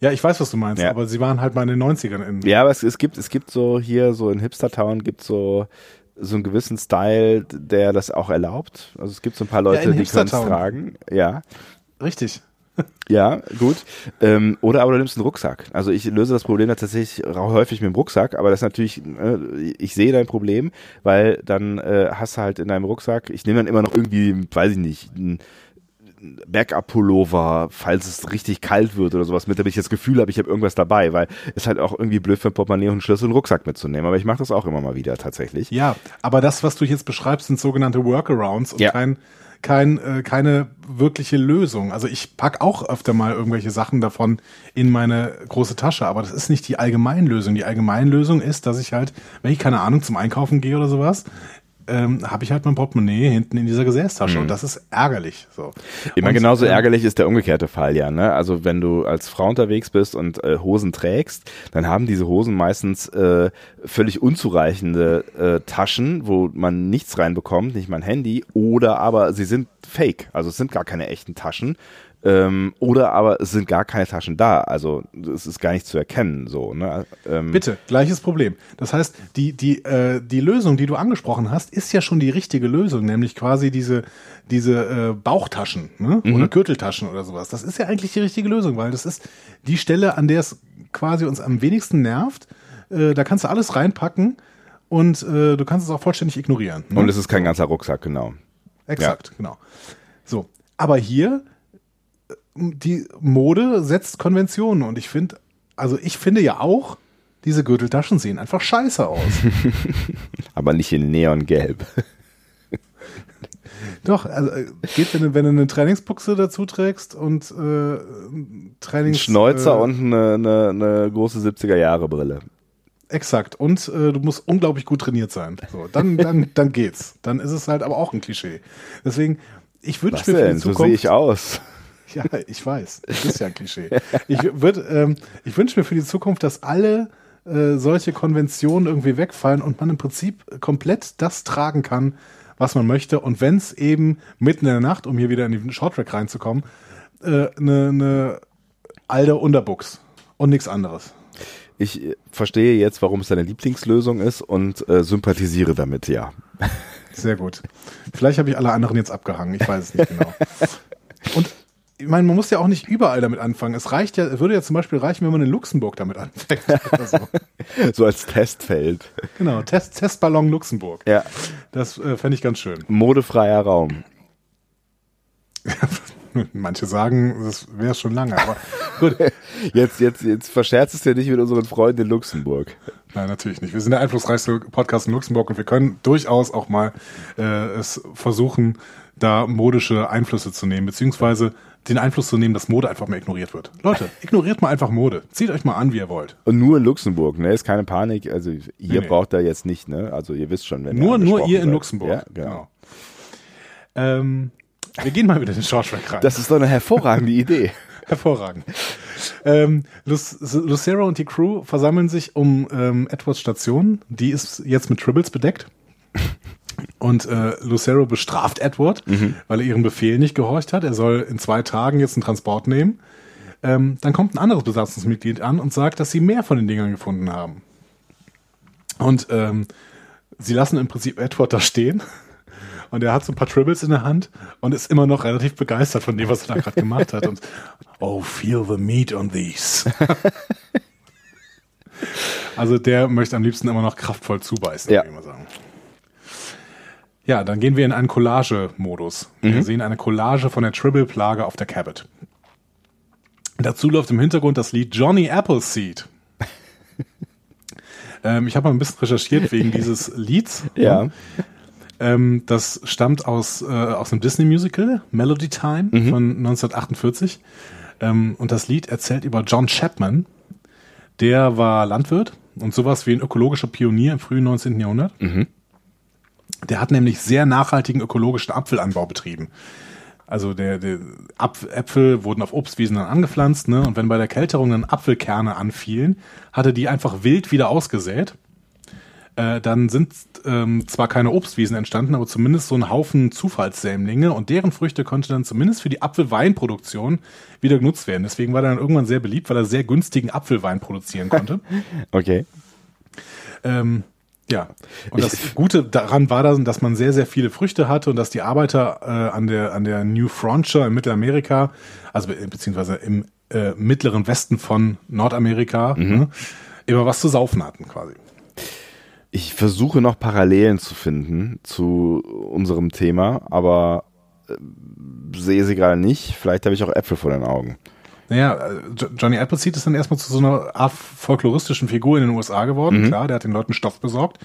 Ja, ich weiß, was du meinst, ja. aber sie waren halt mal in den 90ern in. Ja, aber es, es gibt, es gibt so hier, so in Hipster Town gibt so, so einen gewissen Style, der das auch erlaubt. Also es gibt so ein paar Leute, ja, die können es tragen. Ja. Richtig. Ja, gut. Ähm, oder aber du nimmst einen Rucksack. Also ich löse das Problem tatsächlich häufig mit dem Rucksack, aber das ist natürlich, äh, ich sehe dein Problem, weil dann äh, hast du halt in deinem Rucksack, ich nehme dann immer noch irgendwie, weiß ich nicht, ein Backup-Pullover, falls es richtig kalt wird oder sowas mit, damit ich das Gefühl habe, ich habe irgendwas dabei, weil es halt auch irgendwie blöd für ein Portemonnaie und einen Schlüssel und einen Rucksack mitzunehmen. Aber ich mache das auch immer mal wieder tatsächlich. Ja, aber das, was du jetzt beschreibst, sind sogenannte Workarounds und ja. kein, kein, äh, keine wirkliche Lösung. Also ich pack auch öfter mal irgendwelche Sachen davon in meine große Tasche, aber das ist nicht die Allgemeinlösung. Die Allgemeinlösung ist, dass ich halt, wenn ich keine Ahnung zum Einkaufen gehe oder sowas, ähm, habe ich halt mein Portemonnaie hinten in dieser Gesäßtasche mhm. und das ist ärgerlich. So. Immer und, genauso ähm, ärgerlich ist der umgekehrte Fall, ja. Ne? Also wenn du als Frau unterwegs bist und äh, Hosen trägst, dann haben diese Hosen meistens äh, völlig unzureichende äh, Taschen, wo man nichts reinbekommt, nicht mal ein Handy, oder aber sie sind fake, also es sind gar keine echten Taschen ähm, oder aber es sind gar keine Taschen da. Also es ist gar nicht zu erkennen. So, ne? Ähm, Bitte, gleiches Problem. Das heißt, die, die, äh, die Lösung, die du angesprochen hast, ist ja schon die richtige Lösung, nämlich quasi diese, diese äh, Bauchtaschen ne? Mhm. oder Gürteltaschen oder sowas. Das ist ja eigentlich die richtige Lösung, weil das ist die Stelle, an der es quasi uns am wenigsten nervt. Äh, da kannst du alles reinpacken und äh, du kannst es auch vollständig ignorieren. Ne? Und es ist kein ganzer Rucksack, genau. Exakt, ja. genau. So, aber hier die Mode setzt Konventionen und ich finde, also ich finde ja auch, diese Gürteltaschen sehen einfach scheiße aus. Aber nicht in Neongelb. Doch, also äh, geht, wenn du, wenn du eine Trainingsbuchse dazu trägst und äh, Trainings... Ein Schnäuzer äh, und eine, eine, eine große 70er-Jahre-Brille. Exakt. Und äh, du musst unglaublich gut trainiert sein. So, dann, dann, dann geht's. Dann ist es halt aber auch ein Klischee. Deswegen, ich wünsche mir für die Zukunft... So sehe ich aus. Ja, ich weiß. Das ist ja ein Klischee. Ich, ähm, ich wünsche mir für die Zukunft, dass alle äh, solche Konventionen irgendwie wegfallen und man im Prinzip komplett das tragen kann, was man möchte. Und wenn es eben mitten in der Nacht, um hier wieder in den Shorttrack reinzukommen, eine äh, ne, ne alte Underbooks und nichts anderes. Ich äh, verstehe jetzt, warum es deine Lieblingslösung ist und äh, sympathisiere damit, ja. Sehr gut. Vielleicht habe ich alle anderen jetzt abgehangen, ich weiß es nicht genau. Und ich meine, man muss ja auch nicht überall damit anfangen. Es reicht ja, würde ja zum Beispiel reichen, wenn man in Luxemburg damit anfängt. So. so. als Testfeld. Genau, Test, Testballon Luxemburg. Ja. Das äh, fände ich ganz schön. Modefreier Raum. Manche sagen, das wäre schon lange, aber gut. Jetzt, jetzt, jetzt verscherzt es ja nicht mit unseren Freunden in Luxemburg. Nein, natürlich nicht. Wir sind der einflussreichste Podcast in Luxemburg und wir können durchaus auch mal äh, es versuchen, da modische Einflüsse zu nehmen, beziehungsweise den Einfluss zu nehmen, dass Mode einfach mal ignoriert wird. Leute, ignoriert mal einfach Mode. Zieht euch mal an, wie ihr wollt. Und nur in Luxemburg, ne? Ist keine Panik. Also ihr nee, nee. braucht da jetzt nicht, ne? Also ihr wisst schon, wenn Nur, nur ihr in Luxemburg. Ja, genau. genau. Ähm, wir gehen mal wieder in den Shorttrack rein. Das ist doch eine hervorragende Idee. Hervorragend. Ähm, Lucero und die Crew versammeln sich um ähm, Edwards Station. Die ist jetzt mit Tribbles bedeckt. Und äh, Lucero bestraft Edward, mhm. weil er ihrem Befehl nicht gehorcht hat. Er soll in zwei Tagen jetzt einen Transport nehmen. Ähm, dann kommt ein anderes Besatzungsmitglied an und sagt, dass sie mehr von den Dingern gefunden haben. Und ähm, sie lassen im Prinzip Edward da stehen. Und er hat so ein paar Tribbles in der Hand und ist immer noch relativ begeistert von dem, was er da gerade gemacht hat. Und oh, feel the meat on these. also der möchte am liebsten immer noch kraftvoll zubeißen, Ja. würde ich mal sagen. Ja, dann gehen wir in einen Collage-Modus. Wir sehen eine Collage von der Tribble-Plage auf der Cabot. Dazu läuft im Hintergrund das Lied Johnny Appleseed. ähm, ich habe mal ein bisschen recherchiert wegen dieses Lieds. Ja. Ähm, das stammt aus, äh, aus einem Disney-Musical, Melody Time von 1948. Ähm, und das Lied erzählt über John Chapman. Der war Landwirt und sowas wie ein ökologischer Pionier im frühen 19. Jahrhundert. Der hat nämlich sehr nachhaltigen ökologischen Apfelanbau betrieben. Also der, der Äpfel wurden auf Obstwiesen dann angepflanzt, ne? Und wenn bei der Kälterung dann Apfelkerne anfielen, hatte die einfach wild wieder ausgesät. Äh, dann sind ähm, zwar keine Obstwiesen entstanden, aber zumindest so ein Haufen Zufallssämlinge und deren Früchte konnte dann zumindest für die Apfelweinproduktion wieder genutzt werden. Deswegen war er dann irgendwann sehr beliebt, weil er sehr günstigen Apfelwein produzieren konnte. Okay. Ähm, ja. Und das Gute daran war dann, dass man sehr, sehr viele Früchte hatte und dass die Arbeiter äh, an der an der New Frontier in Mittelamerika, also be beziehungsweise im äh, mittleren Westen von Nordamerika, ne, immer was zu saufen hatten quasi. Ich versuche noch Parallelen zu finden zu unserem Thema, aber äh, sehe sie gerade nicht. Vielleicht habe ich auch Äpfel vor den Augen. Naja, Jo- Johnny Appleseed ist dann erstmal zu so einer Art folkloristischen Figur in den USA geworden. Klar, der hat den Leuten Stoff besorgt.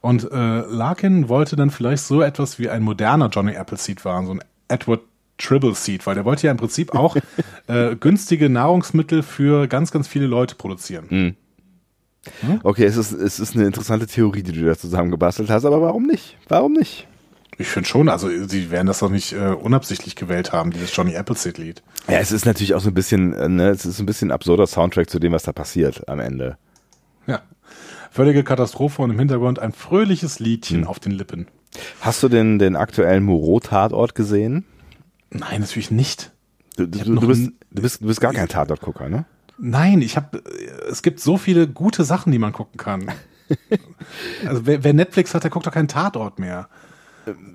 Und äh, Larkin wollte dann vielleicht so etwas wie ein moderner Johnny Appleseed waren, so ein Edward Tribble Seed, weil der wollte ja im Prinzip auch äh, günstige Nahrungsmittel für ganz, ganz viele Leute produzieren. Okay, es ist, es ist eine interessante Theorie, die du da zusammengebastelt hast, aber warum nicht? Warum nicht? Ich finde schon, also sie werden das doch nicht äh, unabsichtlich gewählt haben, dieses Johnny Appleseed Lied. Ja, es ist natürlich auch so ein bisschen, äh, ne, es ist ein bisschen absurder Soundtrack zu dem, was da passiert am Ende. Ja. Völlige Katastrophe und im Hintergrund ein fröhliches Liedchen auf den Lippen. Hast du den, den aktuellen Moreau-Tatort gesehen? Nein, natürlich nicht. Du, du, du, bist, du, bist, du bist gar kein Tatortgucker, ne? Nein, ich habe. Es gibt so viele gute Sachen, die man gucken kann. Also wer, wer Netflix hat, der guckt doch keinen Tatort mehr.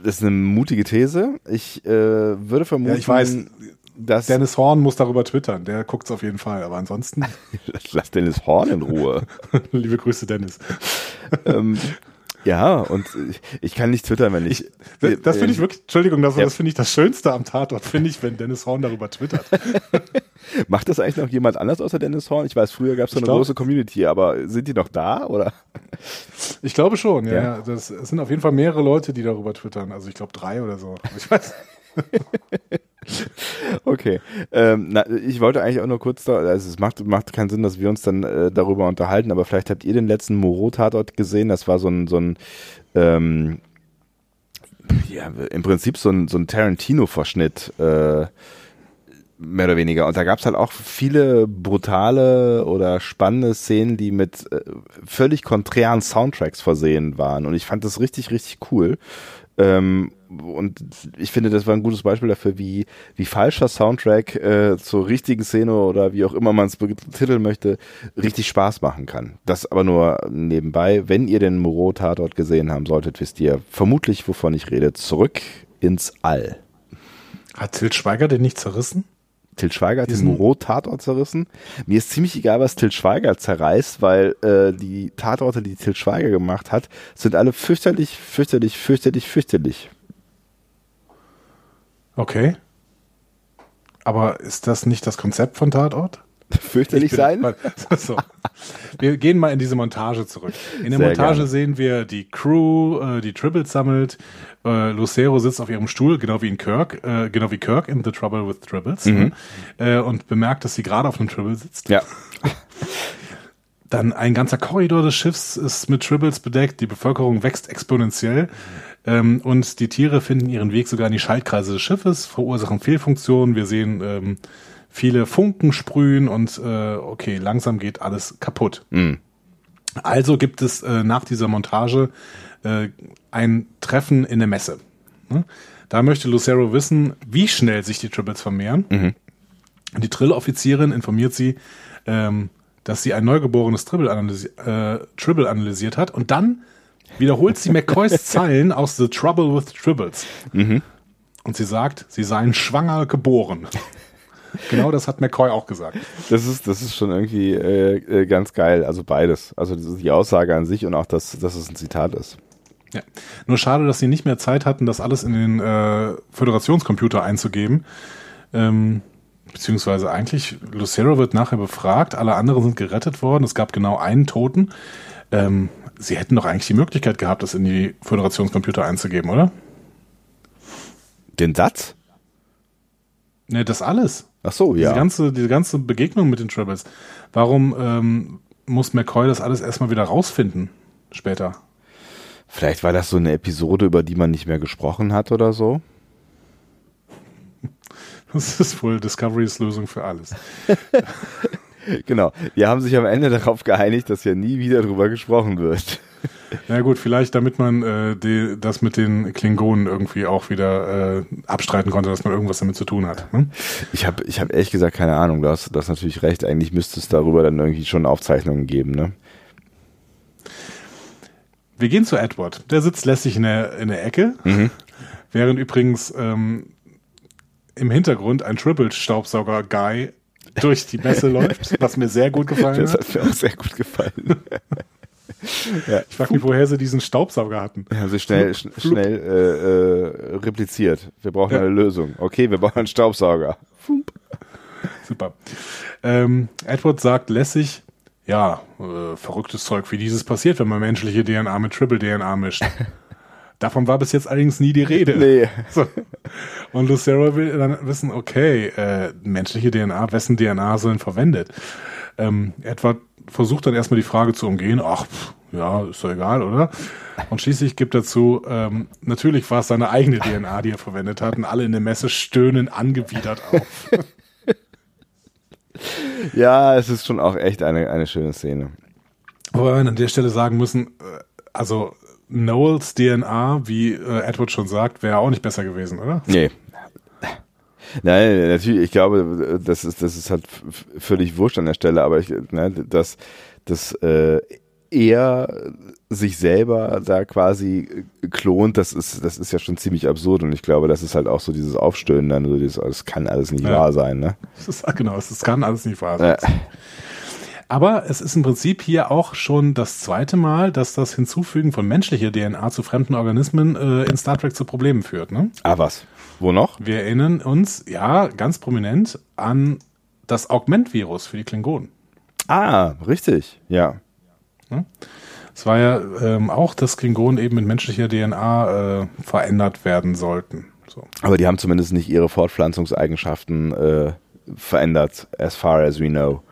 Das ist eine mutige These. Ich äh, würde vermuten, Ja, ich weiß. dass Dennis Horn muss darüber twittern. Der guckt's auf jeden Fall. Aber ansonsten, lass Dennis Horn in Ruhe. liebe Grüße, Dennis. ähm, ja, und ich, ich kann nicht twittern, wenn ich. Das, das finde ich wirklich. Entschuldigung, das, Ja. das finde ich das Schönste am Tatort. Finde ich, wenn Dennis Horn darüber twittert. Macht das eigentlich noch jemand anders außer Dennis Horn? Ich weiß, früher gab es so Ich eine glaub- große Community, aber sind die noch da oder? Ich glaube schon. Ja, Ja. ja. Das es sind auf jeden Fall mehrere Leute, die darüber twittern. Also ich glaube drei oder so. Ich weiß. Okay. Ähm, na, ich wollte eigentlich auch nur kurz da, also es macht, macht keinen Sinn, dass wir uns dann äh, darüber unterhalten, aber vielleicht habt ihr den letzten Moreau-Tatort gesehen. Das war so ein, so ein ähm, ja, im Prinzip so ein, so ein Tarantino-Verschnitt, äh, mehr oder weniger. Und da gab's halt auch viele brutale oder spannende Szenen, die mit äh, völlig konträren Soundtracks versehen waren. Und ich fand das richtig, richtig cool. Ähm, und ich finde, das war ein gutes Beispiel dafür, wie, wie falscher Soundtrack äh, zur richtigen Szene oder wie auch immer man es betiteln möchte, richtig Spaß machen kann. Das aber nur nebenbei. Wenn ihr den Moreau-Tatort gesehen haben solltet, wisst ihr vermutlich, wovon ich rede. Zurück ins All. Hat Til Schweiger den nicht zerrissen? Til Schweiger hat den Diesen- Moreau-Tatort zerrissen. Mir ist ziemlich egal, was Til Schweiger zerreißt, weil äh, die Tatorte, die Til Schweiger gemacht hat, sind alle fürchterlich, fürchterlich, fürchterlich, fürchterlich. Okay. Aber ist das nicht das Konzept von Tatort? Fürchterlich Ich bin- sein? So. Wir gehen mal in diese Montage zurück. In der Sehr Montage gerne. sehen wir die Crew, äh, die Tribbles sammelt. Äh, Lucero sitzt auf ihrem Stuhl, genau wie in Kirk, äh, genau wie Kirk in The Trouble with Tribbles. Mhm. Äh, und bemerkt, dass sie gerade auf einem Tribble sitzt. Ja. Dann ein ganzer Korridor des Schiffs ist mit Tribbles bedeckt. Die Bevölkerung wächst exponentiell. Ähm, und die Tiere finden ihren Weg sogar in die Schaltkreise des Schiffes, verursachen Fehlfunktionen. Wir sehen ähm, viele Funken sprühen und äh, okay, langsam geht alles kaputt. Mhm. Also gibt es äh, nach dieser Montage äh, ein Treffen in der Messe. Ne? Da möchte Lucero wissen, wie schnell sich die Tribbles vermehren. Die Trill-Offizierin informiert sie, ähm, dass sie ein neugeborenes Tribble, analysi äh, Tribble analysiert hat und dann wiederholt sie McCoys Zeilen aus The Trouble with Tribbles. Mhm. Und sie sagt, sie seien schwanger geboren. Genau das hat McCoy auch gesagt. Das ist, das ist schon irgendwie äh, äh, ganz geil. Also beides. Also die Aussage an sich und auch, dass, dass es ein Zitat ist. Ja. Nur schade, dass sie nicht mehr Zeit hatten, das alles in den äh, Föderationscomputer einzugeben. Ähm, beziehungsweise eigentlich, Lucero wird nachher befragt, alle anderen sind gerettet worden, es gab genau einen Toten. Ähm, sie hätten doch eigentlich die Möglichkeit gehabt, das in die Föderationscomputer einzugeben, oder? Den Satz? Ne, das alles. Ach so, ja. Diese ganze, diese ganze Begegnung mit den Tribbles. Warum ähm, muss McCoy das alles erstmal wieder rausfinden später? Vielleicht war das so eine Episode, über die man nicht mehr gesprochen hat oder so. Das ist wohl Discoverys Lösung für alles. genau. Die haben sich am Ende darauf geeinigt, dass ja nie wieder drüber gesprochen wird. Na gut, vielleicht damit man äh, die, das mit den Klingonen irgendwie auch wieder äh, abstreiten konnte, dass man irgendwas damit zu tun hat. Hm? Ich habe ich hab ehrlich gesagt keine Ahnung. Du hast, du hast natürlich recht. Eigentlich müsste es darüber dann irgendwie schon Aufzeichnungen geben, ne? Wir gehen zu Edward. Der sitzt lässig in der, in der Ecke, Mhm. während übrigens ähm, im Hintergrund ein Triple-Staubsauger-Guy durch die Messe läuft, was mir sehr gut gefallen Das hat. hat mir auch sehr gut gefallen. Ich frage mich, woher sie diesen Staubsauger hatten. Haben sie schnell, schn schnell äh, äh, repliziert. Wir brauchen Ja. eine Lösung. Okay, wir brauchen einen Staubsauger. Super. Ähm, Edward sagt lässig, ja, äh, verrücktes Zeug wie dieses passiert, wenn man menschliche DNA mit Triple-DNA mischt. Davon war bis jetzt allerdings nie die Rede. Nee. So. Und Lucero will dann wissen, okay, äh, menschliche DNA, wessen DNA sind verwendet? Ähm, Edward versucht dann erstmal die Frage zu umgehen, ach, pff, ja, ist doch egal, oder? Und schließlich gibt er zu, ähm, natürlich war es seine eigene DNA, die er verwendet hat, und alle in der Messe stöhnen angewidert auf. Ja, es ist schon auch echt eine, eine schöne Szene. Aber wir an der Stelle sagen müssen, äh, also Noels DNA, wie äh, Edward schon sagt, wäre auch nicht besser gewesen, oder? Nee. Nein, natürlich, ich glaube, das ist, das ist halt völlig wurscht an der Stelle, aber ich, ne, dass, dass äh, er sich selber da quasi klont, das ist, das ist ja schon ziemlich absurd und ich glaube, das ist halt auch so dieses Aufstöhnen dann, so dieses, das kann alles nicht Ja. wahr sein, ne? Das ist, genau, das kann alles nicht wahr sein. Äh, Aber es ist im Prinzip hier auch schon das zweite Mal, dass das Hinzufügen von menschlicher DNA zu fremden Organismen äh, in Star Trek zu Problemen führt. Ne? ah, was? Wo noch? Wir erinnern uns, ja, ganz prominent an das Augment-Virus für die Klingonen. Ah, richtig, ja. Es war ja ähm, auch, dass Klingonen eben mit menschlicher DNA äh, verändert werden sollten. So. Aber die haben zumindest nicht ihre Fortpflanzungseigenschaften äh, verändert, as far as we know.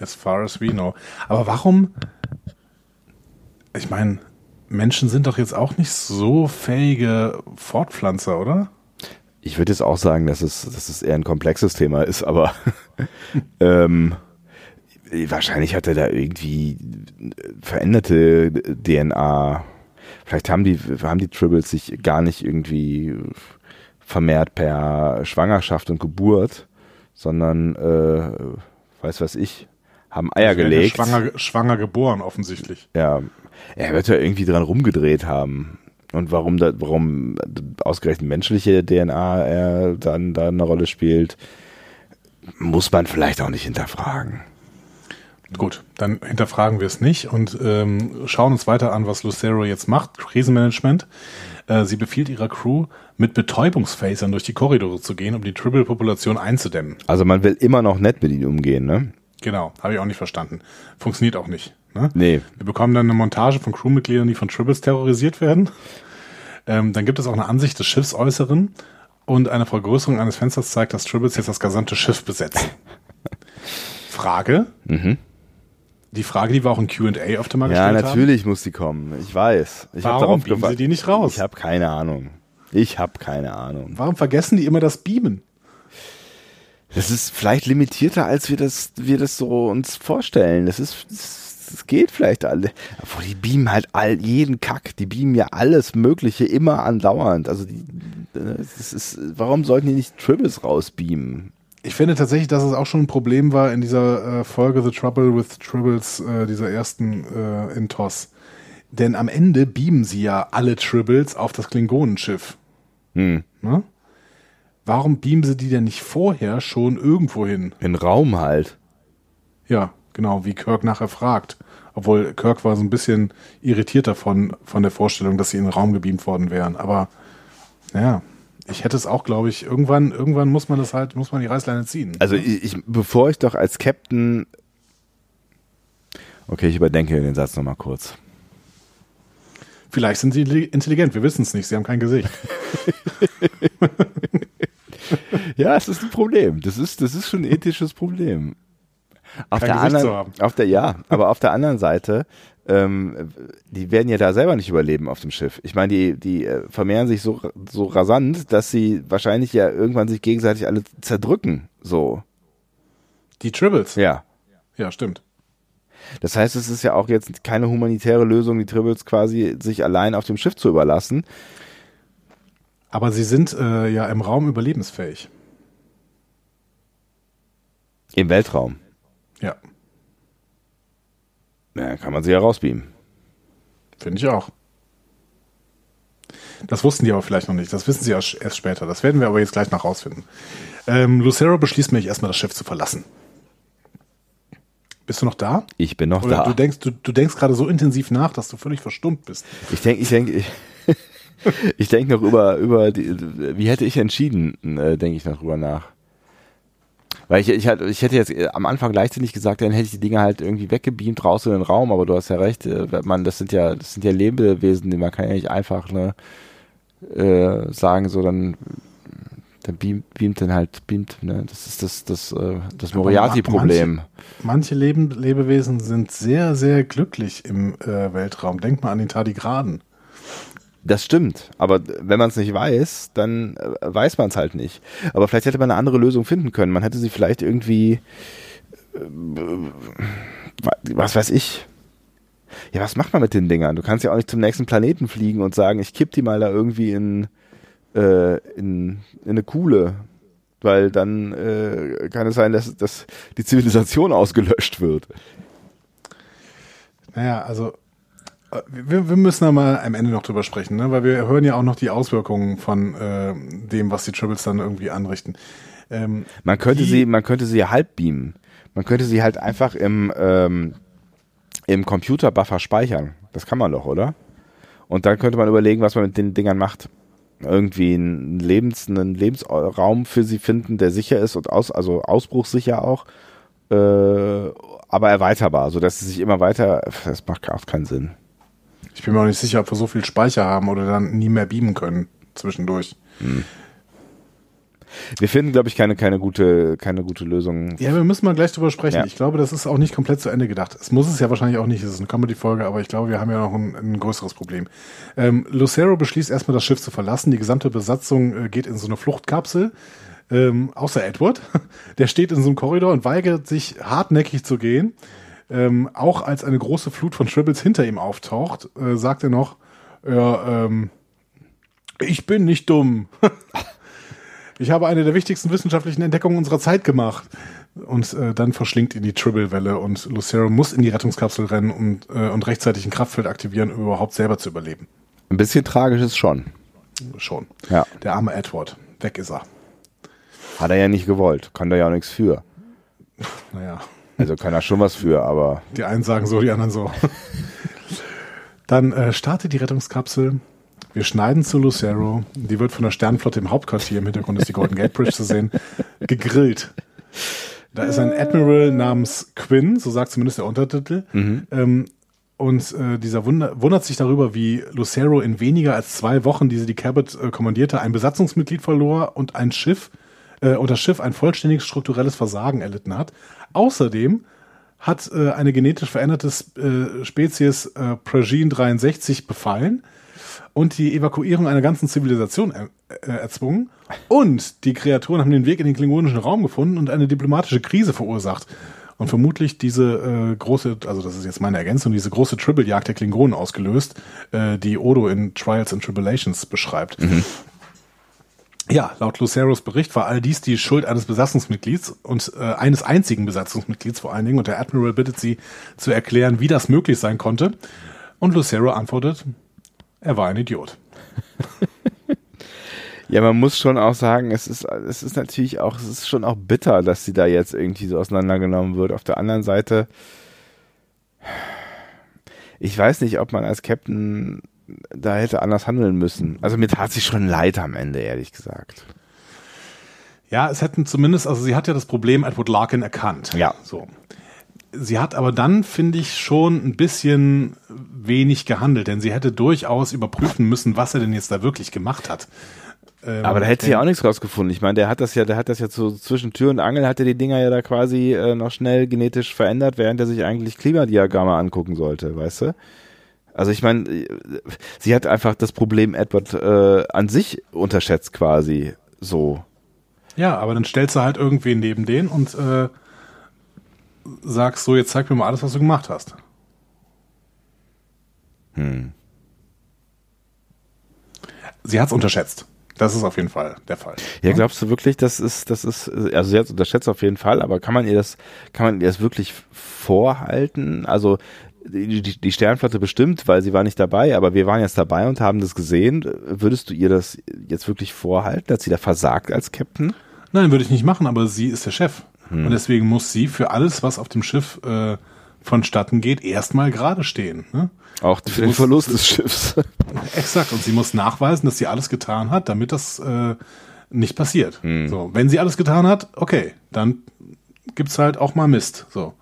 As far as we know. Aber warum? Ich meine, Menschen sind doch jetzt auch nicht so fähige Fortpflanzer, oder? Ich würde jetzt auch sagen, dass es, dass es eher ein komplexes Thema ist, aber ähm, wahrscheinlich hat er da irgendwie veränderte DNA. Vielleicht haben die, haben die Tribbles sich gar nicht irgendwie vermehrt per Schwangerschaft und Geburt, sondern, äh, weiß was ich, haben Eier gelegt. Schwanger, schwanger geboren, offensichtlich. Ja, er wird ja irgendwie dran rumgedreht haben. Und warum da, warum ausgerechnet menschliche DNA er dann da eine Rolle spielt, muss man vielleicht auch nicht hinterfragen. Gut, dann hinterfragen wir es nicht und ähm, schauen uns weiter an, was Lucero jetzt macht. Krisenmanagement. Äh, sie befiehlt ihrer Crew, mit Betäubungsphasern durch die Korridore zu gehen, um die Tribble-Population einzudämmen. Also man will immer noch nett mit ihnen umgehen, ne? Genau, habe ich auch nicht verstanden. Funktioniert auch nicht. Ne? Nee. Wir bekommen dann eine Montage von Crewmitgliedern, die von Tribbles terrorisiert werden. Ähm, dann gibt es auch eine Ansicht des Schiffsäußeren und eine Vergrößerung eines Fensters zeigt, dass Tribbles jetzt das gesamte Schiff besetzen. Frage. Mhm. Die Frage, die wir auch in Q&A öfter mal Ja, gestellt haben. natürlich muss die kommen. Ich weiß. Ich Warum gewa- sie die nicht raus? Ich habe keine Ahnung. Ich habe keine Ahnung. Warum vergessen die immer das Beamen? Das ist vielleicht limitierter, als wir das, wir das so uns vorstellen. Das ist, das geht vielleicht alle. Aber die beamen halt all, jeden Kack. Die beamen ja alles Mögliche immer andauernd. Also die, das ist, warum sollten die nicht Tribbles rausbeamen? ich finde tatsächlich, dass es auch schon ein Problem war in dieser äh, Folge The Trouble with Tribbles, äh, dieser ersten äh, in TOS. Denn am Ende beamen sie ja alle Tribbles auf das Klingonenschiff. Hm. Ne? Warum beamen sie die denn nicht vorher schon irgendwo hin? In Raum halt. Ja, genau, wie Kirk nachher fragt. Obwohl Kirk war so ein bisschen irritiert davon, von der Vorstellung, dass sie in den Raum gebeamt worden wären. Aber, ja, ich hätte es auch, glaube ich, irgendwann, irgendwann muss man das halt, muss man die Reißleine ziehen. Also ich, ich bevor ich doch als Captain. Okay, ich überdenke den Satz nochmal kurz. Vielleicht sind sie intelligent, wir wissen es nicht, sie haben kein Gesicht. ja, es ist ein Problem. Das ist, das ist schon ein ethisches Problem. Auf Kein der Gesicht anderen, zu haben. auf der, ja, aber auf der anderen Seite, ähm, die werden ja da selber nicht überleben auf dem Schiff. Ich meine, die, die äh, vermehren sich so, so rasant, dass sie wahrscheinlich ja irgendwann sich gegenseitig alle zerdrücken. So, Die Tribbles. ja. Ja, stimmt. Das heißt, es ist ja auch jetzt keine humanitäre Lösung, die Tribbles quasi sich allein auf dem Schiff zu überlassen. Aber sie sind äh, ja im Raum überlebensfähig. Im Weltraum. Ja, Ja, kann man sie ja rausbeamen. finde ich auch. Das wussten die aber vielleicht noch nicht. Das wissen sie erst erst später. Das werden wir aber jetzt gleich noch rausfinden. Ähm, Lucero beschließt nämlich erstmal das Schiff zu verlassen. Bist du noch da? Ich bin noch Oder da. du denkst, du, du denkst gerade so intensiv nach, dass du völlig verstummt bist. Ich denke, ich denke, ich, ich denke noch über, über die, wie hätte ich entschieden, äh, denke ich noch drüber nach. Weil ich, ich, hatte- ich hätte jetzt äh, am Anfang leichtsinnig gesagt, dann hätte ich die Dinge halt irgendwie weggebeamt raus in den Raum, aber du hast ja recht, äh, man, das sind ja, das sind ja Lebewesen, die man kann ja nicht einfach ne, äh, sagen, so dann, dann beamt, beamt dann halt, beamt, ne? Das ist das, das, äh, das Aber Moriarty-Problem. Manche Leben, Lebewesen sind sehr, sehr glücklich im äh, Weltraum. Denk mal an die Tardigraden. Das stimmt, aber wenn man es nicht weiß, dann äh, weiß man es halt nicht. Aber vielleicht hätte man eine andere Lösung finden können. Man hätte sie vielleicht irgendwie, äh, was weiß ich. Ja, was macht man mit den Dingern? Du kannst ja auch nicht zum nächsten Planeten fliegen und sagen, ich kipp die mal da irgendwie in, äh, in, in eine Kuhle. Weil dann äh, kann es sein, dass, dass die Zivilisation ausgelöscht wird. Naja, also äh, wir, wir müssen da mal am Ende noch drüber sprechen, ne? weil wir hören ja auch noch die Auswirkungen von äh, dem, was die Tribbles dann irgendwie anrichten. Ähm, Man könnte Wie- sie, man könnte sie halb beamen. Man könnte sie halt einfach im, ähm, im Computerbuffer speichern. Das kann man doch, oder? Und dann könnte man überlegen, was man mit den Dingern macht. Irgendwie einen, Lebens, einen Lebensraum für sie finden, der sicher ist und aus, also ausbruchssicher auch, äh, aber erweiterbar, sodass sie sich immer weiter. Das macht auch keinen Sinn. Ich bin mir auch nicht sicher, ob wir so viel Speicher haben oder dann nie mehr beamen können zwischendurch. Wir finden, glaube ich, keine, keine gute, keine gute Lösung. Ja, wir müssen mal gleich drüber sprechen. Ja. Ich glaube, das ist auch nicht komplett zu Ende gedacht. Es muss es ja wahrscheinlich auch nicht. Es ist eine Comedy-Folge, aber ich glaube, wir haben ja noch ein, ein größeres Problem. Ähm, Lucero beschließt erstmal, das Schiff zu verlassen. Die gesamte Besatzung äh, geht in so eine Fluchtkapsel. Ähm, außer Edward. Der steht in so einem Korridor und weigert sich hartnäckig zu gehen. Ähm, auch als eine große Flut von Tribbles hinter ihm auftaucht, äh, sagt er noch, ja, ähm, ich bin nicht dumm. Ich habe eine der wichtigsten wissenschaftlichen Entdeckungen unserer Zeit gemacht. Und äh, dann verschlingt ihn die Tribble-Welle und Lucero muss in die Rettungskapsel rennen und, äh, und rechtzeitig ein Kraftfeld aktivieren, um überhaupt selber zu überleben. Ein bisschen tragisch ist schon. Schon. Ja. Der arme Edward. Weg ist er. Hat er ja nicht gewollt. Kann da ja auch nichts für. Naja. Also kann er schon was für, aber Die einen sagen so, die anderen so. Dann äh, startet die Rettungskapsel. Wir schneiden zu Lucero. Die wird von der Sternenflotte im Hauptquartier, im Hintergrund ist die Golden Gate Bridge zu sehen, gegrillt. Da ist ein Admiral namens Quinn, so sagt zumindest der Untertitel. Ähm, und äh, dieser Wunder, wundert sich darüber, wie Lucero in weniger als zwei Wochen, die sie die Cabot äh, kommandierte, ein Besatzungsmitglied verlor und ein Schiff äh, und das Schiff ein vollständiges strukturelles Versagen erlitten hat. Außerdem hat äh, eine genetisch veränderte äh, Spezies äh, Progene 63 befallen und die Evakuierung einer ganzen Zivilisation er, äh, erzwungen. Und die Kreaturen haben den Weg in den klingonischen Raum gefunden und eine diplomatische Krise verursacht. Und vermutlich diese äh, große, also das ist jetzt meine Ergänzung, diese große Tribble-Jagd der Klingonen ausgelöst, äh, die Odo in Trials and Tribulations beschreibt. Ja, laut Luceros Bericht war all dies die Schuld eines Besatzungsmitglieds und äh, eines einzigen Besatzungsmitglieds vor allen Dingen. Und der Admiral bittet sie zu erklären, wie das möglich sein konnte. Und Lucero antwortet, er war ein Idiot. Ja, man muss schon auch sagen, es ist, es ist natürlich auch, es ist schon auch bitter, dass sie da jetzt irgendwie so auseinandergenommen wird. Auf der anderen Seite, ich weiß nicht, ob man als Captain da hätte anders handeln müssen. Also mir tat sie schon leid am Ende, ehrlich gesagt. Ja, es hätten zumindest, also sie hat ja das Problem Edward Larkin erkannt. Ja. So. Sie hat aber dann, finde ich, schon ein bisschen wenig gehandelt, denn sie hätte durchaus überprüfen müssen, was er denn jetzt da wirklich gemacht hat. Ähm, aber da hätte sie ja auch nichts rausgefunden. Ich meine, der hat das ja, der hat das ja so zwischen Tür und Angel, hat er die Dinger ja da quasi äh, noch schnell genetisch verändert, während er sich eigentlich Klimadiagramme angucken sollte, weißt du? Also ich meine, sie hat einfach das Problem Edward äh, an sich unterschätzt quasi so. Ja, aber dann stellst du halt irgendwen neben den und äh, sagst so, jetzt zeig mir mal alles, was du gemacht hast. Hm. Sie hat's unterschätzt. Das ist auf jeden Fall der Fall. Ja, glaubst du wirklich, das ist, das ist, also sie hat unterschätzt auf jeden Fall, aber kann man ihr das, kann man ihr das wirklich vorhalten? Also die, die Sternflotte bestimmt, weil sie war nicht dabei, aber wir waren jetzt dabei und haben das gesehen. Würdest du ihr das jetzt wirklich vorhalten, dass sie da versagt als Captain? Nein, würde ich nicht machen, aber sie ist der Chef. Hm. Und deswegen muss sie für alles, was auf dem Schiff äh, vonstatten geht, erstmal gerade stehen. Ne? Auch für den muss, Verlust des Schiffs. Exakt. Und sie muss nachweisen, dass sie alles getan hat, damit das äh, nicht passiert. Hm. So, wenn sie alles getan hat, okay, dann gibt's halt auch mal Mist. So.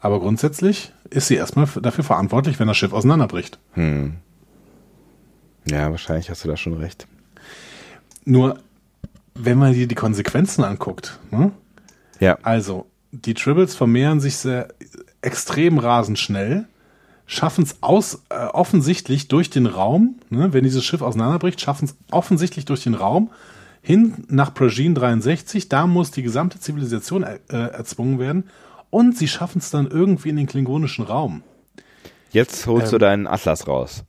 Aber grundsätzlich ist sie erstmal dafür verantwortlich, wenn das Schiff auseinanderbricht. Hm. Ja, wahrscheinlich hast du da schon recht. Nur, wenn man dir die Konsequenzen anguckt, ne? ja. also die Tribbles vermehren sich sehr extrem rasend schnell, schaffen es aus äh, offensichtlich durch den Raum, ne, wenn dieses Schiff auseinanderbricht, schaffen es offensichtlich durch den Raum hin nach Progene 63. Da muss die gesamte Zivilisation äh, erzwungen werden und sie schaffen es dann irgendwie in den klingonischen Raum. Jetzt holst ähm, du deinen Atlas raus.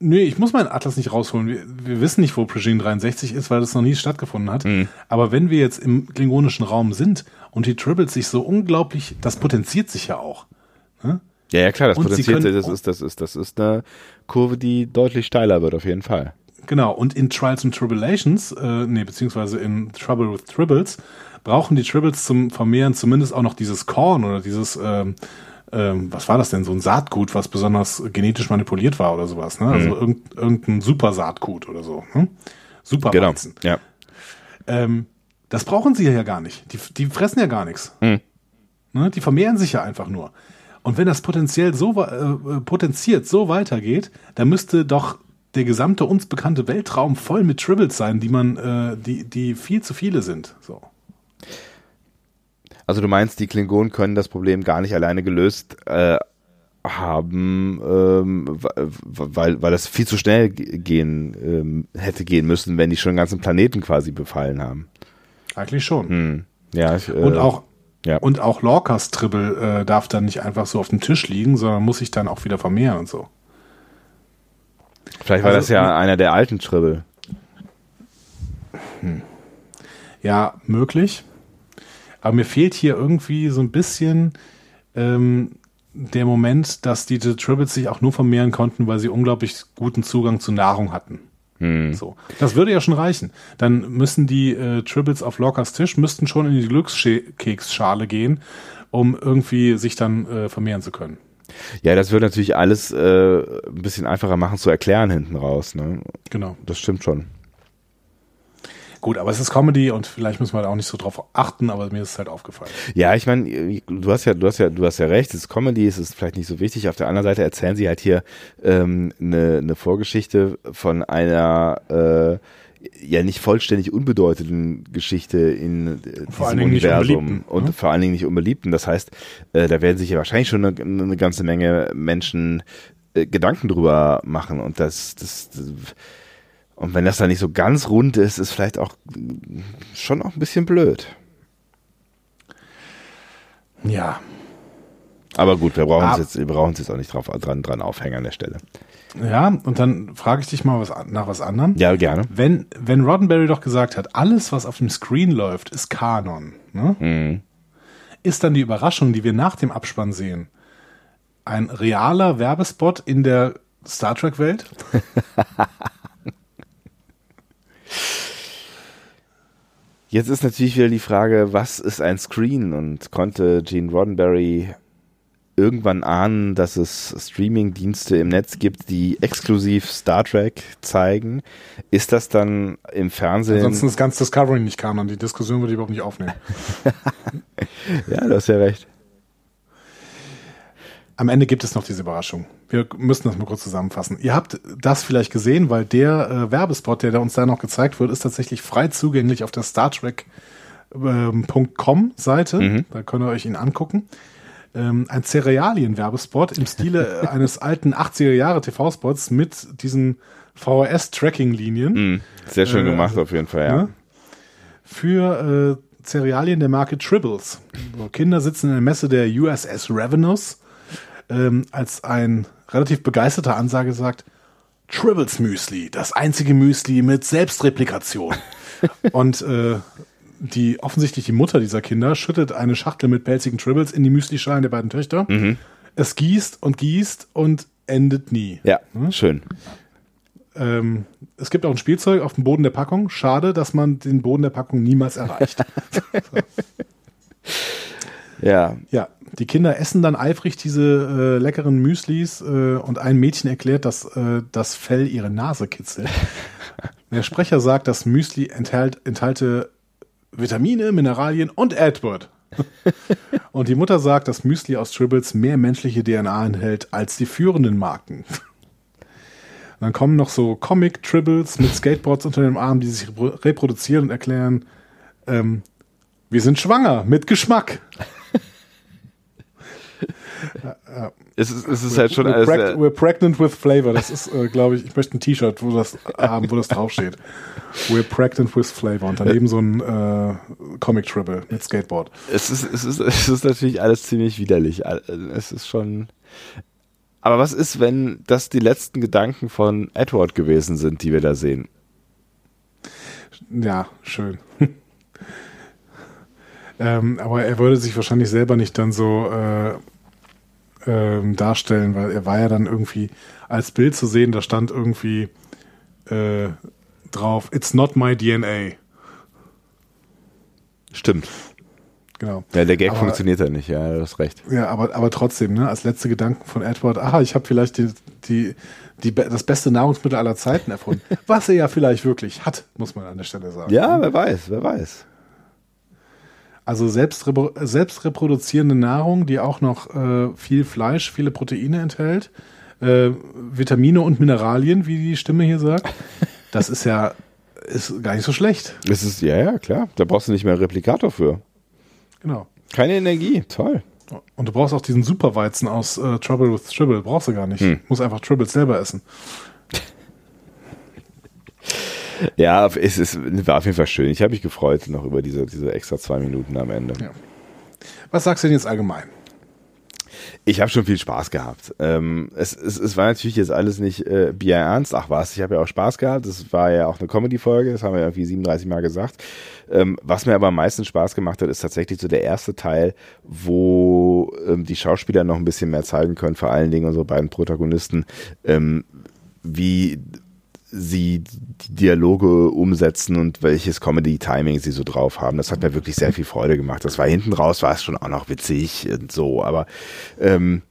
Nö, ich muss meinen Atlas nicht rausholen. Wir, wir wissen nicht, wo Progene 63 ist, weil das noch nie stattgefunden hat. Mhm. Aber wenn wir jetzt im klingonischen Raum sind und die Tribbles sich so unglaublich, das potenziert sich ja auch. Ne? Ja, ja, klar, das und potenziert sich, das ist, das ist, das ist eine Kurve, die deutlich steiler wird, auf jeden Fall. Genau, und in Trials and Tribulations, äh, nee, beziehungsweise in Trouble with Tribbles, brauchen die Tribbles zum Vermehren zumindest auch noch dieses Korn oder dieses, ähm, ähm, was war das denn, so ein Saatgut, was besonders genetisch manipuliert war oder sowas, ne? Also mhm. irgend, irgendein Super-Saatgut oder so. Hm? Super genau. ja. Ähm, das brauchen sie ja gar nicht. Die, die fressen ja gar nichts. Mhm. Ne? Die vermehren sich ja einfach nur. Und wenn das potenziell so äh, potenziert so weitergeht, dann müsste doch der gesamte uns bekannte Weltraum voll mit Tribbles sein, die man, äh, die, die viel zu viele sind. So. Also du meinst, die Klingonen können das Problem gar nicht alleine gelöst äh, haben, ähm, weil, weil das viel zu schnell gehen ähm, hätte gehen müssen, wenn die schon den ganzen Planeten quasi befallen haben. Eigentlich schon. Hm. Ja, ich, äh, und auch ja. Und auch Lorcas Tribble äh, darf dann nicht einfach so auf dem Tisch liegen, sondern muss sich dann auch wieder vermehren und so. Vielleicht war also, das ja einer der alten Tribble. Hm. Ja, möglich. Aber mir fehlt hier irgendwie so ein bisschen ähm, der Moment, dass diese Tribbles sich auch nur vermehren konnten, weil sie unglaublich guten Zugang zu Nahrung hatten. Hm. So. Das würde ja schon reichen. Dann müssen die äh, Tribbles auf Lockers Tisch müssten schon in die Glückskeksschale gehen, um irgendwie sich dann äh, vermehren zu können. Ja, das würde natürlich alles äh, ein bisschen einfacher machen zu erklären hinten raus. Ne? Genau. Das stimmt schon. Gut, aber es ist Comedy und vielleicht müssen wir da auch nicht so drauf achten, aber mir ist es halt aufgefallen. Ja, ich meine, du hast ja, du hast ja, du hast ja recht, es ist Comedy, es ist vielleicht nicht so wichtig. Auf der anderen Seite erzählen sie halt hier ähm, eine, eine Vorgeschichte von einer äh, ja nicht vollständig unbedeutenden Geschichte in äh, diesem Universum und ne? vor allen Dingen nicht unbeliebten. Das heißt, äh, da werden sich ja wahrscheinlich schon eine, eine ganze Menge Menschen äh, Gedanken drüber machen und das, das, das und wenn das dann nicht so ganz rund ist, ist vielleicht auch schon auch ein bisschen blöd. Ja. Aber gut, wir brauchen ah. es jetzt, jetzt auch nicht drauf, dran, dran aufhängen an der Stelle. Ja, und dann frage ich dich mal was, nach was anderem. Ja, gerne. Wenn, wenn Roddenberry doch gesagt hat, alles, was auf dem Screen läuft, ist Kanon, ne? Mhm. ist dann die Überraschung, die wir nach dem Abspann sehen, ein realer Werbespot in der Star Trek-Welt? Jetzt ist natürlich wieder die Frage, was ist ein Screen und konnte Gene Roddenberry irgendwann ahnen, dass es Streaming-Dienste im Netz gibt, die exklusiv Star Trek zeigen. Ist das dann im Fernsehen? Ansonsten ist ganz Discovery nicht Kanon. Die Diskussion würde ich überhaupt nicht aufnehmen. ja, du hast ja recht. Am Ende gibt es noch diese Überraschung. Wir müssen das mal kurz zusammenfassen. Ihr habt das vielleicht gesehen, weil der äh, Werbespot, der uns da noch gezeigt wird, ist tatsächlich frei zugänglich auf der Star Trek.com ähm, Seite. Mhm. Da könnt ihr euch ihn angucken ähm, ein Cerealien-Werbespot im Stile eines alten 80er-Jahre TV-Spots mit diesen VHS-Tracking-Linien. Mm, sehr schön äh, gemacht auf jeden Fall, ja. Ne? Für äh, Cerealien der Marke Tribbles. So, Kinder sitzen in der Messe der USS Ravenous, ähm, als ein relativ begeisterter Ansage sagt, Tribbles Müsli, das einzige Müsli mit Selbstreplikation. Und äh, die offensichtlich die Mutter dieser Kinder schüttet eine Schachtel mit pelzigen Tribbles in die Müslischalen der beiden Töchter. Mhm. Es gießt und gießt und endet nie. Ja, hm? schön. Ähm, es gibt auch ein Spielzeug auf dem Boden der Packung. Schade, dass man den Boden der Packung niemals erreicht. Ja. Ja, die Kinder essen dann eifrig diese äh, leckeren Müslis äh, und ein Mädchen erklärt, dass äh, das Fell ihre Nase kitzelt. Der Sprecher sagt, dass Müsli enthält, enthalte Vitamine, Mineralien und Edward. und die Mutter sagt, dass Müsli aus Tribbles mehr menschliche DNA enthält als die führenden Marken. dann kommen noch so Comic-Tribbles mit Skateboards unter dem Arm, die sich reproduzieren und erklären, ähm, wir sind schwanger mit Geschmack. es ist, es ist halt schon we're alles. Preg we're pregnant with flavor. Das ist, äh, glaube ich, ich möchte ein T-Shirt, wo das haben, wo das draufsteht. We're pregnant with flavor. Und daneben so ein äh, Comic-Tribble mit Skateboard. Es ist, es, ist, es ist natürlich alles ziemlich widerlich. Es ist schon. Aber was ist, wenn das die letzten Gedanken von Edward gewesen sind, die wir da sehen? Ja, schön. ähm, aber er würde sich wahrscheinlich selber nicht dann so äh, ähm, darstellen, weil er war ja dann irgendwie als Bild zu sehen, da stand irgendwie äh, drauf, it's not my DNA. Stimmt. Genau. Ja, der Gag aber, funktioniert ja nicht, ja, du hast recht. Ja, aber, aber trotzdem, ne, als letzte Gedanken von Edward, aha, ich habe vielleicht die, die, die, das beste Nahrungsmittel aller Zeiten erfunden. Was er ja vielleicht wirklich hat, muss man an der Stelle sagen. Ja, wer weiß, wer weiß. Also selbstrepro selbstreproduzierende Nahrung, die auch noch äh, viel Fleisch, viele Proteine enthält, äh, Vitamine und Mineralien, wie die Stimme hier sagt. Das ist ja ist gar nicht so schlecht. Das ist ja ja klar. Da brauchst du nicht mehr Replikator für. Genau. Keine Energie, toll. Und du brauchst auch diesen Superweizen aus äh, Trouble with Tribble, brauchst du gar nicht. Hm. Muss einfach Tribble selber essen. Ja, es ist, war auf jeden Fall schön. Ich habe mich gefreut noch über diese, diese extra zwei Minuten am Ende. Ja. Was sagst du denn jetzt allgemein? Ich habe schon viel Spaß gehabt. Ähm, es, es, es war natürlich jetzt alles nicht äh, Bier ernst. Ach was, ich habe ja auch Spaß gehabt. Das war ja auch eine Comedy-Folge, das haben wir irgendwie 37 Mal gesagt. Ähm, was mir aber am meisten Spaß gemacht hat, ist tatsächlich so der erste Teil, wo ähm, die Schauspieler noch ein bisschen mehr zeigen können, vor allen Dingen unsere beiden Protagonisten, ähm, wie sie die Dialoge umsetzen und welches Comedy-Timing sie so drauf haben. Das hat mir wirklich sehr viel Freude gemacht. Das war hinten raus, war es schon auch noch witzig und so, aber ähm,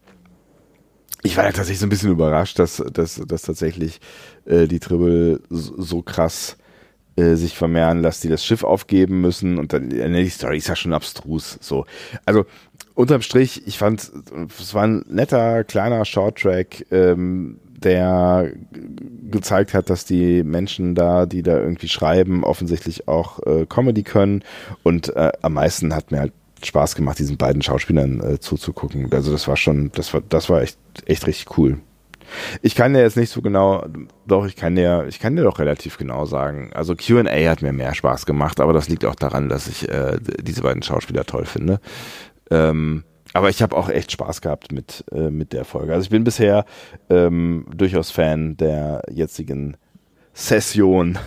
ich war tatsächlich so ein bisschen überrascht, dass, dass, dass tatsächlich äh, die Tribble so, so krass äh, sich vermehren, dass die das Schiff aufgeben müssen und dann äh, die Story ist ja schon abstrus. So, also unterm Strich, ich fand, es war ein netter kleiner Shorttrack. Ähm, der gezeigt hat, dass die Menschen da, die da irgendwie schreiben, offensichtlich auch äh, Comedy können. Und äh, am meisten hat mir halt Spaß gemacht, diesen beiden Schauspielern äh, zuzugucken. Also das war schon, das war, das war echt, echt richtig cool. Ich kann dir jetzt nicht so genau, doch, ich kann dir, ich kann dir doch relativ genau sagen. Also QA hat mir mehr Spaß gemacht, aber das liegt auch daran, dass ich äh, diese beiden Schauspieler toll finde. Ähm, Aber ich habe auch echt Spaß gehabt mit, äh, mit der Folge. Also ich bin bisher ähm, durchaus Fan der jetzigen Session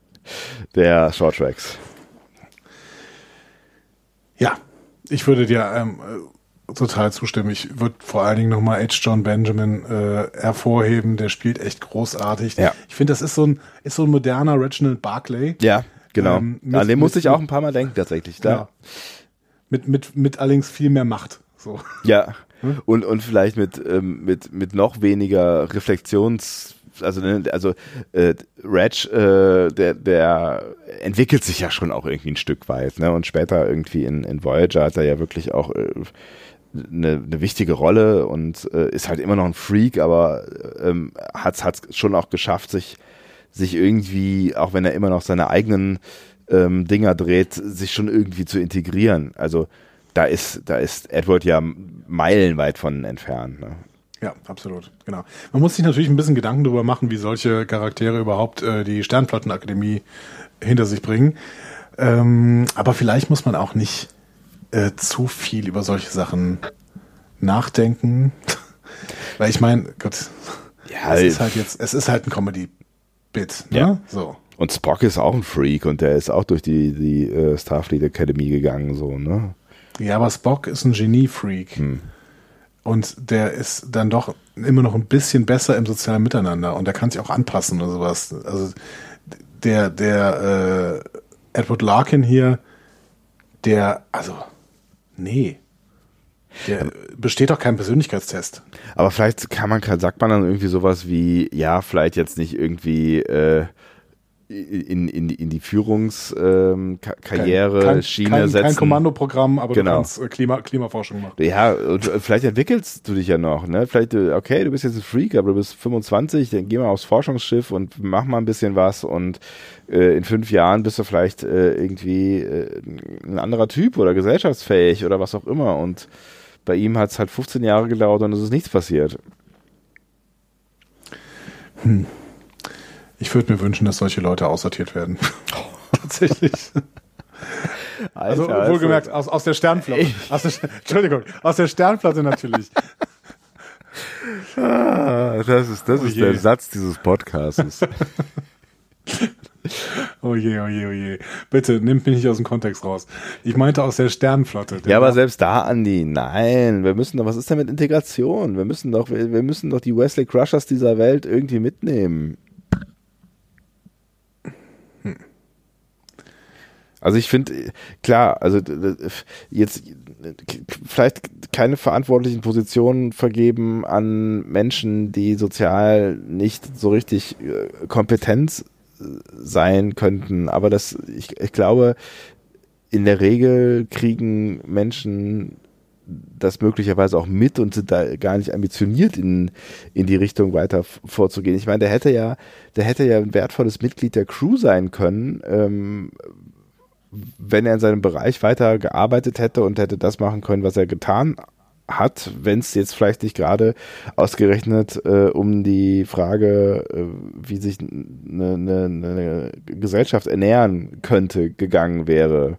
der Short Tracks. Ja, ich würde dir ähm, äh, total zustimmen. Ich würde vor allen Dingen nochmal H. John Benjamin äh, hervorheben. Der spielt echt großartig. Ja. Ich finde, das ist so ein, ist so ein moderner Reginald Barclay. Ja, genau. Ähm, mit- An den musste ich auch ein paar Mal denken, tatsächlich. Ja. Mit, mit, mit allerdings viel mehr Macht. So. Ja. Hm? Und, und vielleicht mit, ähm, mit, mit noch weniger Reflexions, also, ne, also äh, Reg, äh, der, der entwickelt sich ja schon auch irgendwie ein Stück weit, ne? Und später irgendwie in, in Voyager hat er ja wirklich auch äh, eine, eine wichtige Rolle und äh, ist halt immer noch ein Freak, aber ähm, hat es schon auch geschafft, sich, sich irgendwie, auch wenn er immer noch seine eigenen ähm, Dinger dreht, sich schon irgendwie zu integrieren. Also da ist, da ist Edward ja meilenweit von entfernt. Ne? Ja, absolut, genau. Man muss sich natürlich ein bisschen Gedanken darüber machen, wie solche Charaktere überhaupt äh, die Sternflottenakademie hinter sich bringen. Ähm, aber vielleicht muss man auch nicht äh, zu viel über solche Sachen nachdenken. Weil ich meine, Gott, Ja, es ist halt jetzt, es ist halt ein Comedy-Bit. Ne? Ja. So. Und Spock ist auch ein Freak und der ist auch durch die, die äh, Starfleet Academy gegangen, so, ne? Ja, aber Spock ist ein Genie-Freak. Hm. Und der ist dann doch immer noch ein bisschen besser im sozialen Miteinander und der kann sich auch anpassen oder sowas. Also der, der äh, Edward Larkin hier, der, also, nee. Der besteht doch kein Persönlichkeitstest. Aber vielleicht kann man, sagt man dann irgendwie sowas wie, ja, vielleicht jetzt nicht irgendwie äh, in, in, die- in die Führungskarriere ähm, Karriere, kein, Schiene kein, setzen. kein Kommandoprogramm, aber Genau. du kannst äh, Klima, Klimaforschung machen. Ja, und vielleicht entwickelst du dich ja noch, ne? Vielleicht, äh, okay, du bist jetzt ein Freak, aber du bist 25, dann geh mal aufs Forschungsschiff und mach mal ein bisschen was und äh, in fünf Jahren bist du vielleicht äh, irgendwie äh, ein anderer Typ oder gesellschaftsfähig oder was auch immer und bei ihm hat es halt 15 Jahre gedauert und es ist nichts passiert. Ich würde mir wünschen, dass solche Leute aussortiert werden. Tatsächlich. Also Alter, wohlgemerkt aus, aus der Sternflotte. Aus der, Entschuldigung, aus der Sternflotte natürlich. Ah, das ist, das Oh ist je. der Satz dieses Podcasts. Oh je, oh je, oh je. Bitte, nimmt mich nicht aus dem Kontext raus. Ich meinte aus der Sternflotte. Ja, aber selbst da, Andi, nein, wir müssen doch, was ist denn mit Integration? Wir müssen doch, wir, wir müssen doch die Wesley Crushers dieser Welt irgendwie mitnehmen. Also ich finde, klar, also jetzt vielleicht keine verantwortlichen Positionen vergeben an Menschen, die sozial nicht so richtig äh, kompetent äh, sein könnten. Aber das, ich, ich glaube, in der Regel kriegen Menschen das möglicherweise auch mit und sind da gar nicht ambitioniert in, in die Richtung weiter vorzugehen. Ich meine, der hätte ja, der hätte ja ein wertvolles Mitglied der Crew sein können, ähm, wenn er in seinem Bereich weiter gearbeitet hätte und hätte das machen können, was er getan hat, wenn es jetzt vielleicht nicht gerade ausgerechnet äh, um die Frage, äh, wie sich eine, eine, eine Gesellschaft ernähren könnte, gegangen wäre.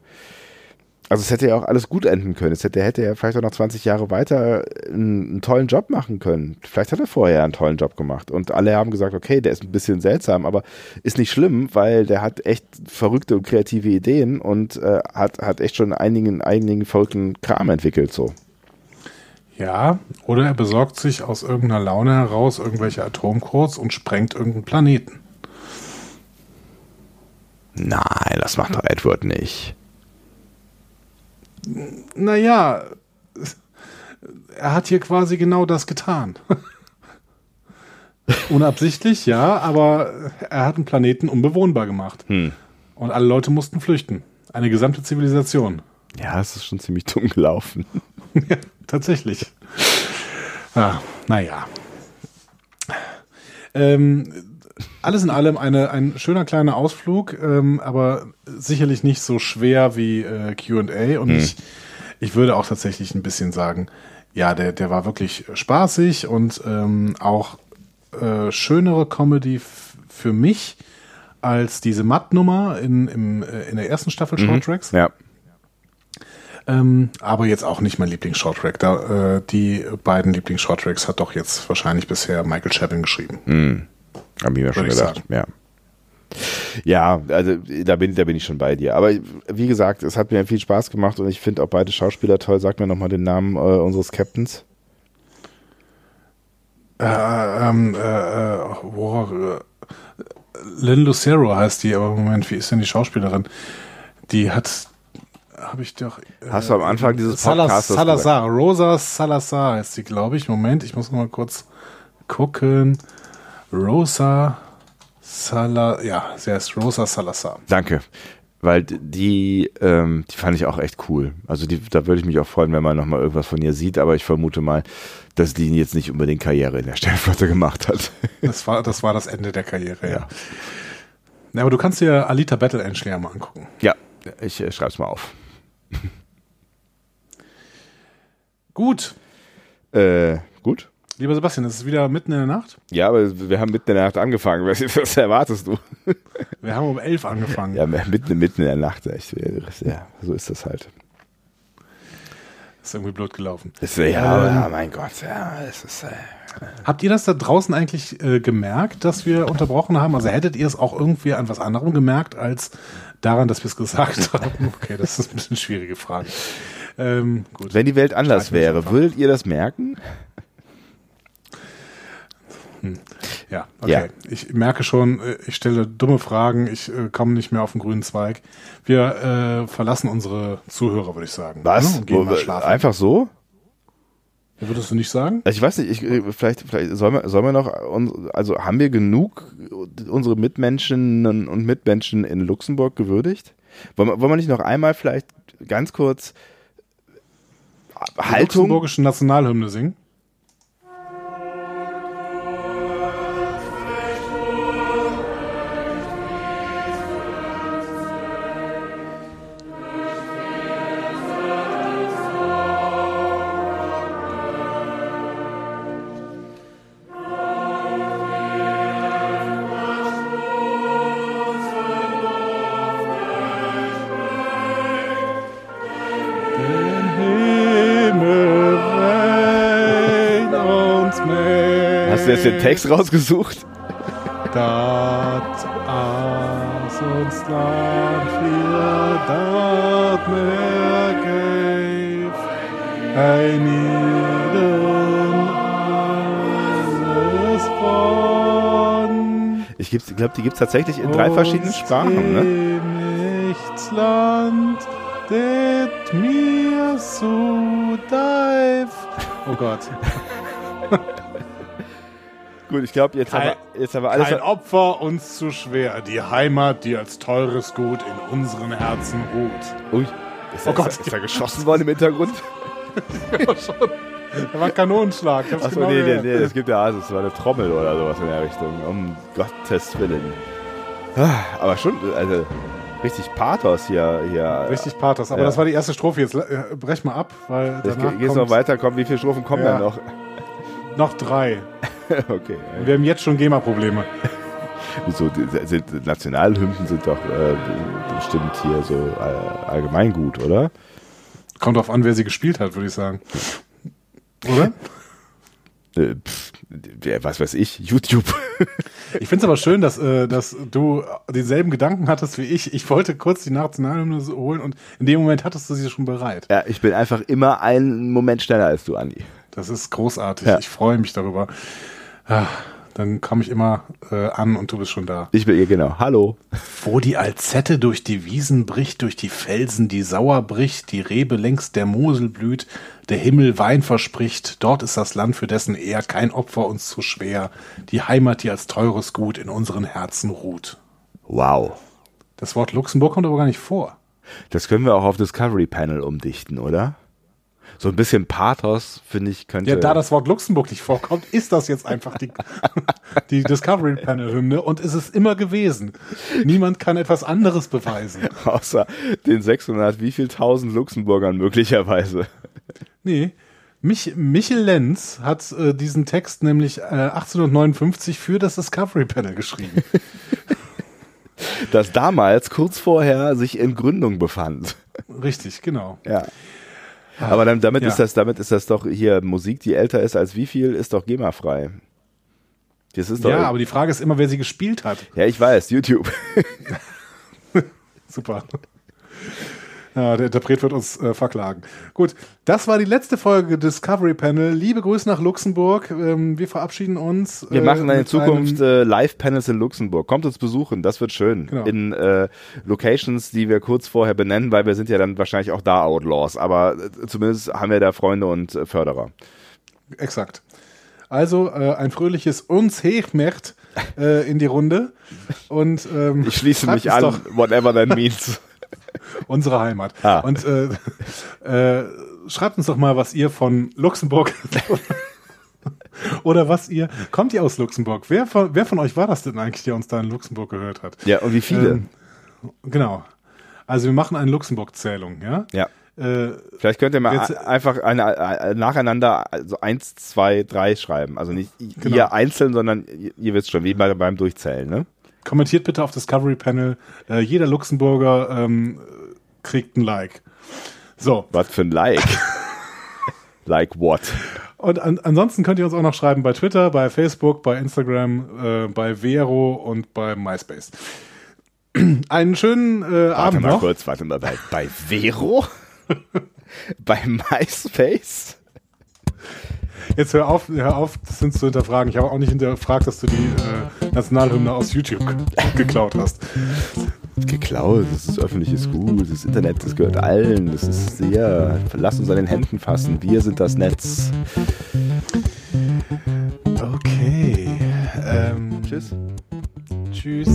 Also es hätte ja auch alles gut enden können. Es hätte, hätte er vielleicht auch noch 20 Jahre weiter einen, einen tollen Job machen können. Vielleicht hat er vorher einen tollen Job gemacht. Und alle haben gesagt, okay, der ist ein bisschen seltsam, aber ist nicht schlimm, weil der hat echt verrückte und kreative Ideen und äh, hat, hat echt schon einigen, einigen verrückten Kram entwickelt. So. Ja, oder er besorgt sich aus irgendeiner Laune heraus irgendwelche Atomcodes und sprengt irgendeinen Planeten. Nein, das macht doch Edward nicht. Naja, er hat hier quasi genau das getan. Unabsichtlich, ja, aber er hat einen Planeten unbewohnbar gemacht. Hm. Und alle Leute mussten flüchten. Eine gesamte Zivilisation. Ja, es ist schon ziemlich dumm gelaufen. ja, tatsächlich. Ah, naja. Ähm, alles in allem eine, ein schöner kleiner Ausflug, ähm, aber sicherlich nicht so schwer wie äh, QA. Und ich, ich würde auch tatsächlich ein bisschen sagen, ja, der, der war wirklich spaßig und ähm, auch äh, schönere Comedy für mich als diese Matt-Nummer in, im, äh, in der ersten Staffel Short Tracks. Ja. Ähm, aber jetzt auch nicht mein Lieblings-Shorttrack. Da, äh, die beiden Lieblings-Shorttracks hat doch jetzt wahrscheinlich bisher Michael Chabin geschrieben. Hm. Hab ich mir schon gedacht. sagen. Ja. Ja, also da bin, da bin ich schon bei dir. Aber wie gesagt, es hat mir viel Spaß gemacht und ich finde auch beide Schauspieler toll. Sag mir nochmal den Namen äh, unseres Captains. Äh, ähm, äh, äh, wo, äh, Lynn Lucero heißt die, aber Moment, wie ist denn die Schauspielerin? Die hat, habe ich doch. Äh, Hast du am Anfang dieses Podcasts Salazar, Rosa Salazar heißt sie, glaube ich. Moment, ich muss noch mal kurz gucken. Rosa Sala, ja, sie heißt Rosa Salazar. Danke. Weil die, ähm, die fand ich auch echt cool. Also die, da würde ich mich auch freuen, wenn man nochmal irgendwas von ihr sieht, aber ich vermute mal, dass die jetzt nicht unbedingt Karriere in der Sternflotte gemacht hat. Das war, das war das Ende der Karriere, ja. ja aber du kannst dir Alita Battle Angel ja mal angucken. ja, ich äh, schreib's mal auf. Gut, Äh, gut. Lieber Sebastian, es ist wieder mitten in der Nacht. Ja, aber wir haben mitten in der Nacht angefangen. Was, was erwartest du? Wir haben um elf angefangen. Ja, mitten, mitten in der Nacht. Echt. Ja, so ist das halt. Ist irgendwie blöd gelaufen. Ist, ja, Ähm, ja, mein Gott. Ja, es ist, äh, Habt ihr das da draußen eigentlich äh, gemerkt, dass wir unterbrochen haben? Also hättet ihr es auch irgendwie an was anderem gemerkt, als daran, dass wir es gesagt haben? Okay, das ist ein bisschen eine schwierige Frage. Ähm, gut. wenn die Welt anders wäre, würdet ihr das merken? Ja, okay. Ja. Ich merke schon, äh, ich stelle dumme Fragen, ich äh, komme nicht mehr auf den grünen Zweig. Wir äh, verlassen unsere Zuhörer, würde ich sagen. Was? Ne? Gehen mal schlafen. Einfach so? Ja, Würdest du nicht sagen? Also ich weiß nicht, ich, äh, vielleicht, vielleicht sollen wir, sollen wir noch, also haben wir genug unsere Mitmenschen und Mitmenschen in Luxemburg gewürdigt? Wollen wir, wollen wir nicht noch einmal vielleicht ganz kurz Die Haltung? luxemburgische Nationalhymne singen? Text rausgesucht? Dat as uns Land wir dat mehr gave, ein jeden alles von. Ich, glaube, die gibt es tatsächlich in drei verschiedenen Sprachen. Ne? Nichts Land, det mir so dive. Oh Gott. Gut, ich glaube, jetzt, haben wir- jetzt haben wir alles. Kein Opfer uns zu schwer, die Heimat, die als teures Gut in unseren Herzen ruht. Ui, ist, da- Oh Gott. ist, ist da geschossen worden im Hintergrund? Da war Kanonenschlag. ich hab's Achso, genau nee, nee, gehört. nee, es gibt ja, also, es war eine Trommel oder sowas in der Richtung. Um Gottes Willen. Ah, Aber schon, also, richtig Pathos hier. hier. Richtig Pathos, aber Ja. das war die erste Strophe. Jetzt äh, brech mal ab, weil Jetzt danach ge- geht's kommt noch weiter, komm, wie viele Strophen kommen Ja. da noch? noch drei. okay. Und wir haben jetzt schon GEMA-Probleme. Wieso, sind, Nationalhymnen sind doch äh, bestimmt hier so äh, allgemeingut, oder? Kommt drauf an, wer sie gespielt hat, würde ich sagen. Oder? Äh, pff, was weiß ich, YouTube. Ich finde es aber schön, dass, äh, dass du denselben Gedanken hattest wie ich. Ich wollte kurz die Nationalhymne holen und in dem Moment hattest du sie schon bereit. ja, ich bin einfach immer einen Moment schneller als du, Andi. Das ist großartig. Ja. Ich freue mich darüber. Ah, dann komme ich immer äh, an und du bist schon da. Ich bin ihr genau. Hallo. Wo die Alzette durch die Wiesen bricht, durch die Felsen die Sauer bricht, die Rebe längs der Mosel blüht, der Himmel Wein verspricht, dort ist das Land, für dessen Ehr kein Opfer uns zu schwer, die Heimat, die als teures Gut in unseren Herzen ruht. Wow. Das Wort Luxemburg kommt aber gar nicht vor. Das können wir auch auf Discovery Panel umdichten, oder? So ein bisschen Pathos, finde ich, könnte. Ja, da das Wort Luxemburg nicht vorkommt, ist das jetzt einfach die, die Discovery Panel Hymne und ist es immer gewesen. Niemand kann etwas anderes beweisen. außer den 600, wie viel tausend Luxemburgern möglicherweise. Nee. Mich, Michel Lenz hat äh, diesen Text nämlich äh, 1859 für das Discovery Panel geschrieben. Das damals kurz vorher sich in Gründung befand. Richtig, genau. Ja. Aber dann, damit Ja. ist das, damit ist das doch hier Musik, die älter ist als wie viel, ist doch GEMA-frei. Das ist doch. Ja, aber die Frage ist immer, wer sie gespielt hat. ja, ich weiß, YouTube. Super. Ja, der Interpret wird uns äh, verklagen. Gut, das war die letzte Folge Discovery Panel. Liebe Grüße nach Luxemburg. Ähm, wir verabschieden uns. Wir äh, machen dann in Zukunft äh, Live-Panels in Luxemburg. Kommt uns besuchen, das wird schön. Genau. In äh, Locations, die wir kurz vorher benennen, weil wir sind ja dann wahrscheinlich auch da Outlaws. Aber äh, zumindest haben wir da Freunde und äh, Förderer. Exakt. Also äh, ein fröhliches uns Hechmecht äh, in die Runde. Und ähm, Ich schließe mich an, whatever that means. unsere Heimat. Ah. Und äh, äh, schreibt uns doch mal, was ihr von Luxemburg oder was ihr kommt ihr aus Luxemburg? Wer von, wer von euch war das denn eigentlich, der uns da in Luxemburg gehört hat? Ja, und wie viele? Ähm, genau. Also wir machen eine Luxemburg-Zählung, ja? ja. Äh, Vielleicht könnt ihr mal Jetzt- einfach eine, äh, nacheinander also eins, zwei, drei schreiben. Also nicht Genau. ihr einzeln, sondern ihr, ihr wisst schon, wie bei, beim Durchzählen, ne? Kommentiert bitte auf Discovery Panel. Äh, jeder Luxemburger ähm, kriegt ein Like. So. Was für ein Like. like what? Und an, ansonsten könnt ihr uns auch noch schreiben bei Twitter, bei Facebook, bei Instagram, äh, bei Vero und bei MySpace. Einen schönen äh, Warte Abend mal noch. kurz, warte mal, bei, bei Vero? bei MySpace? Jetzt hör auf, hör auf, das sind zu hinterfragen. Ich habe auch nicht hinterfragt, dass du die äh, Nationalhymne aus YouTube geklaut hast. Geklaut, das ist öffentliches Gut, das Internet, das gehört allen, das ist sehr, lasst uns an den Händen fassen, wir sind das Netz. Okay. Ähm, Tschüss. Tschüss.